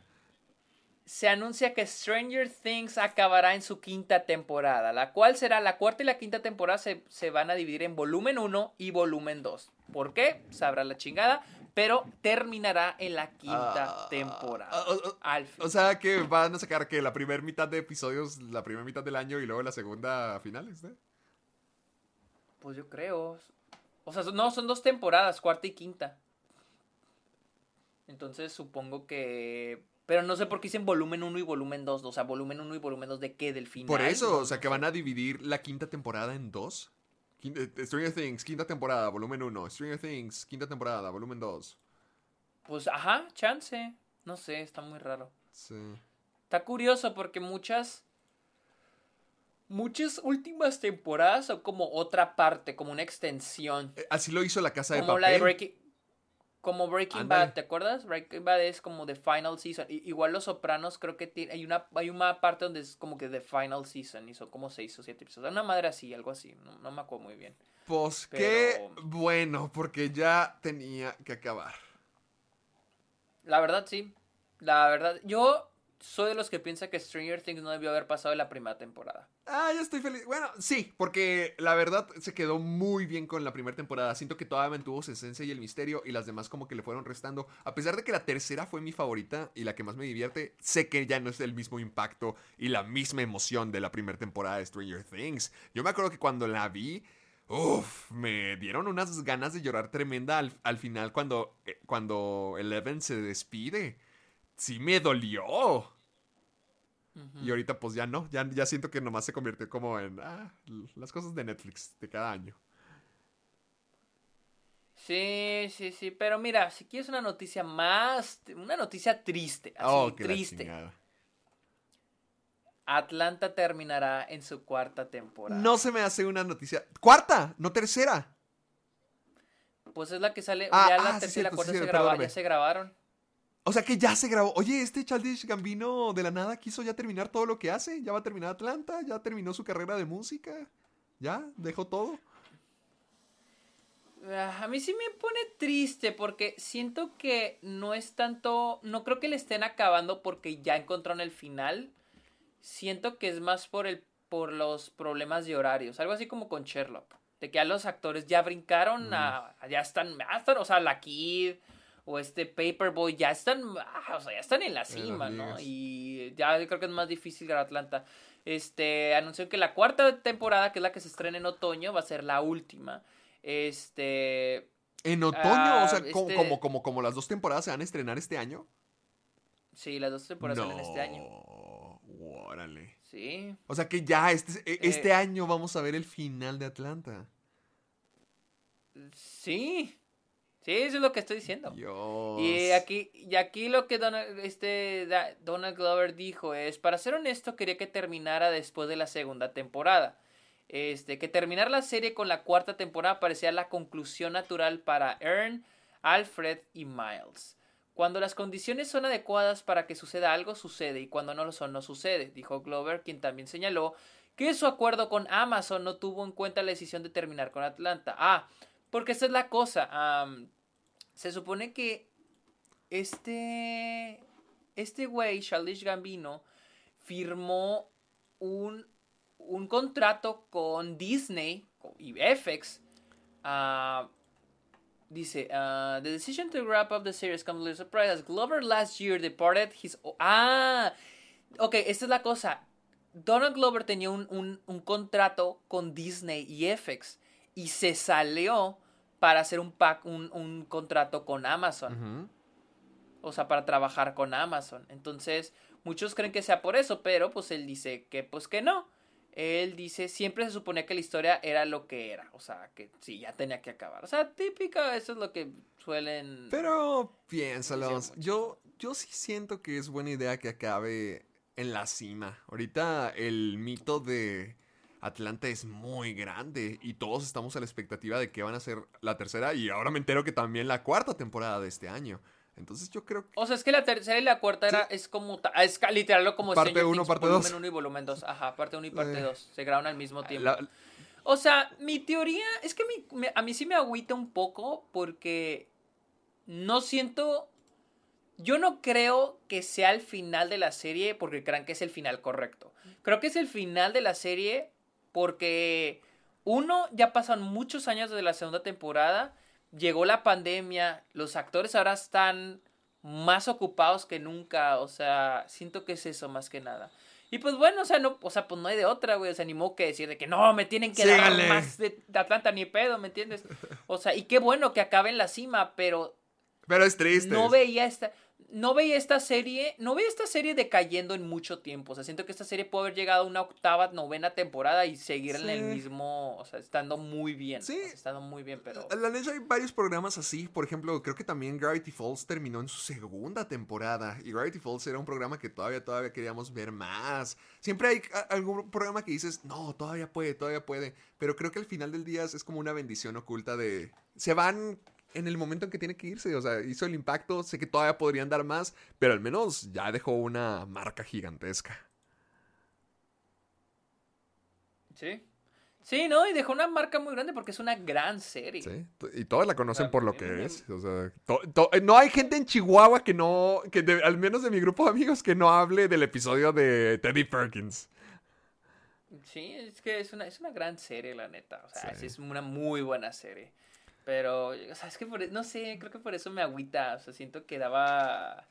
Se anuncia que Stranger Things acabará en su quinta temporada, la cual será la cuarta y la quinta temporada se, se van a dividir en volumen 1 y volumen 2. ¿Por qué? Sabrá la chingada, pero terminará en la quinta Ah, temporada. ah, ah, Al fin. O sea que van a sacar que la primera mitad de episodios, la primera mitad del año y luego la segunda a finales, ¿eh? Pues yo creo. O sea, no, son dos temporadas, cuarta y quinta. Entonces supongo que... Pero no sé por qué dicen volumen 1 y volumen 2. O sea, volumen 1 y volumen 2 de qué, del final. Por eso, o sea que van a dividir la quinta temporada en dos. Eh, Stranger Things, quinta temporada, volumen 1. Stranger Things, quinta temporada, volumen 2. Pues ajá, chance. No sé, está muy raro. Sí. Está curioso porque muchas. Muchas últimas temporadas son como otra parte, como una extensión. Eh, Así lo hizo la casa de papel. la de Breaking. Como Breaking. Bad, ¿te acuerdas? Breaking Bad es como The Final Season. I- igual Los Sopranos creo que tiene, hay una hay una parte donde es como que The Final Season y son como seis o siete episodios. Una madre así, algo así. No, no me acuerdo muy bien. Pues Pero- qué bueno, porque ya tenía que acabar. La verdad, sí. La verdad, yo soy de los que piensa que Stranger Things no debió haber pasado en la primera temporada. Ah, ya estoy feliz. Bueno, sí, porque la verdad se quedó muy bien con la primera temporada. Siento que todavía mantuvo su esencia y el misterio y las demás como que le fueron restando. A pesar de que la tercera fue mi favorita y la que más me divierte, sé que ya no es el mismo impacto y la misma emoción de la primera temporada de Stranger Things. Yo me acuerdo que cuando la vi, uff, me dieron unas ganas de llorar tremenda al, al final cuando, eh, cuando Eleven se despide. Sí me dolió. Y ahorita pues ya no, ya, ya siento que nomás se convirtió como en ah, las cosas de Netflix de cada año. Sí, sí, sí, pero mira, si quieres una noticia más, una noticia triste, así, oh, triste. Atlanta terminará en su cuarta temporada. No se me hace una noticia. ¡Cuarta! ¡No tercera! Pues es la que sale, Ah, ya ah, la sí, tercera y la cuarta sí, se, graba- ya se grabaron. O sea que ya se grabó. Oye, este Childish Gambino de la nada quiso ya terminar todo lo que hace. Ya va a terminar Atlanta, ya terminó su carrera de música. Ya, dejó todo. Ah, A mí sí me pone triste porque siento que no es tanto, no creo que le estén acabando porque ya encontraron el final. Siento que es más por el por los problemas de horarios, algo así como con Sherlock. De que ya los actores ya brincaron a, ya están, ya están, o sea, la Kid o este Paperboy ya están, ah, o sea, ya están en la cima, ¿no? Y ya creo que es más difícil ganar Atlanta. Este, anunció que la cuarta temporada, que es la que se estrena en otoño, va a ser la última. Este, En otoño, Ah, o sea, como, este- como, como, como las dos temporadas se van a estrenar este año. sí, las dos temporadas salen este año. Órale. Sí. O sea que ya este, e- este Eh. año vamos a ver el final de Atlanta. Sí. Sí, eso es lo que estoy diciendo. Dios. Y aquí, y aquí lo que Donald, este, Donald Glover dijo es, para ser honesto, quería que terminara después de la segunda temporada. Este, que terminar la serie con la cuarta temporada parecía la conclusión natural para Ern, Alfred y Miles. Cuando las condiciones son adecuadas para que suceda algo, sucede, y cuando no lo son, no sucede, dijo Glover, quien también señaló que su acuerdo con Amazon no tuvo en cuenta la decisión de terminar con Atlanta. Ah, porque esa es la cosa. se supone que este este güey, Childish Gambino, firmó un, un contrato con Disney y FX. ah, dice, ah, the decision to wrap up the series comes as a surprise as Glover last year departed his... Ah, ok, esta es la cosa. Donald Glover tenía un, un- un contrato con Disney y FX y se salió para hacer un, pack, un, un contrato con Amazon. O sea, para trabajar con Amazon. Entonces, muchos creen que sea por eso, pero pues él dice que pues que no. Él dice, siempre se suponía que la historia era lo que era. O sea, que sí, ya tenía que acabar. O sea, típica, eso es lo que suelen... Pero piénsalo. Yo, yo sí siento que es buena idea que acabe en la cima. Ahorita el mito de Atlanta es muy grande y todos estamos a la expectativa de que van a ser la tercera y ahora me entero que también la cuarta temporada de este año. Entonces yo creo que... O sea, es que la tercera y la cuarta era, es como, es literal como Parte Stranger uno, Things, parte volumen dos. 1 y volumen 2. Ajá, parte 1 y parte Eh. 2. Se graban al mismo tiempo. la- O sea, mi teoría es que mi- me- a mí sí me agüita un poco porque no siento... Yo no creo que sea el final de la serie porque crean que es el final correcto. Creo que es el final de la serie porque, uno, ya pasan muchos años desde la segunda temporada, llegó la pandemia, los actores ahora están más ocupados que nunca, o sea, siento que es eso más que nada. Y pues bueno, o sea, no, o sea, pues no hay de otra, güey, o sea, ni modo que decir de que no, me tienen que dar más de, de Atlanta ni pedo, ¿me entiendes? O sea, y qué bueno que acabe en la cima, pero Pero es triste. no veía esta no veía esta serie no veía esta serie decayendo en mucho tiempo o sea siento que esta serie puede haber llegado a una octava novena temporada y seguir en el mismo o sea estando muy bien Sí. o sea, estando muy bien pero La neta hay varios programas así. Por ejemplo, creo que también Gravity Falls terminó en su segunda temporada. Y Gravity Falls era un programa que todavía, todavía queríamos ver más. Siempre hay algún programa que dices, no, todavía puede, todavía puede. Pero creo que al final del día es como una bendición oculta de... Se van en el momento en que tiene que irse. O sea, hizo el impacto. Sé que todavía podrían dar más. Pero al menos ya dejó una marca gigantesca. sí sí no y dejó una marca muy grande porque es una gran serie Sí, y todos la conocen sea, por lo que es. O sea, to- to- no hay gente en Chihuahua que no, que de- al menos de mi grupo de amigos, que no hable del episodio de Teddy Perkins. sí es que es una es una gran serie la neta o sea sí es una muy buena serie pero o sea es que por, e- no sé creo que por eso me agüita o sea siento que daba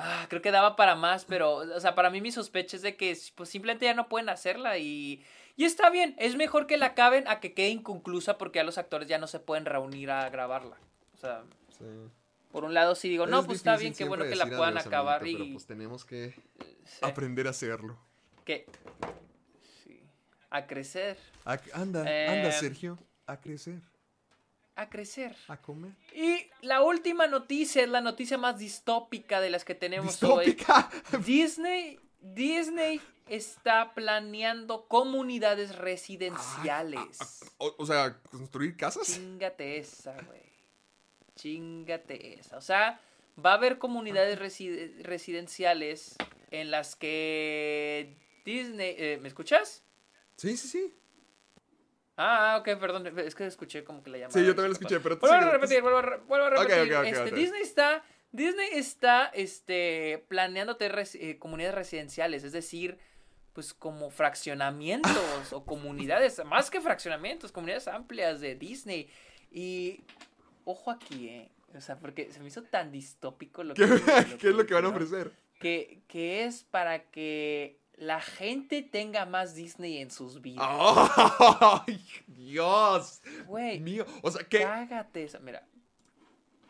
Ah, creo que daba para más, pero, o sea, para mí mi sospecha es de que pues simplemente ya no pueden hacerla y, y está bien, es mejor que la acaben a que quede inconclusa porque ya los actores ya no se pueden reunir a grabarla. O sea, por un lado sí digo, no, Es pues está bien, qué bueno que la puedan acabar y... Pero pues tenemos que sí, aprender a hacerlo. que... sí, a crecer, A- anda, Eh, anda, Sergio, a crecer, a crecer. a comer. Y la última noticia es la noticia más distópica de las que tenemos hoy. (laughs) Disney, Disney está planeando comunidades residenciales. O, o sea, construir casas. Chingate esa, güey. Chingate esa. O sea, va a haber comunidades reside- residenciales en las que Disney... eh, ¿Me escuchas? Sí, sí, sí. Ah, ok, perdón. Es que escuché como que la llamada. Sí, yo también se escuché, pero Vuelvo a repetir, vuelvo a, re- vuelvo a repetir. ok, ok, Este, ok. Disney está... Disney está este, planeando tener res- eh, comunidades residenciales, es decir, pues como fraccionamientos o comunidades, más que fraccionamientos, comunidades amplias de Disney. Y ojo aquí, ¿eh? O sea, porque se me hizo tan distópico lo (laughs) que... ¿Qué, lo ¿Qué es lo que van a ofrecer? Que, que es para que la gente tenga más Disney en sus vidas. ¡Ay, Dios! Güey, Mío. O sea, ¿qué? cágate esa. Mira,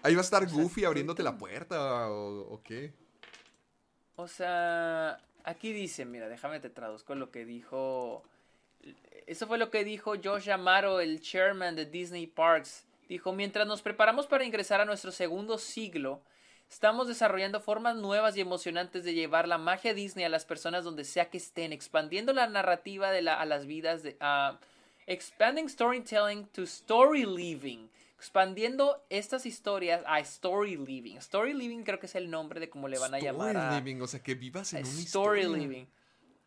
Ahí va a estar Goofy abriéndote la puerta o, o qué. O sea, aquí dice, mira, déjame te traduzco lo que dijo. Eso fue lo que dijo Josh Amaro, el chairman de Disney Parks. Dijo, mientras nos preparamos para ingresar a nuestro segundo siglo, estamos desarrollando formas nuevas y emocionantes de llevar la magia Disney a las personas donde sea que estén, expandiendo la narrativa de la, a las vidas de... ah, expanding storytelling to story living. Expandiendo estas historias a story living. Story living creo que es el nombre de cómo le van a llamar Story living, o sea, que vivas en a una Story historia. Living.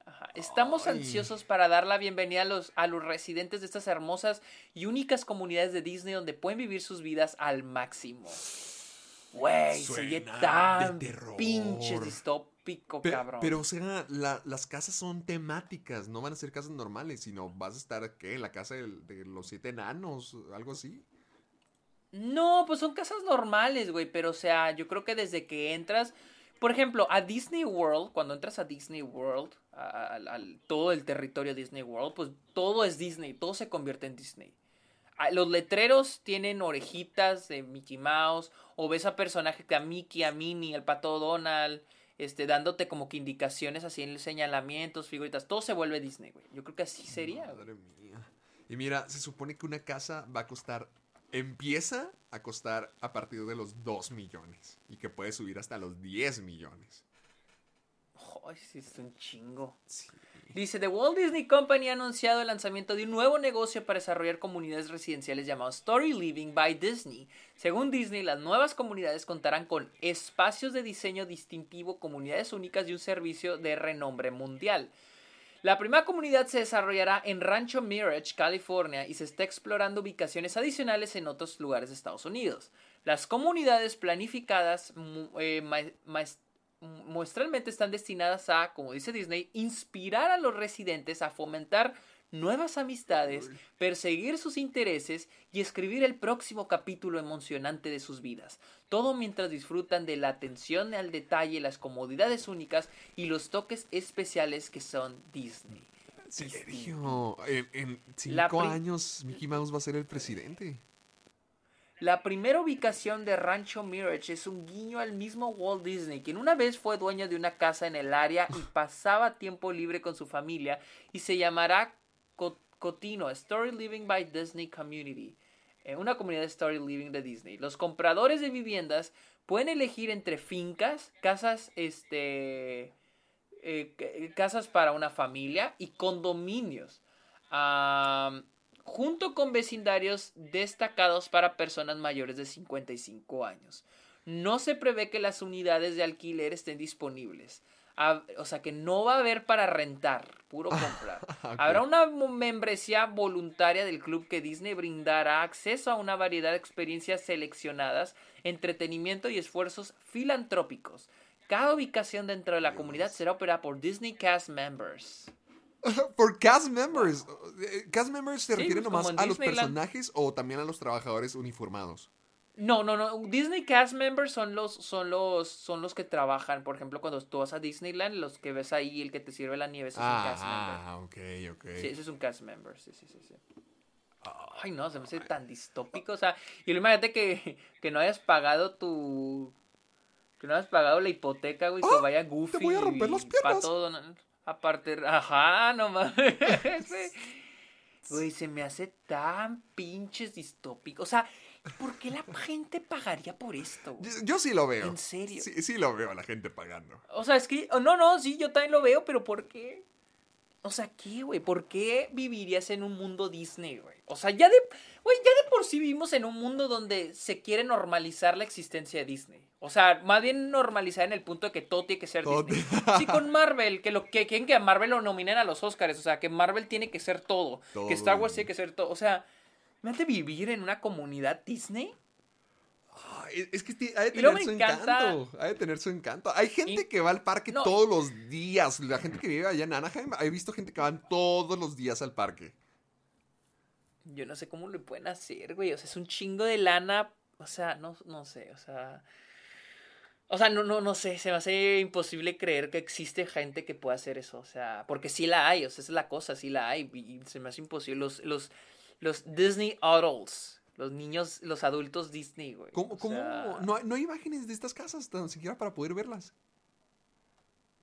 Ajá. Estamos Ay. ansiosos para dar la bienvenida a los, a los residentes de estas hermosas y únicas comunidades de Disney donde pueden vivir sus vidas al máximo. Güey, se oye tan de pinche distópico, Pe- cabrón. Pero, o sea, la- las casas son temáticas, no van a ser casas normales, sino vas a estar, ¿qué? En la casa de, los siete enanos, algo así. No, pues son casas normales, güey, pero o sea, yo creo que desde que entras, por ejemplo, a Disney World, cuando entras a Disney World, a- todo el territorio Disney World, pues todo es Disney, todo se convierte en Disney. Los letreros tienen orejitas de Mickey Mouse, o ves a personajes que a Mickey, a Minnie, el pato Donald, este, dándote como que indicaciones así en señalamientos, figuritas, todo se vuelve Disney, güey. Yo creo que así sería. Madre mía. Y mira, se supone que una casa va a costar, empieza a costar a partir de los 2 millones y que puede subir hasta los 10 millones. Ay, sí, es un chingo. Sí. Dice, The Walt Disney Company ha anunciado el lanzamiento de un nuevo negocio para desarrollar comunidades residenciales llamado Story Living by Disney. Según Disney, las nuevas comunidades contarán con espacios de diseño distintivo, comunidades únicas y un servicio de renombre mundial. La primera comunidad se desarrollará en Rancho Mirage, California, y se está explorando ubicaciones adicionales en otros lugares de Estados Unidos. Las comunidades planificadas eh, muestralmente están destinadas a, como dice Disney, inspirar a los residentes a fomentar nuevas amistades, perseguir sus intereses y escribir el próximo capítulo emocionante de sus vidas. Todo mientras disfrutan de la atención al detalle, las comodidades únicas y los toques especiales que son Disney. Sergio, en, cinco años Mickey Mouse va a ser el presidente. La primera ubicación de Rancho Mirage es un guiño al mismo Walt Disney, quien una vez fue dueño de una casa en el área y (laughs) pasaba tiempo libre con su familia y se llamará Co- Cotino, Story Living by Disney Community, eh, una comunidad de Story Living de Disney. Los compradores de viviendas pueden elegir entre fincas, casas, este, eh, ca- casas para una familia y condominios. Junto con vecindarios destacados para personas mayores de 55 años. No se prevé que las unidades de alquiler estén disponibles. Hab- O sea que no va a haber para rentar, puro (laughs) comprar. Habrá una membresía voluntaria del club que Disney brindará acceso a una variedad de experiencias seleccionadas, entretenimiento y esfuerzos filantrópicos. Cada ubicación dentro de la comunidad será operada por Disney Cast Members. (laughs) Por cast members. Eh, Cast members se Sí, refieren pues, nomás a los personajes o también a los trabajadores uniformados. No, no, no. Disney Cast Members son los, son los, son los que trabajan. Por ejemplo, cuando tú vas a Disneyland, los que ves ahí, el que te sirve la nieve, ese es un cast member. Ah, ok, ok. Sí, ese es un cast member. Sí, sí, sí, sí. Ay, no, se me hace tan distópico. O sea, y imagínate que, que no hayas pagado tu. Que no hayas pagado la hipoteca, güey, que ¡Ah! vaya Goofy. voy a romper y las piernas. Pato Donald. Aparte, ajá, no mames. Güey, se me hace tan pinches distópico. O sea, ¿por qué la gente pagaría por esto? Yo, yo sí lo veo. ¿En serio? Sí, sí lo veo a la gente pagando. O sea, es que, oh, no, no, sí, yo también lo veo, pero ¿por qué? O sea, ¿qué, güey? ¿Por qué vivirías en un mundo Disney, güey? O sea, ya de, ya de por sí vivimos en un mundo donde se quiere normalizar la existencia de Disney. O sea, más bien normalizar en el punto de que todo tiene que ser Todo Disney. Sí, con (laughs) Marvel, que lo que quieren que a Marvel lo nominen a los Oscars. O sea, que Marvel tiene que ser todo. Todo Que Star Wars tiene que ser todo. O sea, imagínate vivir en una comunidad Disney. Es que ha de tener su me encanta- encanto. Ha de tener su encanto. Hay gente Y- que va al parque No. todos los días. La gente que vive allá en Anaheim, he visto gente que van todos los días al parque. Yo no sé cómo lo pueden hacer, güey. O sea, es un chingo de lana. O sea, no, no sé, o sea. O sea, no, no, no sé. Se me hace imposible creer que existe gente que pueda hacer eso. O sea, porque sí la hay. O sea, esa es la cosa, sí la hay. Y se me hace imposible. Los, los, los Disney adults. Los niños, los adultos Disney, güey. ¿Cómo? O cómo? No, hay- no hay imágenes de estas casas tan siquiera para poder verlas.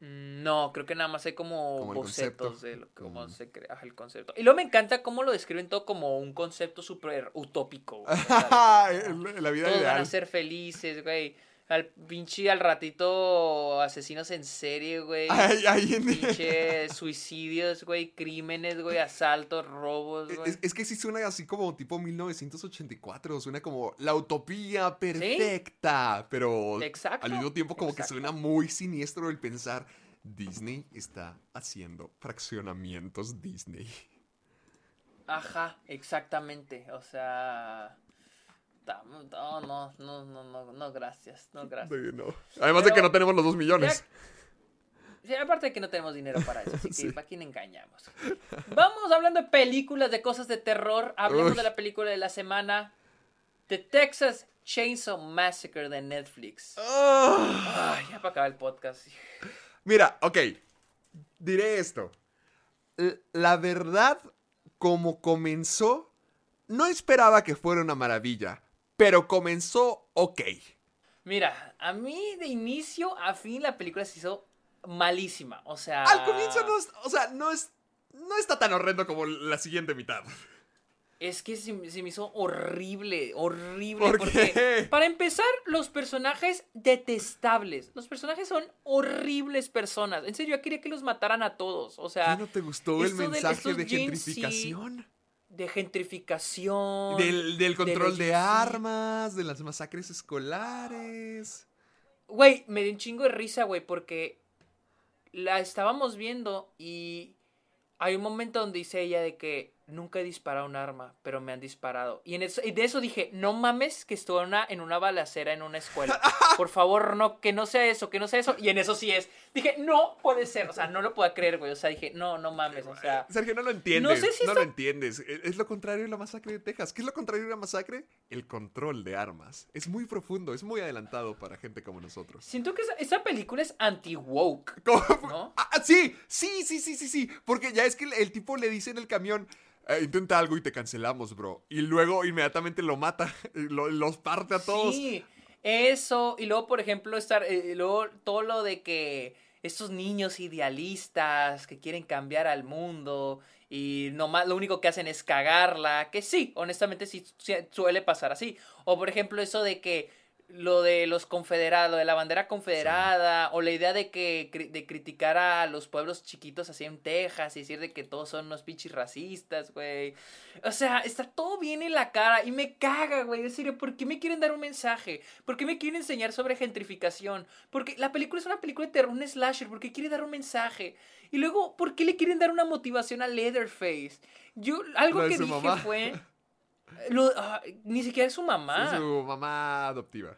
Mm, No, creo que nada más hay como, bocetos de lo, cómo se crea el concepto. Y luego me encanta cómo lo describen todo como un concepto súper utópico. güey, (laughs) la vida Todos van a ideal. ser felices, güey. Al pinche al ratito asesinos en serie, güey. (laughs) Ay, ay, en- Pinche suicidios, güey. Crímenes, güey. Asaltos, robos, güey. Es, es que sí suena así como tipo 1984, suena como la utopía perfecta, pero Exacto, al mismo tiempo como exacto. que suena muy siniestro el pensar, Disney está haciendo fraccionamientos Disney. Ajá, exactamente. O sea. No, no, no, no, no, no, gracias. No, gracias. No. Además de que no tenemos los dos millones. Aparte de que no tenemos dinero para eso, así que (laughs) Sí. ¿para quién engañamos? Vamos hablando de películas, de cosas de terror. Hablemos Uy. de la película de la semana. The Texas Chainsaw Massacre de Netflix. Ah. Ay, ya para acabar el podcast. Mira, ok, diré esto. La verdad, como comenzó, no esperaba que fuera una maravilla, pero comenzó ok. Mira, a mí de inicio a fin la película se hizo malísima. O sea. Al comienzo no, es- o sea, no es, no está tan horrendo como la siguiente mitad. Es que se, me- se me hizo horrible, horrible. ¿Por porque, qué? para empezar, los personajes detestables. Los personajes son horribles personas. En serio, yo quería que los mataran a todos. O sea, ¿Qué no te gustó el mensaje de gentrificación? De gentrificación. Del, del control de, edificio. armas, de las masacres escolares. Güey, me dio un chingo de risa, güey, porque la estábamos viendo y hay un momento donde dice ella de que nunca he disparado un arma, pero me han disparado. Y, en eso, y de eso dije, no mames que estuvo en una, en una balacera en una escuela. (laughs) Por favor, no, que no sea eso, que no sea eso. Y en eso sí es. Dije, no puede ser. O sea, no lo puedo creer, güey. O sea, dije, no, no mames. O sea, Sergio, no lo entiendes. No sé si no lo entiendes. Es es lo contrario de la masacre de Texas. ¿Qué es lo contrario de la masacre? El control de armas. Es muy profundo, es muy adelantado para gente como nosotros. siento que esa, esa película es anti-woke. (laughs) ¿no? Ah, ah, sí, sí, sí, sí, sí, sí. Porque ya es que el, el tipo le dice en el camión, "Eh, intenta algo y te cancelamos, bro. Y luego inmediatamente lo mata, (laughs) los parte a todos. Sí, eso. Y luego, por ejemplo, estar. eh, luego todo lo de que estos niños idealistas que quieren cambiar al mundo y nomás lo único que hacen es cagarla. Que sí, honestamente sí suele pasar así. O por ejemplo, eso de que lo de los confederados, lo de la bandera confederada, o la idea de que de criticar a los pueblos chiquitos así en Texas y decir de que todos son unos pinches racistas, güey. O sea, está todo bien en la cara y me caga, güey. En serio, ¿por qué me quieren dar un mensaje? ¿Por qué me quieren enseñar sobre gentrificación? Porque la película es una película de terror, un slasher, ¿por qué quiere dar un mensaje? Y luego, ¿por qué le quieren dar una motivación a Leatherface? Yo, algo que dije mamá. fue... (laughs) lo- ah, ni siquiera es su mamá. Es su mamá adoptiva.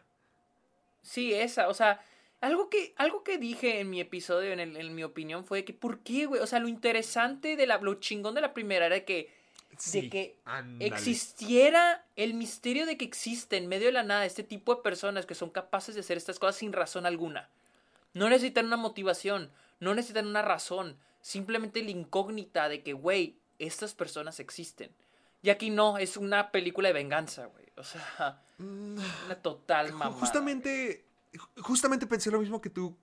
Sí, esa, o sea, algo que, algo que dije en mi episodio, en, el- en mi opinión, fue que, ¿por qué, güey? O sea, lo interesante de la, lo chingón de la primera era que, Sí, de que ándale. existiera el misterio de que existe en medio de la nada este tipo de personas que son capaces de hacer estas cosas sin razón alguna. No necesitan una motivación, no necesitan una razón, simplemente la incógnita de que, güey, estas personas existen. Y aquí no, es una película de venganza, güey. O sea, una total mamada. Justamente, ju- justamente pensé lo mismo que tú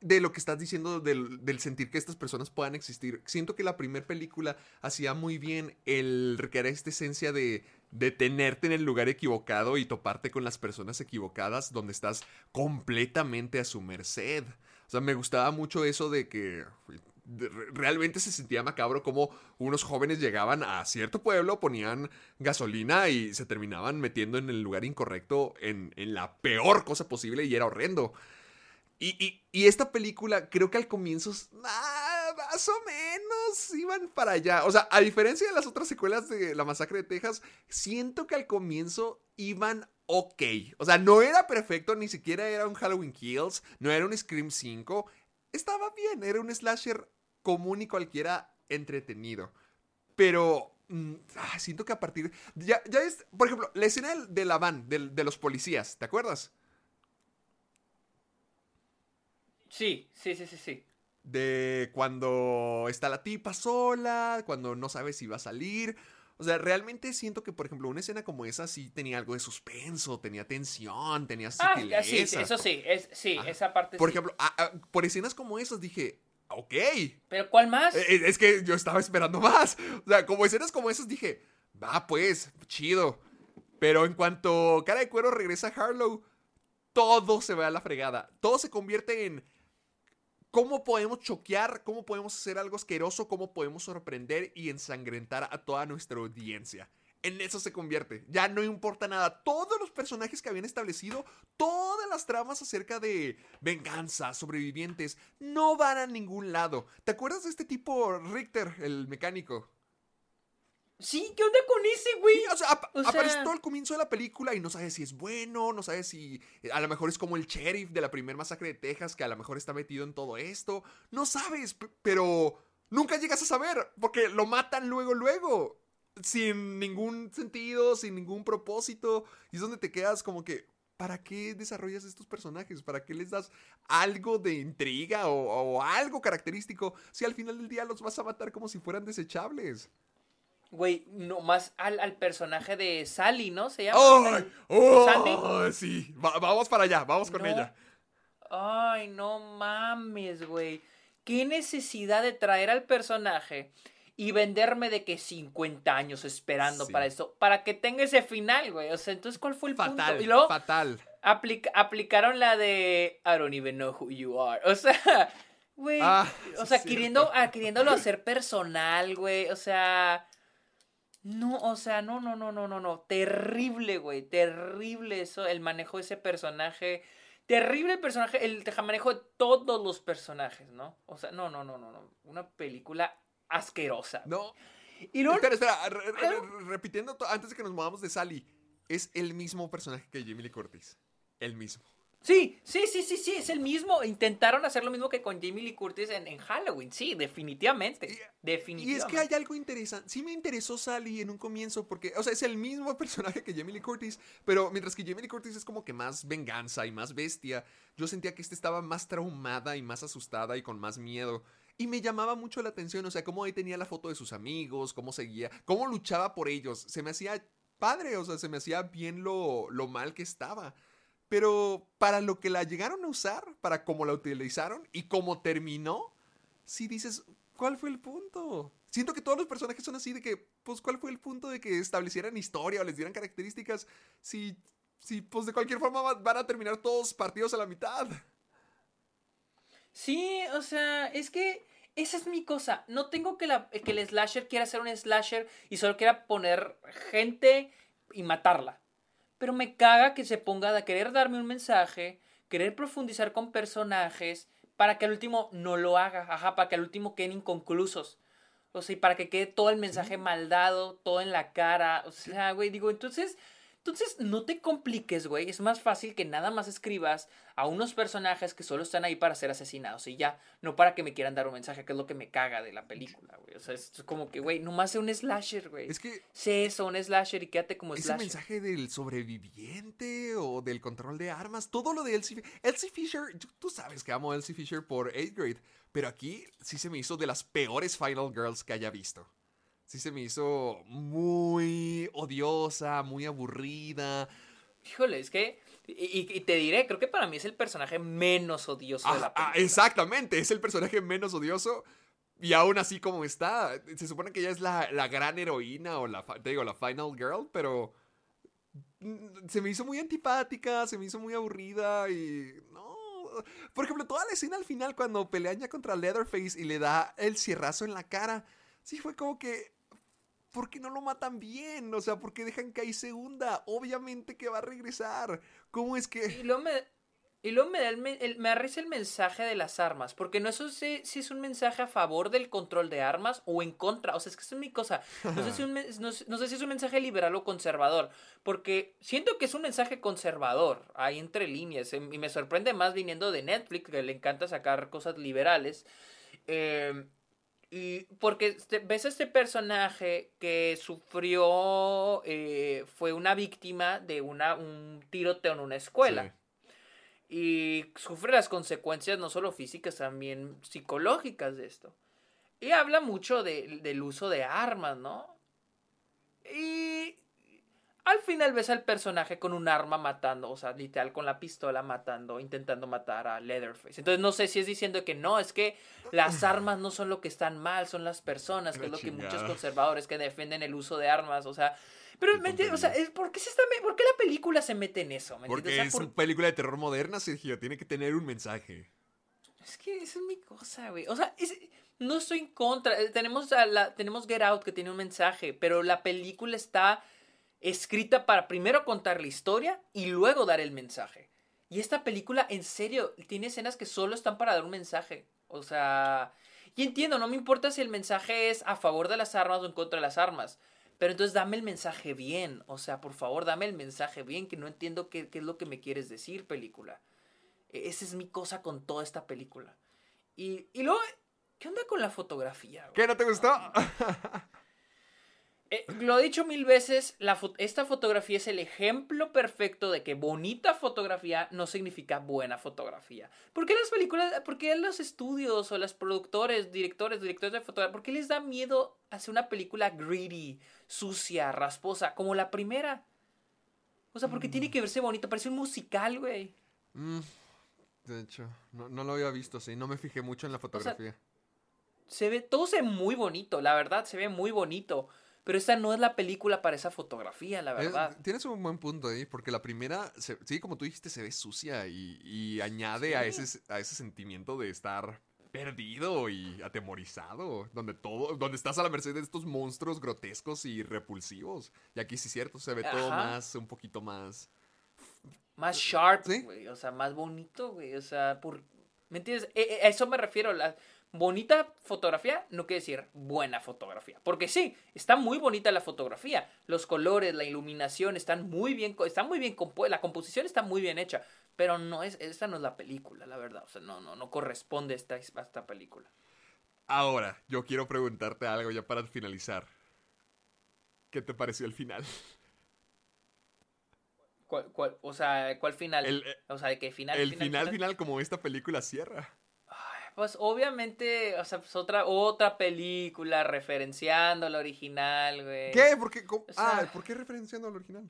de lo que estás diciendo del, del sentir que estas personas puedan existir. Siento que la primera película hacía muy bien el recrear esta esencia de, de tenerte en el lugar equivocado y toparte con las personas equivocadas donde estás completamente a su merced. O sea, me gustaba mucho eso de que realmente se sentía macabro como unos jóvenes llegaban a cierto pueblo, ponían gasolina y se terminaban metiendo en el lugar incorrecto en, en la peor cosa posible y era horrendo. Y, y- esta película, creo que al comienzo, ah, más o menos, iban para allá. O sea, a diferencia de las otras secuelas de La Masacre de Texas, siento que al comienzo iban ok. O sea, no era perfecto, ni siquiera era un Halloween Kills, no era un Scream 5. Estaba bien, era un slasher común y cualquiera entretenido. Pero mm, ah, siento que a partir... Ya, ya es, por ejemplo, la escena de la van, del- de los policías, ¿te acuerdas? Sí, sí, sí, sí, sí. De cuando está la tipa sola, cuando no sabe si va a salir. O sea, realmente siento que, por ejemplo, una escena como esa sí tenía algo de suspenso, tenía tensión, tenía Ah, sutileza. sí, sí, eso sí, es, sí, esa parte Por sí. ejemplo, ah, ah, por escenas como esas dije, ok. ¿Pero cuál más? Eh, eh, Es que yo estaba esperando más. O sea, como escenas como esas dije, va pues, chido. Pero en cuanto cara de cuero regresa a Harlow, todo se va a la fregada. Todo se convierte en cómo podemos choquear, cómo podemos hacer algo asqueroso, cómo podemos sorprender y ensangrentar a toda nuestra audiencia. En eso se convierte. Ya no importa nada. Todos los personajes que habían establecido, todas las tramas acerca de venganza, sobrevivientes, no van a ningún lado. ¿Te acuerdas de este tipo Richter, el mecánico? Sí, ¿qué onda con ese, güey? Sí, o sea, ap- O sea- aparece todo el comienzo de la película y no sabes si es bueno, no sabes si eh, a lo mejor es como el sheriff de la primer masacre de Texas que a lo mejor está metido en todo esto. No sabes, pero nunca llegas a saber porque lo matan luego, luego. Sin ningún sentido, sin ningún propósito. Y es donde te quedas como que, ¿para qué desarrollas estos personajes? ¿Para qué les das algo de intriga o, o algo característico si al final del día los vas a matar como si fueran desechables? Güey, nomás al, al personaje de Sally, ¿no? Se llama. ¡Ay! ¡Oh! ¿Sandy? Sí, Va- vamos para allá, vamos con No. ella. Ay, no mames, güey. ¿Qué necesidad de traer al personaje y venderme de que 50 años esperando Sí. para esto? Para que tenga ese final, güey. O sea, entonces, ¿cuál fue el Fatal, punto? Y luego fatal. aplica- aplicaron la de I don't even know who you are. O sea, (laughs) güey. Ah, o sea, queriendo, ah, queriéndolo hacer personal, güey. O sea. No, o sea, no, no, no, no, no, no. Terrible, güey. Terrible eso, el manejo de ese personaje. Terrible el personaje, el manejo de todos los personajes, ¿no? O sea, no, no, no, no, no. Una película asquerosa. No. Y luego, Espera, espera, re- re- re- repitiendo antes de que nos movamos de Sally. Es el mismo personaje que Jamie Lee Curtis. El mismo. Sí, sí, sí, sí, sí, es el mismo. Intentaron hacer lo mismo que con Jamie Lee Curtis en, en Halloween, sí, definitivamente. Y- Y definitivamente. es que hay algo interesante. Sí me interesó Sally en un comienzo porque, o sea, es el mismo (laughs) personaje que Jamie Lee Curtis, pero mientras que Jamie Lee Curtis es como que más venganza y más bestia, yo sentía que este estaba más traumada y más asustada y con más miedo. Y me llamaba mucho la atención, o sea, cómo ahí tenía la foto de sus amigos, cómo seguía, cómo luchaba por ellos. Se me hacía padre, o sea, se me hacía bien lo, lo mal que estaba. Pero para lo que la llegaron a usar, para cómo la utilizaron y cómo terminó, si dices, ¿cuál fue el punto? Siento que todos los personajes son así de que, pues, ¿cuál fue el punto de que establecieran historia o les dieran características? Si, si pues, de cualquier forma va- van a terminar todos partidos a la mitad. Sí, o sea, es que esa es mi cosa. No tengo que, la, que el slasher quiera ser un slasher y solo quiera poner gente y matarla. Pero me caga que se ponga a querer darme un mensaje, querer profundizar con personajes, para que al último no lo haga. Ajá, para que al último queden inconclusos. O sea, y para que quede todo el mensaje mal dado, todo en la cara. O sea, güey, digo, entonces... Entonces, no te compliques, güey. Es más fácil que nada más escribas a unos personajes que solo están ahí para ser asesinados y ya, no para que me quieran dar un mensaje, que es lo que me caga de la película, güey. O sea, es como que, güey, nomás sé un slasher, güey. Es que Sé eso, un slasher y quédate como ese slasher. mensaje del sobreviviente o del control de armas, todo lo de Elsie, Elsie Fisher, tú sabes que amo a Elsie Fisher por 8th grade, pero aquí sí se me hizo de las peores Final Girls que haya visto. Sí se me hizo muy odiosa, muy aburrida. Híjole, es que. Y, te diré, creo que para mí es el personaje menos odioso de Ah, la ah, película. exactamente, es el personaje menos odioso. Y aún así como está, se supone que ella es la, la gran heroína o la, te digo, la final girl, pero mm, se me hizo muy antipática, se me hizo muy aburrida y no. Por ejemplo, toda la escena al final cuando pelean ya contra Leatherface y le da el cierrazo en la cara, sí fue como que ¿Por qué no lo matan bien? O sea, ¿por qué dejan que ahí se hunda? Obviamente que va a regresar. ¿Cómo es que...? Y luego me, Y luego me, da el, el- me arriesga el mensaje de las armas, porque no sé si es un mensaje a favor del control de armas o en contra. O sea, es que esa es mi cosa. No sé, si un (laughs) no sé- no sé si es un mensaje liberal o conservador, porque siento que es un mensaje conservador, ahí entre líneas, em, y me sorprende más viniendo de Netflix, que le encanta sacar cosas liberales. Eh, porque este- ves a este personaje que sufrió, eh, fue una víctima de una, un tiroteo en una escuela Sí. y sufre las consecuencias no solo físicas, también psicológicas de esto. Y habla mucho de- del uso de armas, ¿no? Y al final ves al personaje con un arma matando, o sea, literal con la pistola matando, intentando matar a Leatherface. Entonces no sé si es diciendo que no, es que las armas no son lo que están mal, son las personas, que La es lo que muchos conservadores que defienden el uso de armas, o sea... Pero, ¿me entiendes? O sea, ¿por qué, se está, ¿por qué la película se mete en eso? ¿Me Porque entiendes? O sea, es por- una película de terror moderna, Sergio. Tiene que tener un mensaje. Es que esa es mi cosa, güey. O sea, es- no estoy en contra. Eh, Tenemos, a la, tenemos Get Out que tiene un mensaje, pero la película está escrita para primero contar la historia y luego dar el mensaje. Y esta película, en serio, tiene escenas que solo están para dar un mensaje. O sea, y entiendo, no me importa si el mensaje es a favor de las armas o en contra de las armas. Pero entonces dame el mensaje bien. O sea, por favor, dame el mensaje bien, que no entiendo qué, qué es lo que me quieres decir, película. E- Esa es mi cosa con toda esta película. Y, y luego, ¿qué onda con la fotografía? güey? ¿Qué? ¿No te gustó? (laughs) Eh, lo he dicho mil veces, la fo- esta fotografía es el ejemplo perfecto de que bonita fotografía no significa buena fotografía. ¿Por qué las películas, por qué los estudios o los productores, directores, directores de fotografía, por qué les da miedo hacer una película greedy, sucia, rasposa, como la primera? O sea, porque tiene que verse bonito, parece un musical, güey. Mm, de hecho, no, no lo había visto, sí. No me fijé mucho en la fotografía. Se ve, todo se ve muy bonito, la verdad, se ve muy bonito. Pero esta no es la película para esa fotografía, la Eh, verdad. tienes un buen punto ahí, porque la primera, se- sí, como tú dijiste, se ve sucia y, y añade a, ese, a ese sentimiento de estar perdido y atemorizado, donde todo, donde estás a la merced de estos monstruos grotescos y repulsivos. Y aquí sí es cierto, se ve todo más, un poquito más... Más sharp, Sí. güey. O sea, más bonito, güey. O sea, por... ¿Me entiendes? E- e- A eso me refiero. La bonita fotografía no quiere decir buena fotografía. Porque sí, está muy bonita la fotografía. Los colores, la iluminación están muy bien... Están muy bien compu- La composición está muy bien hecha. Pero no es... Esta no es la película, la verdad. O sea, no, no, no corresponde a esta, a esta película. Ahora, yo quiero preguntarte algo ya para finalizar. ¿Qué te pareció el final? ¿Cuál, cuál- o sea, ¿cuál final? El, o sea, ¿de qué final? el final, final, como esta película cierra. Pues obviamente, o sea, pues otra, otra película referenciando la original, güey. ¿Qué? ¿Por qué? O sea- ah, ¿por qué referenciando al original?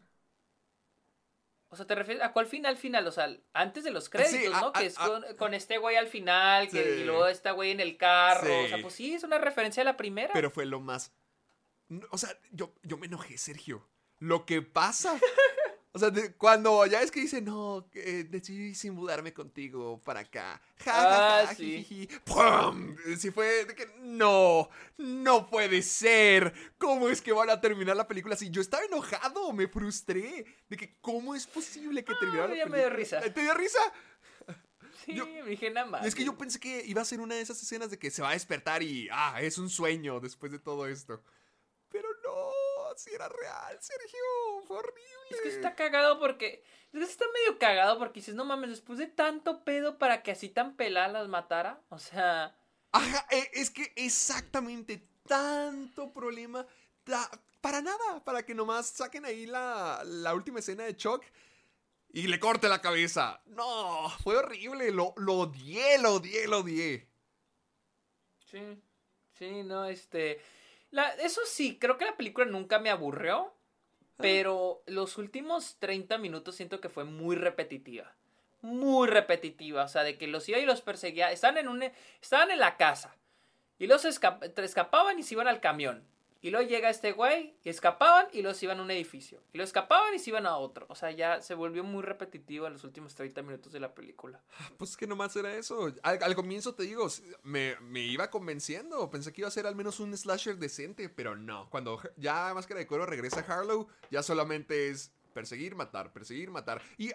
O sea, ¿te refieres a cuál final final? O sea, antes de los créditos, Sí, ¿no? que es con, con este güey al final, que, y luego este güey en el carro. O sea, pues sí, es una referencia a la primera. Pero fue lo más. O sea, yo, yo me enojé, Sergio. Lo que pasa. (laughs) O sea, de- cuando ya es que dice, no, que decidí sin mudarme contigo para acá. Ja, ja, Ah, ja, sí. jijiji. ¡Pum! Sí fue de que, no, no puede ser. ¿Cómo es que van a terminar la película así? Yo estaba enojado, me frustré. De que, ¿cómo es posible que terminara la Ah, ya me película? dio risa. ¿Te dio risa? sí, yo- me dije nada más. Es que yo pensé que iba a ser una de esas escenas de que se va a despertar y, ah, es un sueño después de todo esto. Pero no, si era real, Sergio, fue horrible. Es que está cagado porque. Es que está medio cagado porque dices, no mames, después de tanto pedo para que así tan pelada las matara. O sea. Ajá, e- es que exactamente tanto problema, para nada, para que nomás saquen ahí la, la última escena de Chuck y le corte la cabeza. No, fue horrible, lo, lo odié, lo odié, lo odié. Sí, sí, no, este... La, eso sí, creo que la película nunca me aburrió, pero los últimos 30 minutos siento que fue muy repetitiva. Muy repetitiva, o sea, de que los iba y los perseguía. Estaban en, un, estaban en la casa y los esca- escapaban y se iban al camión. Y luego llega este güey y escapaban y los iban a un edificio. Y lo escapaban y se iban a otro. O sea, ya se volvió muy repetitivo en los últimos 30 minutos de la película. (laughs) Pues que nomás era eso. Al, al comienzo te digo, me, me iba convenciendo. Pensé que iba a ser al menos un slasher decente, pero no. Cuando ya Máscara de Cuero regresa a Harlow, ya solamente es perseguir, matar, perseguir, matar. Y, Sí.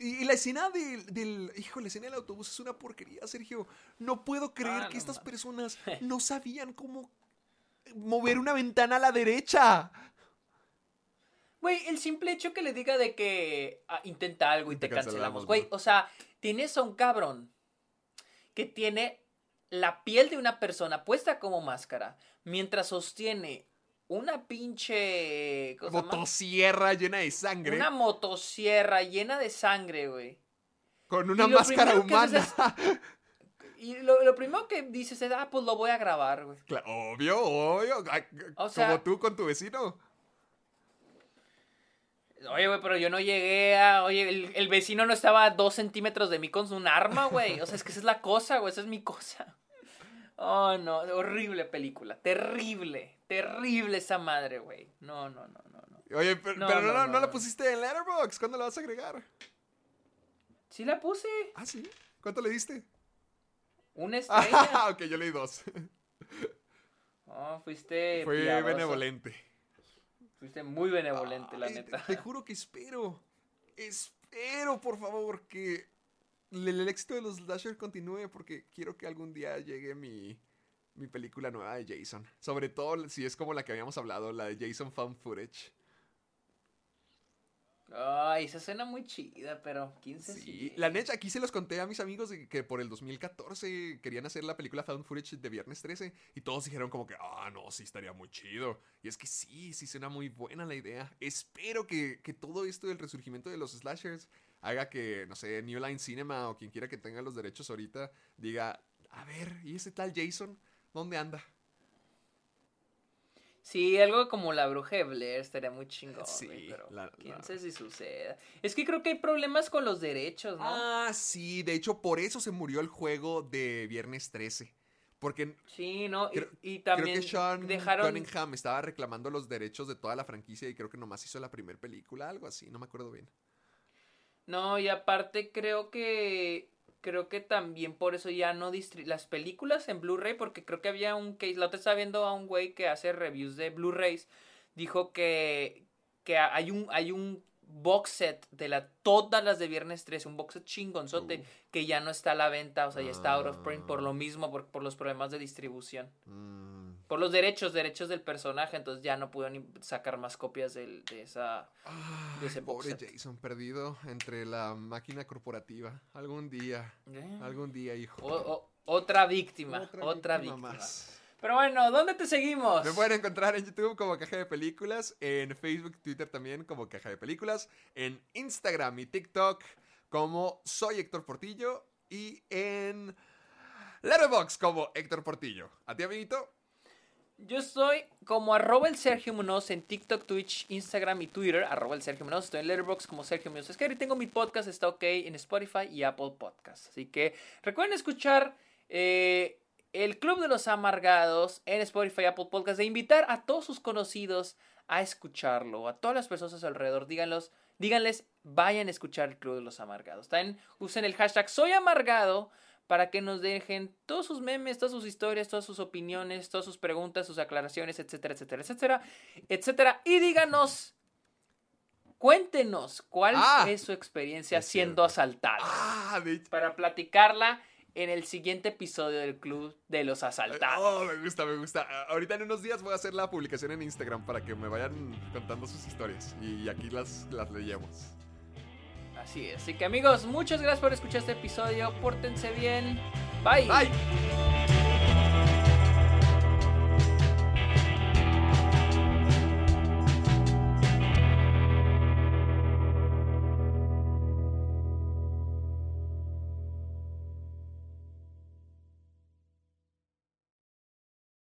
y, y la escena del, del. Hijo, la escena del autobús es una porquería, Sergio. No puedo creer Ah, que no estas personas (laughs) no sabían cómo mover una ventana a la derecha. Güey, el simple hecho que le diga de que ah, intenta algo y Te te, cancelamos. Güey, o sea, tienes a un cabrón que tiene la piel de una persona puesta como máscara mientras sostiene una pinche. Motosierra llena de sangre. Una motosierra llena de sangre, güey. Con una máscara humana. Y lo, lo primero que dices es, ah, pues lo voy a grabar, güey. Obvio, obvio. Ay, O sea- Como tú con tu vecino. Oye, güey, pero yo no llegué a. Oye, el, el vecino no estaba a dos centímetros de mí con un arma, güey. O sea, es que esa es la cosa, güey. Esa es mi cosa. Oh, no. Horrible película. Terrible. Terrible esa madre, güey. No, no, no, no, no. Oye, pero No, pero no, no, no, la pusiste en Letterboxd. ¿Cuándo la vas a agregar? Sí la puse. Ah, sí. ¿Cuánto le diste? Una (laughs) estrella. Ah, ok, yo leí dos. (laughs) Oh, fuiste. Fue piadoso. benevolente. Fuiste muy benevolente, la te- neta. Te, juro que espero. Espero, por favor, que el, el éxito de los slasher continúe porque quiero que algún día llegue mi, mi película nueva de Jason. Sobre todo si es como la que habíamos hablado, la de Jason Found Footage. Ay, esa suena muy chida, pero quién se Sí, la neta, aquí se los conté a mis amigos de que por el 2014 querían hacer la película Found Footage de Viernes 13 y todos dijeron como que, ah, no, sí estaría muy chido. Y es que sí, sí suena muy buena la idea. Espero que, que todo esto del resurgimiento de los slashers haga que, no sé, New Line Cinema o quien quiera que tenga los derechos ahorita diga, a ver, ¿y ese tal Jason? ¿Dónde anda? Sí, algo como la bruja de Blair estaría muy chingón, Sí, pero la- quién la- sabe si suceda. Es que creo que hay problemas con los derechos, ¿no? Ah, sí, de hecho por eso se murió el juego de Viernes 13. Porque sí, ¿no? Y- también Creo que Sean dejaron... Cunningham estaba reclamando los derechos de toda la franquicia y creo que nomás hizo la primera película, algo así, no me acuerdo bien. No, y aparte creo que... Creo que también por eso ya no distri... Las películas en Blu-ray, porque creo que había un case... La otra estaba viendo a un güey que hace reviews de Blu-rays. Dijo que... Que hay un... Hay un box set de la, todas las de Viernes 13, un box set chingonzote, Uh. que ya no está a la venta, o sea, ya está out of print por Ah. lo mismo, por, por los problemas de distribución. Mm. Por los derechos, derechos del personaje, entonces ya no pudieron ni sacar más copias del- de esa... Ay, ese pobre. Jason, perdido entre la máquina corporativa. Algún día, Eh. algún día, hijo. O- o- otra víctima, otra, víctima. más. Pero bueno, ¿dónde te seguimos? Me pueden encontrar en YouTube como Caja de Películas, en Facebook, Twitter también como Caja de Películas, en Instagram y TikTok como Soy Héctor Portillo y en Letterboxd como Héctor Portillo. ¿A ti, amiguito? Yo estoy como arroba el Sergio Munoz en TikTok, Twitch, Instagram y Twitter. Arroba Sergio. Estoy en Letterboxd como Sergio Munoz Esquer y tengo mi podcast, está ok, en Spotify y Apple Podcasts. Así que recuerden escuchar eh, el Club de los Amargados en Spotify y Apple Podcasts e invitar a todos sus conocidos a escucharlo, a todas las personas a su alrededor. Díganlos, díganles, vayan a escuchar el Club de los Amargados. También usen el hashtag Soy Amargado para que nos dejen todos sus memes, todas sus historias, todas sus opiniones, todas sus preguntas, sus aclaraciones, etcétera, etcétera, etcétera, etcétera. Y díganos, cuéntenos cuál Ah, es su experiencia es siendo cierto. asaltados. Ah, de Para platicarla en el siguiente episodio del Club de los Asaltados. Oh, me gusta, me gusta. Ah, Ahorita en unos días voy a hacer la publicación en Instagram para que me vayan contando sus historias y aquí las, las leemos. Así es. Así que amigos, muchas gracias por escuchar este episodio. Pórtense bien. Bye. Bye.